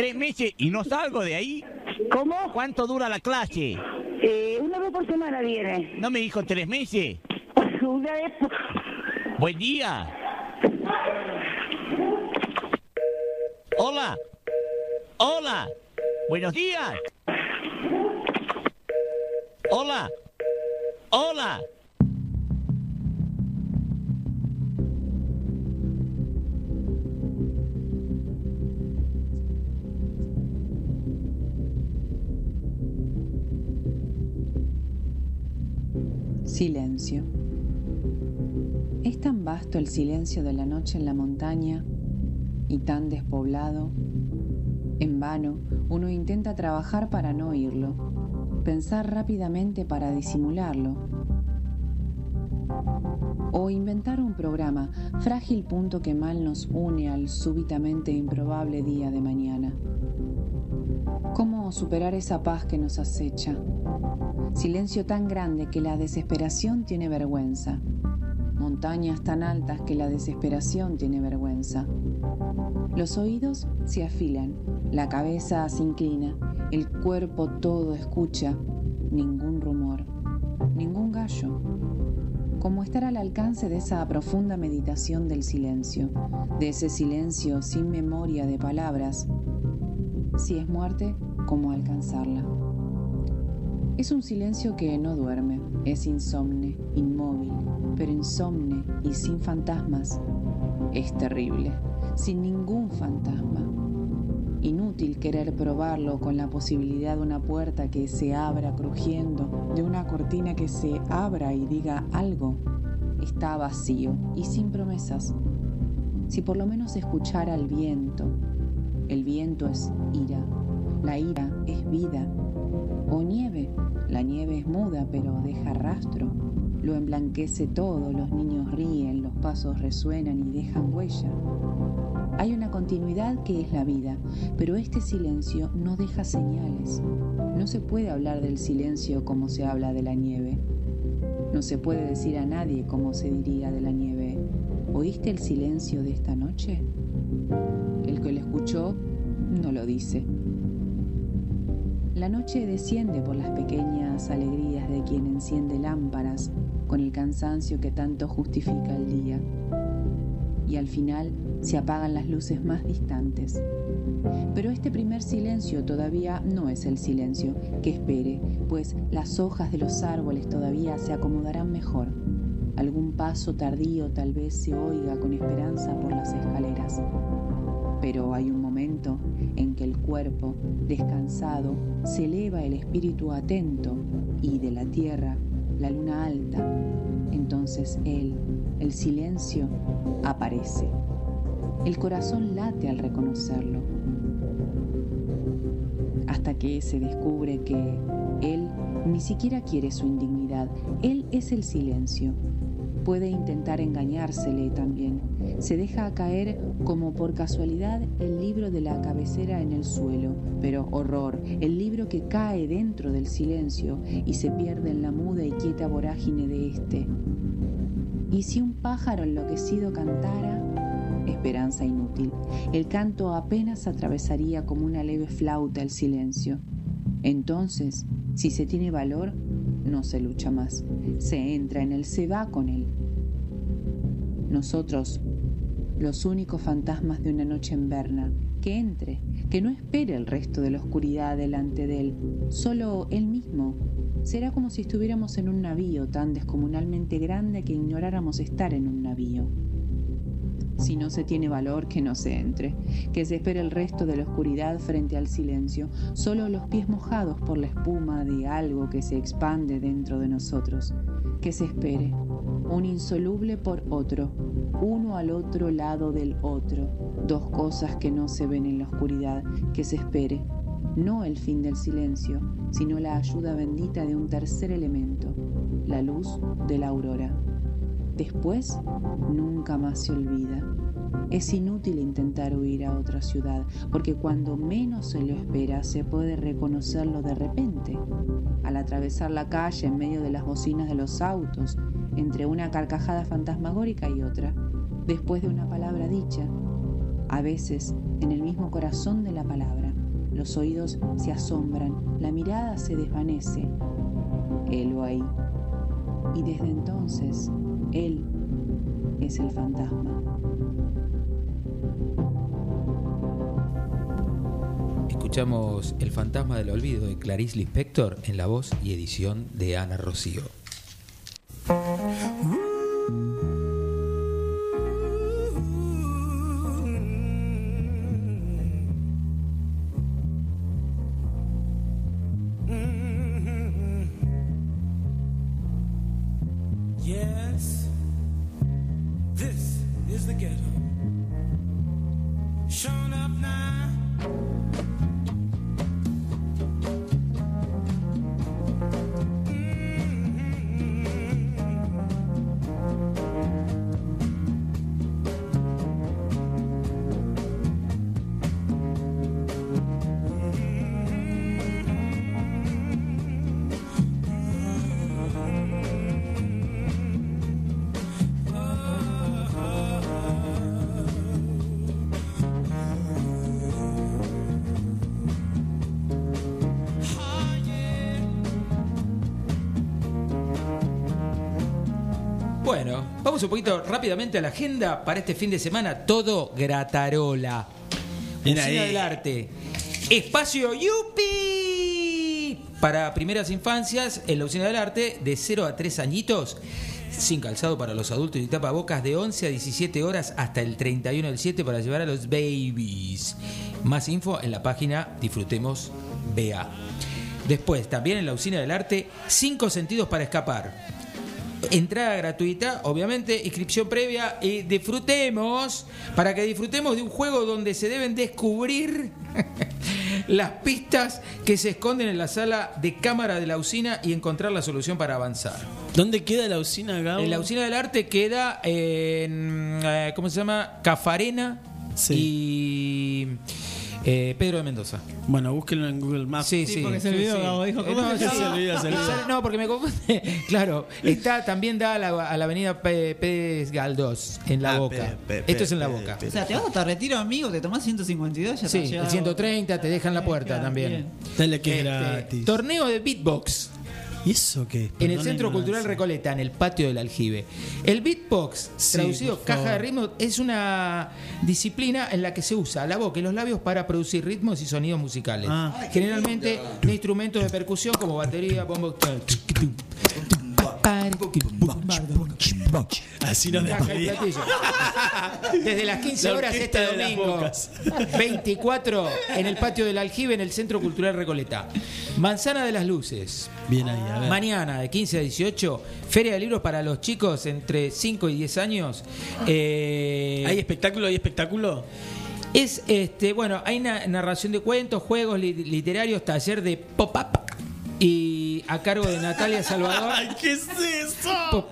[SPEAKER 37] ¿Tres meses
[SPEAKER 24] y no salgo de ahí?
[SPEAKER 37] ¿Cómo?
[SPEAKER 24] ¿Cuánto dura la clase?
[SPEAKER 37] Eh, una vez por semana viene.
[SPEAKER 24] ¿No me dijo tres meses? *laughs*
[SPEAKER 37] Una vez por...
[SPEAKER 24] Buen día. Hola. Hola. Buenos días.
[SPEAKER 9] Es tan vasto el silencio de la noche en la montaña y tan despoblado. En vano, uno intenta trabajar para no oírlo, pensar rápidamente para disimularlo, o inventar un programa, frágil punto que mal nos une al súbitamente improbable día de mañana. ¿Cómo superar esa paz que nos acecha? Silencio tan grande que la desesperación tiene vergüenza. Montañas tan altas que la desesperación tiene vergüenza. Los oídos se afilan, la cabeza se inclina, el cuerpo todo escucha, ningún rumor, ningún gallo. Como estar al alcance de esa profunda meditación del silencio, de ese silencio sin memoria de palabras. Si es muerte, ¿cómo alcanzarla? Es un silencio que no duerme, es insomne, inmóvil, pero insomne y sin fantasmas. Es terrible, sin ningún fantasma. Inútil querer probarlo con la posibilidad de una puerta que se abra crujiendo, de una cortina que se abra y diga algo. Está vacío y sin promesas. Si por lo menos escuchara el viento, el viento es ira, la ira es vida. O nieve, la nieve es muda pero deja rastro, lo emblanquece todo, los niños ríen, los pasos resuenan y dejan huella. Hay una continuidad que es la vida, pero este silencio no deja señales. No se puede hablar del silencio como se habla de la nieve. No se puede decir a nadie como se diría de la nieve. ¿Oíste el silencio de esta noche? El que lo escuchó no lo dice. La noche desciende por las pequeñas alegrías de quien enciende lámparas con el cansancio que tanto justifica el día. Y al final se apagan las luces más distantes. Pero este primer silencio todavía no es el silencio que espere, pues las hojas de los árboles todavía se acomodarán mejor. Algún paso tardío tal vez se oiga con esperanza por las escaleras. Pero hay un momento descansado, se eleva el espíritu atento y de la tierra, la luna alta. Entonces él, el silencio, aparece. El corazón late al reconocerlo, hasta que se descubre que él ni siquiera quiere su indignidad, él es el silencio. Puede intentar engañársele también. Se deja caer como por casualidad el libro de la cabecera en el suelo, pero horror, el libro que cae dentro del silencio y se pierde en la muda y quieta vorágine de éste. ¿Y si un pájaro enloquecido cantara? esperanza inútil. El canto apenas atravesaría como una leve flauta el silencio. Entonces, si se tiene valor, no se lucha más. Se entra en él, se va con él. Nosotros, los únicos fantasmas de una noche en Berna, que entre, que no espere el resto de la oscuridad delante de él, solo él mismo. Será como si estuviéramos en un navío tan descomunalmente grande que ignoráramos estar en un navío. Si no se tiene valor, que no se entre, que se espere el resto de la oscuridad frente al silencio, solo los pies mojados por la espuma de algo que se expande dentro de nosotros, que se espere, un insoluble por otro, uno al otro lado del otro, dos cosas que no se ven en la oscuridad, que se espere, no el fin del silencio, sino la ayuda bendita de un tercer elemento, la luz de la aurora. Después, nunca más se olvida. Es inútil intentar huir a otra ciudad, porque cuando menos se lo espera se puede reconocerlo de repente. Al atravesar la calle en medio de las bocinas de los autos, entre una carcajada fantasmagórica y otra, después de una palabra dicha, a veces en el mismo corazón de la palabra, los oídos se asombran, la mirada se desvanece. Helo ahí. Y desde entonces, él es el fantasma.
[SPEAKER 3] Escuchamos El fantasma del olvido de Clarice Lispector en la voz y edición de Ana Rocío. Bueno, vamos un poquito rápidamente a la agenda para este fin de semana. Todo Gratarola. Usina del Arte. Espacio Yupi para primeras infancias en la Usina del Arte de 0 a 3 añitos. Sin calzado para los adultos y tapabocas de 11 a 17 horas hasta el 31 del 7 para llevar a los babies. Más info en la página Disfrutemos BA. Después, también en la Usina del Arte, 5 sentidos para escapar. Entrada gratuita, obviamente, inscripción previa y disfrutemos, para que disfrutemos de un juego donde se deben descubrir *laughs* las pistas que se esconden en la sala de cámara de la usina y encontrar la solución para avanzar.
[SPEAKER 36] ¿Dónde queda la usina, Gabo?
[SPEAKER 3] En la usina del arte queda en, eh, ¿cómo se llama? Cafarena y eh, Pedro de Mendoza.
[SPEAKER 36] Bueno, búsquenlo en Google Maps.
[SPEAKER 3] Sí, sí.
[SPEAKER 5] porque se olvidó,
[SPEAKER 3] sí.
[SPEAKER 5] Gabo, dijo, ¿cómo
[SPEAKER 3] no,
[SPEAKER 5] se
[SPEAKER 3] sí.
[SPEAKER 36] Se olvida, se olvida.
[SPEAKER 3] No, porque me confunde. *laughs* Claro, está también da a la, a la avenida P- Pérez Galdós, en la
[SPEAKER 36] Ah,
[SPEAKER 3] boca.
[SPEAKER 36] P- P-
[SPEAKER 3] Esto es en la
[SPEAKER 36] P-
[SPEAKER 3] boca.
[SPEAKER 5] O sea, te vas hasta retiro, amigo, te tomás 152, ya
[SPEAKER 3] Sí,
[SPEAKER 5] te has
[SPEAKER 3] el
[SPEAKER 5] llegado.
[SPEAKER 3] 130 te dejan la puerta
[SPEAKER 5] Claro,
[SPEAKER 3] también.
[SPEAKER 5] bien.
[SPEAKER 36] Dale que es
[SPEAKER 3] Este,
[SPEAKER 36] gratis.
[SPEAKER 3] torneo de beatbox.
[SPEAKER 36] ¿Y eso qué?
[SPEAKER 3] En el Centro Cultural. Recoleta, en el patio del aljibe. El beatbox,
[SPEAKER 36] Sí,
[SPEAKER 3] traducido caja de ritmos, es una disciplina en la que se usa la boca y los labios para producir ritmos y sonidos musicales.
[SPEAKER 36] Ah.
[SPEAKER 3] Generalmente de instrumentos de percusión como batería, bombo.
[SPEAKER 36] Así nos despedimos. *laughs*
[SPEAKER 3] Desde las 15
[SPEAKER 36] La
[SPEAKER 3] horas este domingo,
[SPEAKER 36] bocas. *laughs*
[SPEAKER 3] 24, en el patio del aljibe, en el Centro Cultural Recoleta. Manzana de las Luces.
[SPEAKER 36] Bien ahí, a ver.
[SPEAKER 3] Mañana, de 15 a 18, Feria de Libros para los chicos entre 5 y 10 años. Eh,
[SPEAKER 36] ¿Hay espectáculo? ¿Hay espectáculo?
[SPEAKER 3] es, este, bueno, hay na- narración de cuentos, juegos li- literarios, taller de pop-up y a cargo de Natalia Salvador. *laughs*
[SPEAKER 36] ¡Ay, qué es eso!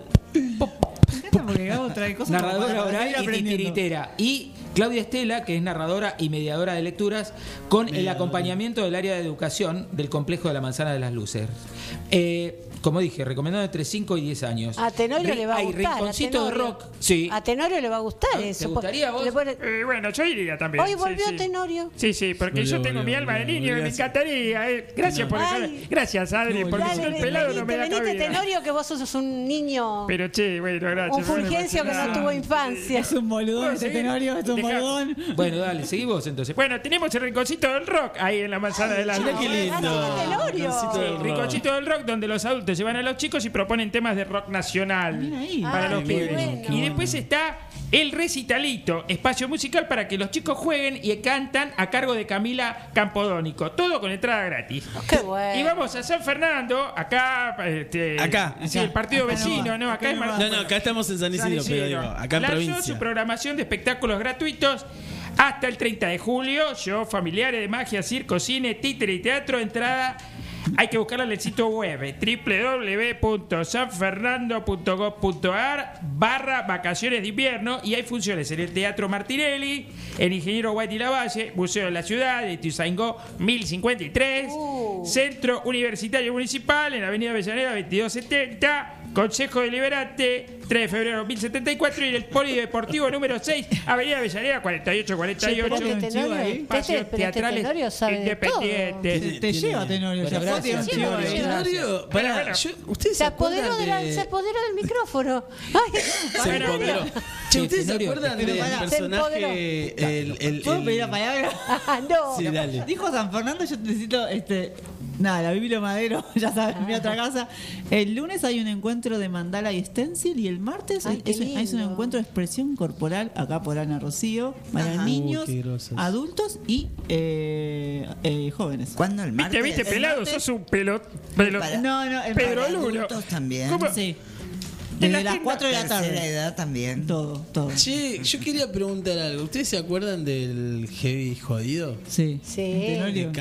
[SPEAKER 5] Porque Gabo trae cosas como
[SPEAKER 3] narradora oral y titiritera. Y Claudia Estela, que es narradora y mediadora de lecturas, con el acompañamiento del área de educación del complejo de la Manzana de las Luces. Eh, como dije, recomendado entre 5 y 10 años.
[SPEAKER 28] A Tenorio
[SPEAKER 3] Ri-
[SPEAKER 28] le va a
[SPEAKER 3] hay
[SPEAKER 28] gustar. a
[SPEAKER 3] rinconcito de
[SPEAKER 28] Tenorio.
[SPEAKER 3] rock. Sí.
[SPEAKER 28] A Tenorio le va a gustar
[SPEAKER 3] ¿Te
[SPEAKER 28] eso.
[SPEAKER 3] gustaría a vos?
[SPEAKER 8] Eh, bueno, yo iría también.
[SPEAKER 28] Hoy volvió
[SPEAKER 8] sí.
[SPEAKER 28] Tenorio.
[SPEAKER 8] Sí, sí, porque
[SPEAKER 36] Volvió,
[SPEAKER 8] yo tengo
[SPEAKER 36] volvió,
[SPEAKER 8] mi alma de
[SPEAKER 36] volvió,
[SPEAKER 8] niño y me encantaría. eh. Gracias por
[SPEAKER 28] Ay.
[SPEAKER 8] Gracias, Adri, porque
[SPEAKER 28] Dale,
[SPEAKER 8] si el pelado
[SPEAKER 28] venite,
[SPEAKER 8] no me da
[SPEAKER 28] venite,
[SPEAKER 8] cabida.
[SPEAKER 28] Tenorio, que vos sos un niño.
[SPEAKER 8] Pero che, bueno, gracias.
[SPEAKER 28] un fulgencio que no tuvo infancia.
[SPEAKER 5] Es un boludón ese. Tenorio, es un boludón.
[SPEAKER 3] Bueno, dale, seguí vos entonces.
[SPEAKER 8] Bueno, tenemos el rinconcito del rock ahí en la manzana de la
[SPEAKER 36] qué lindo.
[SPEAKER 5] Tenorio.
[SPEAKER 36] Rinconcito del rock.
[SPEAKER 8] Rinconcito del rock donde los adultos llevan a los chicos y proponen temas de rock nacional
[SPEAKER 5] Mira ahí.
[SPEAKER 8] para
[SPEAKER 28] Ah,
[SPEAKER 8] los
[SPEAKER 28] qué
[SPEAKER 8] pibes.
[SPEAKER 28] bueno.
[SPEAKER 8] Y después está el recitalito, espacio musical para que los chicos jueguen y cantan a cargo de Camila Campodónico. Todo con entrada gratis.
[SPEAKER 28] Qué bueno.
[SPEAKER 8] Y vamos a San Fernando, acá, este,
[SPEAKER 36] Acá,
[SPEAKER 8] sí,
[SPEAKER 36] acá.
[SPEAKER 8] el partido
[SPEAKER 5] Acá
[SPEAKER 8] vecino,
[SPEAKER 5] nomás,
[SPEAKER 8] no, acá
[SPEAKER 5] acá
[SPEAKER 8] es Mar-.
[SPEAKER 36] No, no, acá estamos en San
[SPEAKER 8] San
[SPEAKER 36] Isidro, pero
[SPEAKER 8] Isidro.
[SPEAKER 36] digo, acá en
[SPEAKER 8] Lanzó
[SPEAKER 36] provincia.
[SPEAKER 8] su programación de espectáculos gratuitos hasta el 30 de julio. Show familiares de magia, circo, cine, títere y teatro. Entrada. Hay que buscarla en el sitio web www.sanfernando.gov.ar barra vacaciones de invierno y hay funciones en el Teatro Martinelli, el Ingeniero White y Lavalle, Museo de la Ciudad, de Ituzaingó 1053, Centro Universitario Municipal en la Avenida Avellaneda 2270, Consejo Deliberante 3 de febrero 1074 y en el Polideportivo *laughs* número 6, Avenida Avellaneda 4848.
[SPEAKER 28] Pero que Tenorio,
[SPEAKER 8] Espacios
[SPEAKER 28] este- pero este
[SPEAKER 8] teatrales
[SPEAKER 28] Tenorio sabe de
[SPEAKER 8] independientes.
[SPEAKER 5] Te, te lleva Tenorio. Ya
[SPEAKER 3] gracias.
[SPEAKER 28] Sí,
[SPEAKER 5] ahí.
[SPEAKER 8] Bueno,
[SPEAKER 36] yo- ¿ustedes
[SPEAKER 28] Se
[SPEAKER 36] se
[SPEAKER 28] apoderó, de la-
[SPEAKER 36] de-
[SPEAKER 28] se apoderó del micrófono. *laughs* Ay,
[SPEAKER 36] Se empoderó. Che, ¿ustedes se acuerdan
[SPEAKER 5] pero
[SPEAKER 36] del personaje? El, el,
[SPEAKER 5] ¿Puedo
[SPEAKER 36] el-
[SPEAKER 5] pedir la palabra? *laughs*
[SPEAKER 28] Ah, no.
[SPEAKER 36] Sí, dale.
[SPEAKER 5] Dijo San Fernando, yo necesito, este, nada, la Biblia Madero, *laughs* ya sabes, mi otra casa. El lunes hay un encuentro de mandala y stencil y el martes
[SPEAKER 28] Ay,
[SPEAKER 5] es, un- es un
[SPEAKER 28] lindo.
[SPEAKER 5] encuentro de expresión corporal acá por Ana Rocío para
[SPEAKER 4] Ajá.
[SPEAKER 5] niños,
[SPEAKER 36] Uh,
[SPEAKER 5] adultos y eh, eh, jóvenes.
[SPEAKER 4] ¿Cuándo el martes?
[SPEAKER 8] Viste, viste,
[SPEAKER 5] El
[SPEAKER 8] pelado,
[SPEAKER 5] martes-
[SPEAKER 8] sos un pelot. pelot
[SPEAKER 4] Para-
[SPEAKER 5] No, no, el
[SPEAKER 8] Lulo.
[SPEAKER 4] adultos también.
[SPEAKER 8] ¿Cómo?
[SPEAKER 5] Sí. Desde las 4 de la tarde.
[SPEAKER 4] edad también.
[SPEAKER 5] Todo, todo.
[SPEAKER 36] Che, yo quería preguntar algo. ¿Ustedes se acuerdan del heavy jodido?
[SPEAKER 5] Sí.
[SPEAKER 28] Sí.
[SPEAKER 5] Tenorio.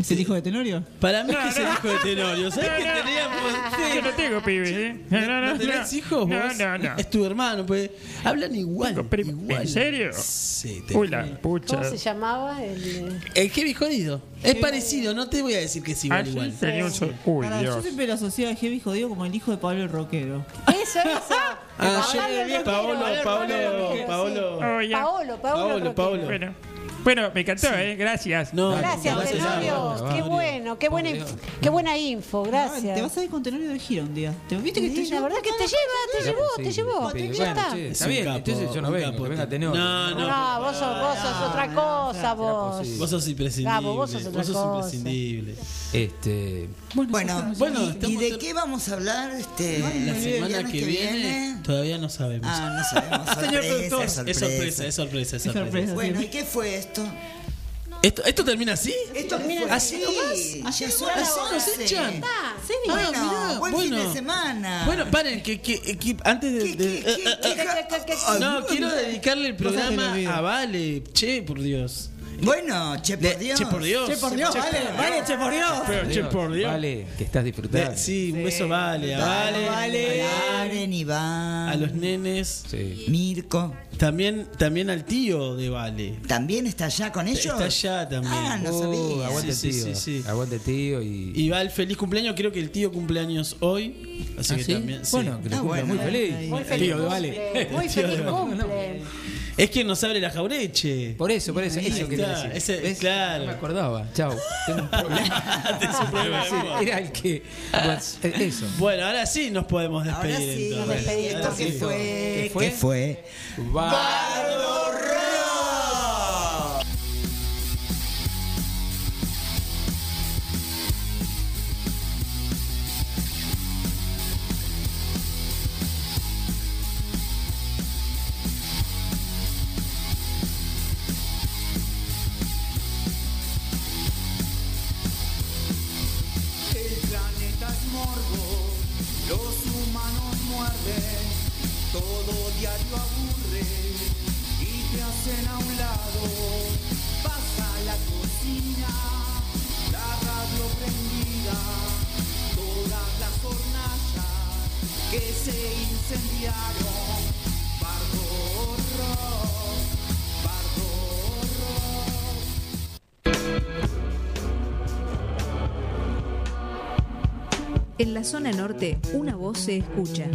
[SPEAKER 5] ¿Es el hijo de Tenorio?
[SPEAKER 36] Para mí
[SPEAKER 8] No,
[SPEAKER 36] que es el
[SPEAKER 8] no.
[SPEAKER 36] hijo de Tenorio. ¿Sabés
[SPEAKER 8] No,
[SPEAKER 36] que
[SPEAKER 8] no.
[SPEAKER 36] teníamos?
[SPEAKER 8] Yo no tengo pibes, ¿eh? No, no, no.
[SPEAKER 36] ¿No tenés
[SPEAKER 8] no.
[SPEAKER 36] hijos vos?
[SPEAKER 8] No, no, no.
[SPEAKER 36] Es tu hermano, pues. Hablan igual. Igual.
[SPEAKER 8] ¿En serio?
[SPEAKER 36] Sí, te
[SPEAKER 8] Uy, la pucha.
[SPEAKER 28] ¿Cómo se llamaba? El,
[SPEAKER 36] El heavy jodido. Es parecido, no te voy a decir que es
[SPEAKER 8] Ah,
[SPEAKER 36] igual
[SPEAKER 8] sí,
[SPEAKER 36] igual.
[SPEAKER 8] tenía un sol- Uy,
[SPEAKER 5] Pará, yo
[SPEAKER 8] Dios.
[SPEAKER 5] siempre lo asociaba a Heavy Jodido como el hijo de Pablo el Rockero.
[SPEAKER 28] Eso,
[SPEAKER 36] Ah,
[SPEAKER 28] el rockero.
[SPEAKER 36] Paolo, Paolo, Paolo.
[SPEAKER 8] Oh, ya.
[SPEAKER 28] Paolo, Paolo,
[SPEAKER 36] Paolo,
[SPEAKER 28] rockero.
[SPEAKER 36] Paolo.
[SPEAKER 8] Bueno, me encantó, ¿eh? Gracias.
[SPEAKER 36] No,
[SPEAKER 28] Gracias,
[SPEAKER 36] gracias
[SPEAKER 28] Tenorio. Qué bueno, qué buena, inf- qué buena info,
[SPEAKER 5] Te
[SPEAKER 28] gracias.
[SPEAKER 5] vas a ir con Tenorio de gira un día. ¿Te viste que te
[SPEAKER 28] Sí, la
[SPEAKER 5] llevó?
[SPEAKER 28] verdad que te lleva, te llevó, te llevó. Ya
[SPEAKER 3] bueno,
[SPEAKER 28] está.
[SPEAKER 3] che,
[SPEAKER 36] Es
[SPEAKER 3] está
[SPEAKER 36] un
[SPEAKER 3] bien,
[SPEAKER 36] capo,
[SPEAKER 3] entonces yo no
[SPEAKER 36] un
[SPEAKER 3] vengo,
[SPEAKER 36] capo.
[SPEAKER 3] que venga Tenorio.
[SPEAKER 36] No, no.
[SPEAKER 28] No, vos sos, vos sos otra cosa, vos.
[SPEAKER 36] Vos sos imprescindible.
[SPEAKER 28] Gabo, vos sos otra
[SPEAKER 36] Vos sos
[SPEAKER 28] cosa.
[SPEAKER 36] imprescindible.
[SPEAKER 3] Este,
[SPEAKER 4] Bueno,
[SPEAKER 36] Bueno,
[SPEAKER 4] ¿y- ¿y,
[SPEAKER 36] estamos
[SPEAKER 4] de qué vamos a hablar este
[SPEAKER 36] La semana
[SPEAKER 4] viernes
[SPEAKER 36] que viene todavía no sabemos.
[SPEAKER 4] Ah, no sabemos. *laughs*
[SPEAKER 36] Señor
[SPEAKER 4] Sorpresa,
[SPEAKER 36] productor. Es
[SPEAKER 4] sorpresa.
[SPEAKER 36] sorpresa, es sorpresa, es sorpresa.
[SPEAKER 4] Bueno, ¿y qué fue esto?
[SPEAKER 36] ¿Esto, ¿Esto termina así?
[SPEAKER 4] Esto fue
[SPEAKER 36] ¿Así
[SPEAKER 4] así,
[SPEAKER 36] nomás?
[SPEAKER 4] ya
[SPEAKER 36] ¿Así
[SPEAKER 4] son las
[SPEAKER 36] nos
[SPEAKER 4] 11.
[SPEAKER 36] echan?
[SPEAKER 4] Bueno,
[SPEAKER 36] mirá,
[SPEAKER 4] buen
[SPEAKER 36] bueno.
[SPEAKER 4] fin de semana.
[SPEAKER 36] Bueno, paren, que, que, que antes de... de- no, quiero dedicarle el programa a Vale. Che, por Dios.
[SPEAKER 4] Bueno, che por Dios.
[SPEAKER 36] Che por Dios.
[SPEAKER 5] Che por Dios, vale, vale, che por Dios.
[SPEAKER 36] Pero, che por Dios.
[SPEAKER 3] Vale, que estás disfrutando.
[SPEAKER 36] De- sí, un beso Vale. A Vale.
[SPEAKER 5] Vale.
[SPEAKER 4] Iván,
[SPEAKER 36] A los nenes.
[SPEAKER 3] Sí.
[SPEAKER 4] Mirko.
[SPEAKER 36] También, también al tío de Vale.
[SPEAKER 4] ¿También está allá con ellos?
[SPEAKER 36] Está allá también.
[SPEAKER 4] Ah, no
[SPEAKER 3] Uh,
[SPEAKER 4] sabía.
[SPEAKER 3] aguante
[SPEAKER 36] Sí, sí,
[SPEAKER 3] tío.
[SPEAKER 36] sí, sí.
[SPEAKER 3] Aguante tío y.
[SPEAKER 36] Y va el feliz cumpleaños, creo que el tío cumpleaños hoy. Así
[SPEAKER 3] ¿Ah,
[SPEAKER 36] que
[SPEAKER 3] sí?
[SPEAKER 36] también. sí.
[SPEAKER 3] Bueno, que
[SPEAKER 4] Ah, bueno.
[SPEAKER 3] muy feliz.
[SPEAKER 28] Muy feliz
[SPEAKER 3] Tío de Vale.
[SPEAKER 28] Muy feliz cumple.
[SPEAKER 36] Es quien nos abre la jaureche.
[SPEAKER 3] Por eso, por eso,
[SPEAKER 36] Ahí
[SPEAKER 3] eso quería
[SPEAKER 36] está,
[SPEAKER 3] decir.
[SPEAKER 36] ese-
[SPEAKER 3] ¿Ves?
[SPEAKER 36] claro.
[SPEAKER 3] No me acordaba. Chao. Tengo un problema. *laughs*
[SPEAKER 36] Tenés un problema
[SPEAKER 3] Sí. Era el que. pues, Eso.
[SPEAKER 36] Bueno, ahora sí nos podemos
[SPEAKER 4] Ahora
[SPEAKER 36] despedir.
[SPEAKER 4] sí,
[SPEAKER 36] entonces.
[SPEAKER 28] despedimos.
[SPEAKER 36] Ahora
[SPEAKER 4] ¿Esto qué
[SPEAKER 36] sí.
[SPEAKER 4] fue?
[SPEAKER 3] ¿Qué fue?
[SPEAKER 4] ¿Qué fue?
[SPEAKER 3] Va.
[SPEAKER 11] A un lado. Pasa la cocina, la radio prendida, todas las hornallas que se incendiaron. Bardo bardo.
[SPEAKER 34] En la zona norte, una voz se escucha.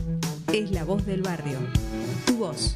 [SPEAKER 34] Es la voz del barrio. Tu voz.